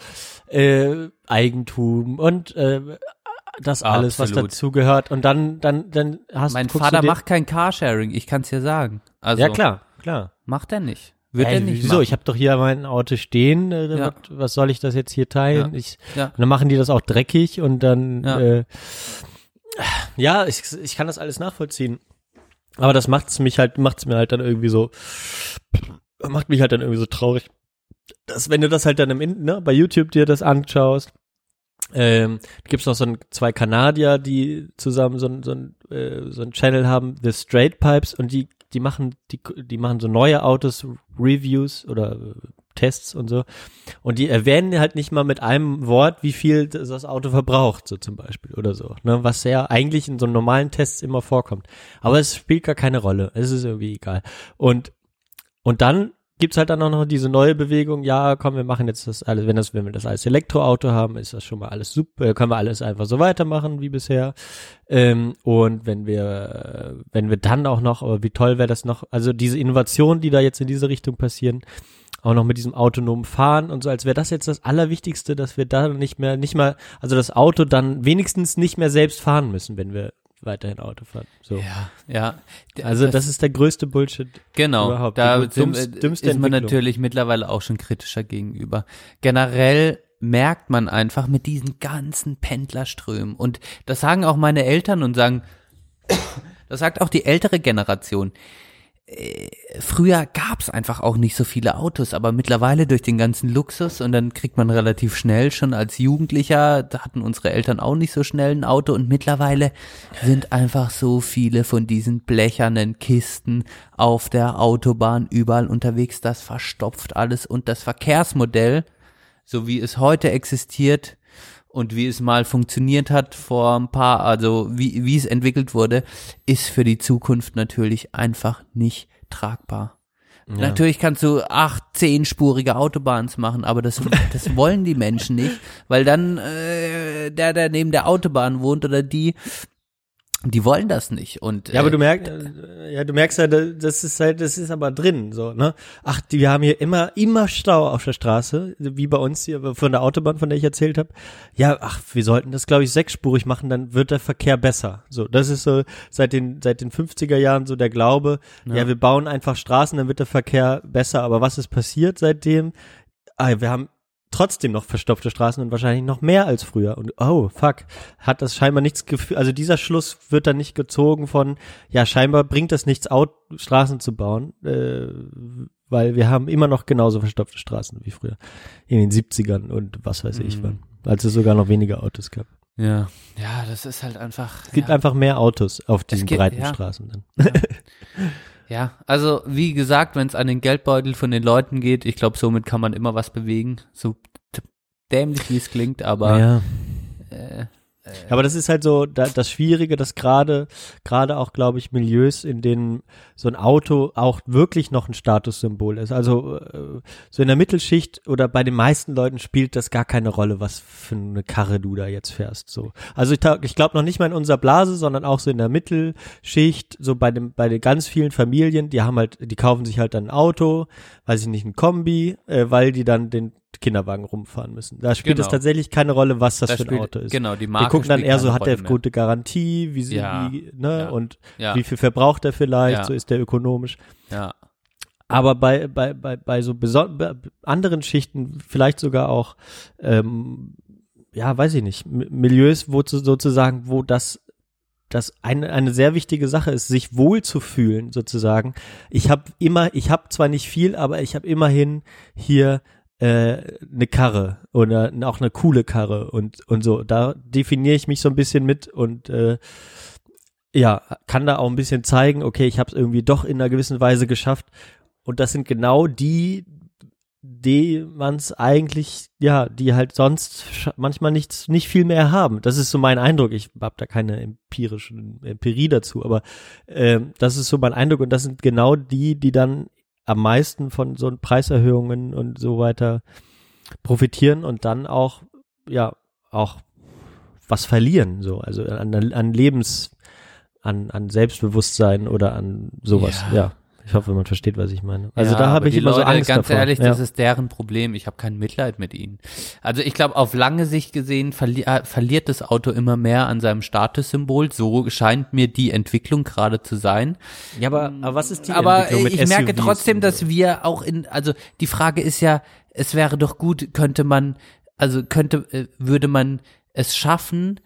äh, Eigentum und äh, das alles, was Absolut. dazugehört. Und dann, dann, dann hast mein Vater du dir, macht kein Carsharing, ich kann es dir sagen. Also Ja, klar, klar. macht er nicht. Wird Ey, er nicht wieso? machen. Ich habe doch hier mein Auto stehen. Äh, Ja. was, was soll ich das jetzt hier teilen? Ja. Ich, Ja. Und dann machen die das auch dreckig und dann Ja. äh, ja, ich, ich kann das alles nachvollziehen. Aber das macht's mich halt, macht's mir halt dann irgendwie so, macht mich halt dann irgendwie so traurig, dass wenn du das halt dann im ne, bei YouTube dir das anschaust, ähm, gibt's noch so ein, zwei Kanadier, die zusammen so ein, so ein, äh, so ein Channel haben, The Straight Pipes, und die, die machen, die, die machen so neue Autos, Reviews oder Tests und so. Und die erwähnen halt nicht mal mit einem Wort, wie viel das Auto verbraucht, so zum Beispiel oder so. Ne? Was ja eigentlich in so normalen Tests immer vorkommt. Aber es spielt gar keine Rolle. Es ist irgendwie egal. Und, und dann gibt's halt dann auch noch diese neue Bewegung, ja, komm, wir machen jetzt das alles, wenn das, wenn wir das als Elektroauto haben, ist das schon mal alles super, können wir alles einfach so weitermachen wie bisher. Ähm, und wenn wir, äh, wenn wir dann auch noch, aber wie toll wäre das noch, also diese Innovationen, die da jetzt in diese Richtung passieren, auch noch mit diesem autonomen Fahren und so, als wäre das jetzt das Allerwichtigste, dass wir da nicht mehr, nicht mal, also das Auto dann wenigstens nicht mehr selbst fahren müssen, wenn wir weiterhin Auto fahren. So. Ja, ja. Also das, ist der größte Bullshit. Genau, überhaupt. da äh, dümmste ist man natürlich mittlerweile auch schon kritischer gegenüber. Generell merkt man einfach mit diesen ganzen Pendlerströmen und das sagen auch meine Eltern und sagen, *coughs* das sagt auch die ältere Generation. Äh, Früher gab's einfach auch nicht so viele Autos, aber mittlerweile durch den ganzen Luxus und dann kriegt man relativ schnell schon als Jugendlicher, da hatten unsere Eltern auch nicht so schnell ein Auto und mittlerweile sind einfach so viele von diesen blechernen Kisten auf der Autobahn überall unterwegs, das verstopft alles und das Verkehrsmodell, so wie es heute existiert und wie es mal funktioniert hat vor ein paar, also wie, wie es entwickelt wurde, ist für die Zukunft natürlich einfach nicht tragbar. Natürlich kannst du acht, zehnspurige Autobahns machen, aber das, das wollen die Menschen nicht, weil dann äh, der, der neben der Autobahn wohnt oder die, die wollen das nicht. Und Ja, aber äh, du merkst, äh, ja, du merkst ja, da- das ist halt, das ist aber drin, so, ne? Ach, die, wir haben hier immer, immer Stau auf der Straße, wie bei uns hier von der Autobahn, von der ich erzählt habe. Ja, ach, wir sollten das, glaube ich, sechsspurig machen, dann wird der Verkehr besser. So, das ist so seit den, seit den 50er Jahren so der Glaube, ja. wir bauen einfach Straßen, dann wird der Verkehr besser. Aber was ist passiert seitdem? Ah, wir haben trotzdem noch verstopfte Straßen und wahrscheinlich noch mehr als früher. Und oh, fuck, hat das scheinbar nichts gefühlt. Also dieser Schluss wird dann nicht gezogen von, ja, scheinbar bringt das nichts, Out Straßen zu bauen, äh, weil wir haben immer noch genauso verstopfte Straßen wie früher. In den 70ern und was weiß ich Mhm. wann. Als es sogar noch weniger Autos gab. ja, ja, das ist halt einfach. Es gibt ja. einfach mehr Autos auf diesen gibt- breiten ja. Straßen dann. Ja, *laughs* also wie gesagt, wenn es an den Geldbeutel von den Leuten geht, ich glaube, somit kann man immer was bewegen. So dämlich wie es klingt, aber ja. äh, Aber das ist halt so da, das Schwierige, dass gerade gerade auch, glaube ich, Milieus, in denen so ein Auto auch wirklich noch ein Statussymbol ist. Also äh, so in der Mittelschicht oder bei den meisten Leuten spielt das gar keine Rolle, was für eine Karre du da jetzt fährst. So, also ich, ich glaube noch nicht mal in unserer Blase, sondern auch so in der Mittelschicht, so bei dem bei den ganz vielen Familien, die haben halt, die kaufen sich halt dann ein Auto, weiß ich nicht, ein Kombi, äh, weil die dann den Kinderwagen rumfahren müssen. Da spielt es Genau. tatsächlich keine Rolle, was das da für ein spielt- Auto ist. Genau, die Wir Marke gucken dann eher so, hat der mehr. gute Garantie, wie sie, Ja, wie, ne, ja, und ja. wie viel verbraucht er vielleicht, so ist der ökonomisch. Ja, Aber bei, bei, bei, bei so bei anderen Schichten, vielleicht sogar auch, ähm, ja, weiß ich nicht, Milieus, wo zu, sozusagen, wo das das eine, eine sehr wichtige Sache ist, sich wohl zu fühlen, sozusagen. Ich habe immer, ich habe zwar nicht viel, aber ich habe immerhin hier äh, eine Karre oder auch eine coole Karre und und so. Da definiere ich mich so ein bisschen mit und äh, ja, kann da auch ein bisschen zeigen, okay, ich habe es irgendwie doch in einer gewissen Weise geschafft. Und das sind genau die, die man's eigentlich, ja, die halt sonst manchmal nichts, nicht viel mehr haben. Das ist so mein Eindruck. Ich habe da keine empirische Empirie dazu, aber ähm, das ist so mein Eindruck. Und das sind genau die, die dann am meisten von so Preiserhöhungen und so weiter profitieren und dann auch, ja, auch was verlieren, so, also an, an Lebens, an, an Selbstbewusstsein oder an sowas, Ja. ja. Ich hoffe, man versteht, was ich meine. Also Ja, da habe ich immer so Leute, Angst Ganz davor. ehrlich, ja. das ist deren Problem. Ich habe kein Mitleid mit ihnen. Also ich glaube, auf lange Sicht gesehen verli äh, verliert das Auto immer mehr an seinem Statussymbol. So scheint mir die Entwicklung gerade zu sein. ja, aber, aber was ist die Aber Entwicklung mit ich merke SUVs trotzdem, und dass so? wir auch in, also die Frage ist ja, es wäre doch gut, könnte man, also könnte, äh, würde man es schaffen,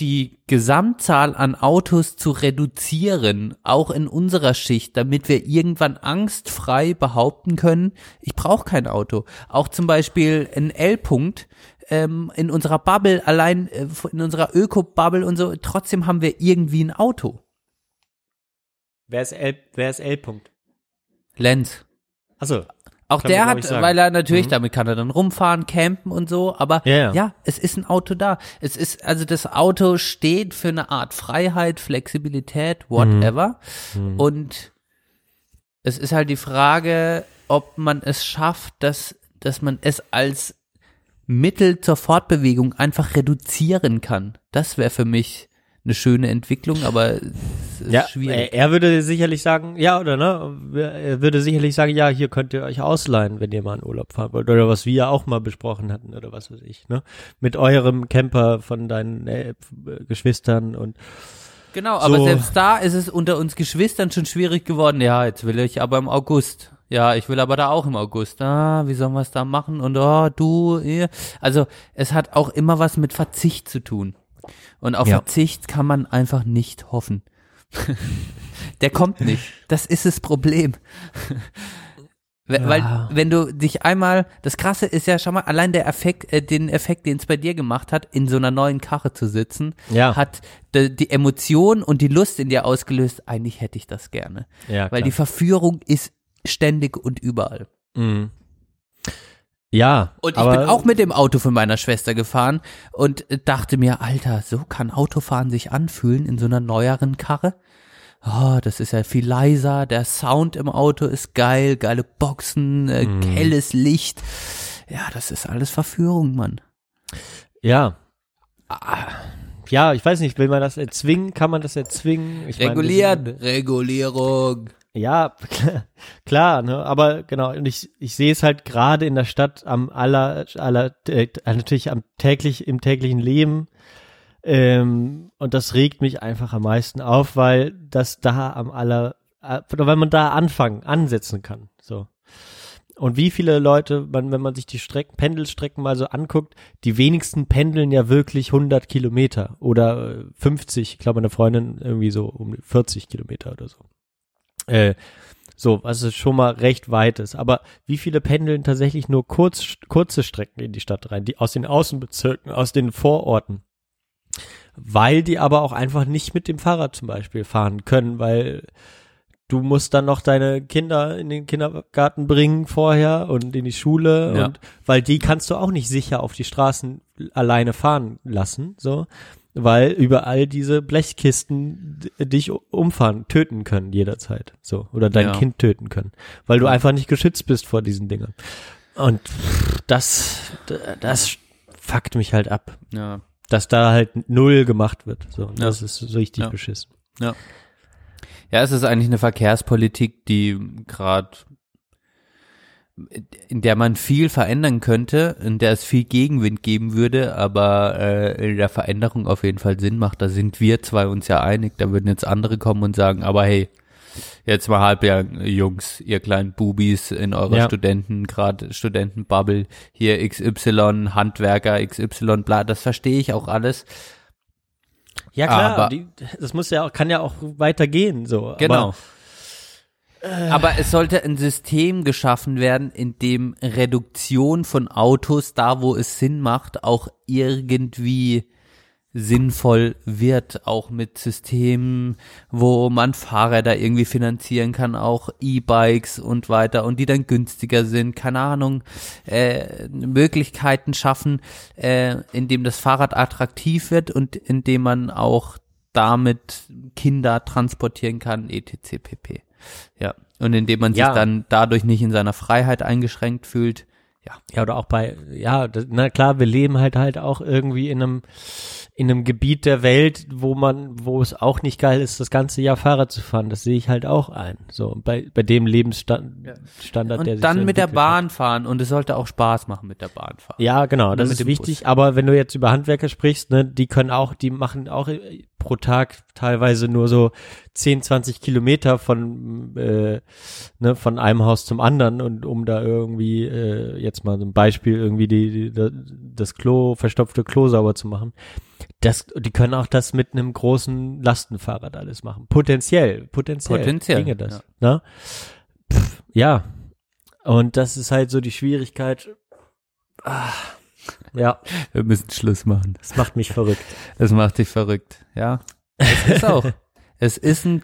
die Gesamtzahl an Autos zu reduzieren, auch in unserer Schicht, damit wir irgendwann angstfrei behaupten können, ich brauche kein Auto. Auch zum Beispiel ein L-Punkt ähm, in unserer Bubble, allein äh, in unserer Öko-Bubble und so, trotzdem haben wir irgendwie ein Auto. Wer ist L, wer ist L Punkt? Achso, Lenz. Auch Kann der hat, weil er natürlich, Mhm. damit kann er dann rumfahren, campen und so, aber Ja, ja, ja. es ist ein Auto da. Es ist, also das Auto steht für eine Art Freiheit, Flexibilität, whatever. Mhm. Und es ist halt die Frage, ob man es schafft, dass, dass man es als Mittel zur Fortbewegung einfach reduzieren kann. Das wäre für mich eine schöne Entwicklung, aber es ist ja, schwierig. er, er würde sicherlich sagen, ja oder ne? Er würde sicherlich sagen, ja, hier könnt ihr euch ausleihen, wenn ihr mal in Urlaub fahren wollt oder was wir ja auch mal besprochen hatten oder was weiß ich, ne? Mit eurem Camper von deinen äh, Geschwistern und Genau, aber So. selbst da ist es unter uns Geschwistern schon schwierig geworden. Ja, jetzt will ich aber im August. Ja, ich will aber da auch im August. Ah, wie sollen wir es da machen? Und oh, du, ihr. Also es hat auch immer was mit Verzicht zu tun. Und auf Ja. Verzicht kann man einfach nicht hoffen. *laughs* Der kommt nicht. Das ist das Problem. *laughs* We- Ja. Weil, wenn du dich einmal, das Krasse ist ja, schau mal, allein der Effekt, äh, den Effekt, den es bei dir gemacht hat, in so einer neuen Karre zu sitzen, Ja. hat die, die Emotion und die Lust in dir ausgelöst, eigentlich hätte ich das gerne. ja, Weil die Verführung ist ständig und überall. Mhm. Ja, Und ich bin auch mit dem Auto von meiner Schwester gefahren und dachte mir, Alter, so kann Autofahren sich anfühlen in so einer neueren Karre. Oh, das ist ja viel leiser, der Sound im Auto ist geil, geile Boxen, äh, Mhm. helles Licht. Ja, das ist alles Verführung, Mann. ja. Ah, Ja, ich weiß nicht, will man das erzwingen? Kann man das erzwingen? Ich meine, Regulieren, Regulierung. Ja, *laughs* klar, ne? Aber genau, und ich, ich sehe es halt gerade in der Stadt am aller, aller, äh, natürlich am täglich, im täglichen Leben. Ähm, und das regt mich einfach am meisten auf, weil das da am aller, äh, weil man da anfangen, ansetzen kann. So. Und wie viele Leute, man, wenn man sich die Strecken, Pendelstrecken mal so anguckt, die wenigsten pendeln ja wirklich 100 Kilometer oder äh, 50. Ich glaube, meine Freundin irgendwie so um 40 Kilometer oder so. Äh, so, was es schon mal recht weit ist. Aber wie viele pendeln tatsächlich nur kurz, kurze Strecken in die Stadt rein, die aus den Außenbezirken, aus den Vororten? Weil die aber auch einfach nicht mit dem Fahrrad zum Beispiel fahren können, weil du musst dann noch deine Kinder in den Kindergarten bringen vorher und in die Schule Ja. und weil die kannst du auch nicht sicher auf die Straßen alleine fahren lassen, so, weil überall diese Blechkisten dich umfahren, töten können jederzeit, so, oder dein Ja. Kind töten können, weil du einfach nicht geschützt bist vor diesen Dingern. Und das, das fuckt mich halt ab, Ja. dass da halt null gemacht wird, so, Ja. das ist so richtig beschissen. Ja. Ja, es ist eigentlich eine Verkehrspolitik, die gerade in der man viel verändern könnte, in der es viel Gegenwind geben würde, aber äh, in der Veränderung auf jeden Fall Sinn macht. Da sind wir zwei uns ja einig. Da würden jetzt andere kommen und sagen, aber hey, jetzt mal halb ja, Jungs, ihr kleinen Bubis in eurer Ja. Studenten, gerade Studentenbubble, hier XY, Handwerker, XY, bla, das verstehe ich auch alles. Ja klar, die, das muss ja auch, kann ja auch weitergehen, so. Genau. Aber, Aber es sollte ein System geschaffen werden, in dem Reduktion von Autos, da wo es Sinn macht, auch irgendwie sinnvoll wird, auch mit Systemen, wo man Fahrräder irgendwie finanzieren kann, auch E-Bikes und weiter und die dann günstiger sind, keine Ahnung, äh, Möglichkeiten schaffen, äh, indem das Fahrrad attraktiv wird und indem man auch damit Kinder transportieren kann, etc. pp. Ja. Und indem man sich Ja. dann dadurch nicht in seiner Freiheit eingeschränkt fühlt. Ja. Ja, oder auch bei, ja, das, na klar, wir leben halt halt auch irgendwie in einem, in einem Gebiet der Welt, wo man, wo es auch nicht geil ist, das ganze Jahr Fahrrad zu fahren. Das sehe ich halt auch ein. So, bei, bei dem Lebensstandard, Standard, der Und sich dann so mit der entwickelt hat. Bahn fahren und es sollte auch Spaß machen mit der Bahn fahren. Ja, genau, das ist wichtig. Bus. Aber wenn du jetzt über Handwerker sprichst, ne, die können auch, die machen auch äh, pro Tag teilweise nur so 10, 20 Kilometer von, äh, ne, von einem Haus zum anderen und um da irgendwie, äh, jetzt mal so ein Beispiel, irgendwie die, die, das Klo, verstopfte Klo sauber zu machen. Das, die können auch das mit einem großen Lastenfahrrad alles machen. Potenziell, potenziell. Potenziell, Ginge das. Ne? Pff, ja. Und das ist halt so die Schwierigkeit. Ah, ja. Wir müssen Schluss machen. Das macht mich verrückt. Das macht dich verrückt. Ja. Es ist auch. es ist ein,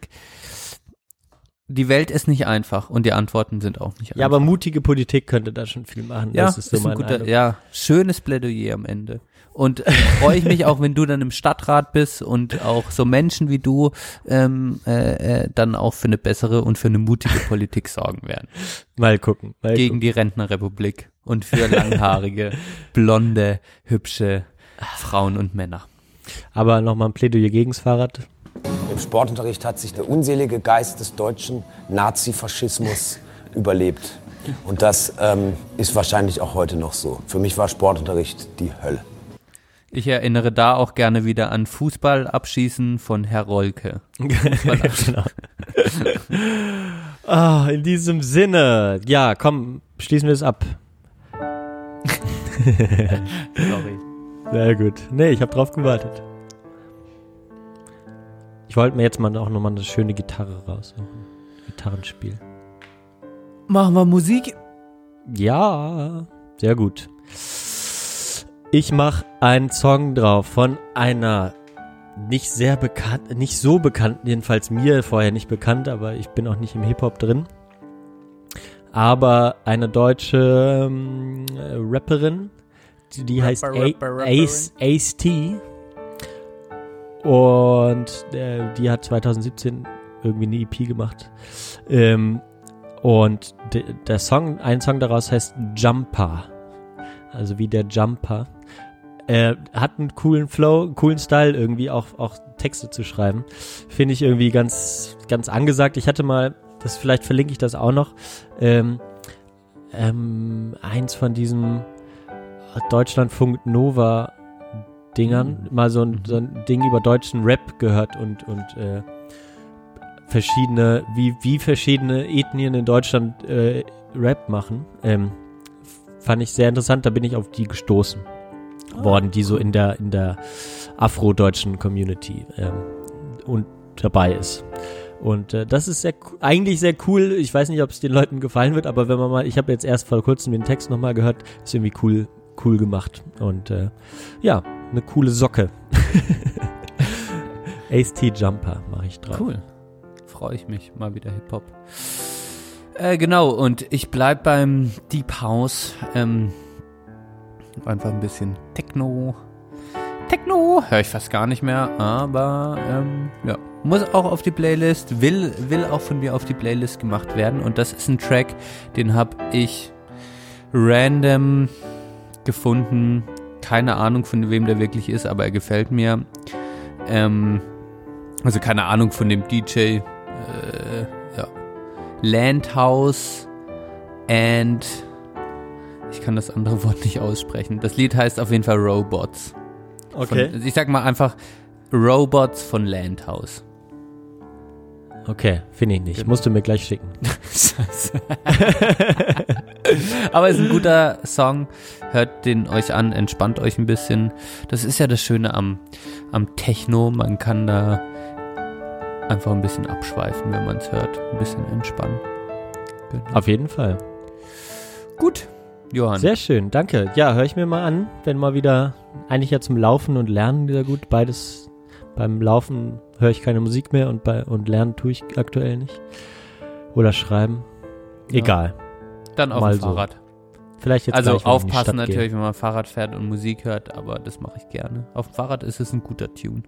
die Welt ist nicht einfach und die Antworten sind auch nicht Ja, einfach. aber mutige Politik könnte da schon viel machen. ja, das ist so ein mein guter, Eindruck. ja, schönes Plädoyer am Ende. Und freue ich mich auch, wenn du dann im Stadtrat bist und auch so Menschen wie du ähm, äh, äh, dann auch für eine bessere und für eine mutige Politik sorgen werden. Mal gucken. Mal Gegen gucken. die Rentnerrepublik und für langhaarige, blonde, hübsche Frauen und Männer. Aber nochmal ein Plädoyer gegens Fahrrad. Im Sportunterricht hat sich der unselige Geist des deutschen Nazifaschismus überlebt. Und das ähm, ist wahrscheinlich auch heute noch so. Für mich war Sportunterricht die Hölle. Ich erinnere da auch gerne wieder an Fußballabschießen von Herr Rolke. *laughs* genau. Ah, in diesem Sinne. Ja, komm, schließen wir es ab. *laughs* Sorry. Sehr gut. Nee, ich habe drauf gewartet. Ich wollte mir jetzt mal auch nochmal eine schöne Gitarre raussuchen. Gitarrenspiel. Machen wir Musik? Ja, sehr gut. Ich mache einen Song drauf von einer nicht sehr bekannt, nicht so bekannt, jedenfalls mir vorher nicht bekannt, aber ich bin auch nicht im Hip-Hop drin. Aber eine deutsche äh, Rapperin, die, heißt A- Rapper, Rapperin. Ace, Ace T. Und äh, die hat 2017 irgendwie eine EP gemacht. Ähm, und de, der Song, ein Song daraus heißt Jumper. Also wie der Jumper. Er hat einen coolen Flow, einen coolen Style irgendwie auch, auch Texte zu schreiben. Finde ich irgendwie ganz, ganz angesagt. Ich hatte mal, das vielleicht verlinke ich das auch noch, ähm, ähm, eins von diesem Deutschlandfunk Nova Dingern, mal so ein, so ein Ding über deutschen Rap gehört und, und äh, verschiedene, wie, wie verschiedene Ethnien in Deutschland äh, Rap machen. Ähm, fand ich sehr interessant, da bin ich auf die gestoßen worden, die so in der, in der afrodeutschen Community ähm, und dabei ist. Und äh, das ist sehr, eigentlich sehr cool. Ich weiß nicht, ob es den Leuten gefallen wird, aber wenn man mal, ich habe jetzt erst vor kurzem den Text nochmal gehört, ist irgendwie cool, cool gemacht. Und äh, ja, eine coole Socke. *laughs* Ace T Jumper mache ich drauf. Cool. Freue ich mich. Mal wieder Hip-Hop. Äh, genau, und ich bleib beim Deep House. Ähm, einfach ein bisschen Techno. Techno höre ich fast gar nicht mehr, aber ähm, ja, muss auch auf die Playlist, will, will auch von mir auf die Playlist gemacht werden. Und das ist ein Track, den habe ich random gefunden. Keine Ahnung, von wem der wirklich ist, aber er gefällt mir. Ähm, also keine Ahnung von dem DJ. Äh, ja. Landhouse and ich kann das andere *laughs* Wort nicht aussprechen. Das Lied heißt auf jeden Fall Robots. Okay. Von, ich sag mal einfach Robots von Landhouse. Okay, finde ich nicht. Musst du mir gleich schicken. *laughs* Aber es ist ein guter Song. Hört den euch an, entspannt euch ein bisschen. Das ist ja das Schöne am, am Techno. Man kann da einfach ein bisschen abschweifen, wenn man es hört. Ein bisschen entspannen. Genau. Auf jeden Fall. Gut, Johann. Sehr schön, danke. Ja, höre ich mir mal an, wenn mal wieder, eigentlich ja zum Laufen und Lernen wieder gut. Beides, beim Laufen höre ich keine Musik mehr und, bei, und Lernen tue ich aktuell nicht. Oder schreiben. Egal. Dann auf mal dem so. Fahrrad. Vielleicht jetzt Also gleich, aufpassen natürlich, wenn man Fahrrad fährt und Musik hört, aber das mache ich gerne. Auf dem Fahrrad ist es ein guter Tune.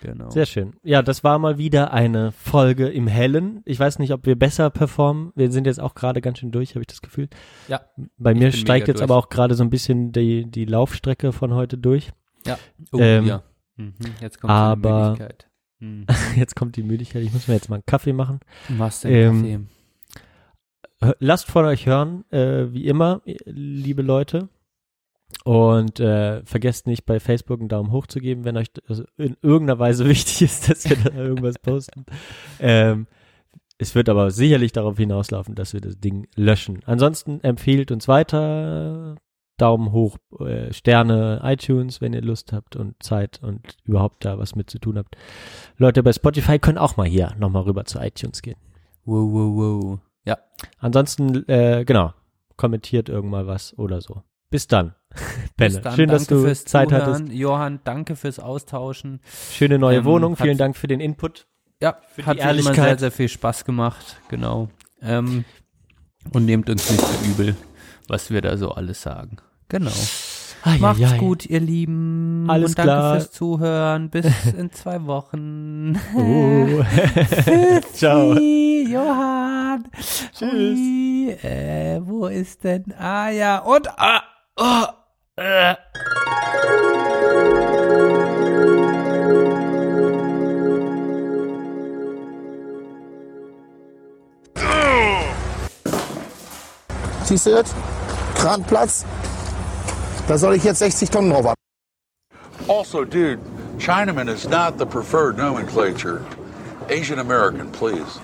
Genau. Sehr schön. Ja, das war mal wieder eine Folge im Hellen. Ich weiß nicht, ob wir besser performen. Wir sind jetzt auch gerade ganz schön durch, habe ich das Gefühl. Ja. Bei mir steigt jetzt durch. aber auch gerade so ein bisschen die, die Laufstrecke von heute durch. Ja. Oh, Ähm, ja. Mhm. Jetzt kommt aber- die Müdigkeit. *laughs* Mhm. Jetzt kommt die Müdigkeit. Ich muss mir jetzt mal einen Kaffee machen. Machst den Ähm, Kaffee. Lasst von euch hören, äh, wie immer, liebe Leute. Und äh, vergesst nicht, bei Facebook einen Daumen hoch zu geben, wenn euch das in irgendeiner Weise *laughs* wichtig ist, dass wir da irgendwas posten. Ähm, es wird aber sicherlich darauf hinauslaufen, dass wir das Ding löschen. Ansonsten empfehlt uns weiter. Daumen hoch, äh, Sterne, iTunes, wenn ihr Lust habt und Zeit und überhaupt da was mit zu tun habt. Leute bei Spotify können auch mal hier nochmal rüber zu iTunes gehen. Wow, wow, wow. Ja. Ansonsten, äh, genau, kommentiert irgendwann was oder so. Bis dann. Benne, Bis dann. schön, dass danke du fürs Zeit Zuhören. hattest. Johann, danke fürs Austauschen. Schöne neue Ähm, Wohnung. Vielen Dank für den Input. Ja, Für die hat immer Ehrlichkeit. sehr, sehr viel Spaß gemacht. Genau. Ähm, und nehmt uns nicht so übel, was wir da so alles sagen. Genau. Ai, Macht's ai, ai. gut, ihr Lieben. Alles und danke klar. fürs Zuhören. Bis *laughs* in zwei Wochen. Oh. *laughs* Ciao. Johann. Tschüss. Ui, äh, wo ist denn? Ah ja, und ah, oh, äh. Siehst du das? Kranplatz. Da soll ich jetzt 60 Tonnen drauf ab. Also, dude, Chinaman is not the preferred nomenclature. Asian American, please.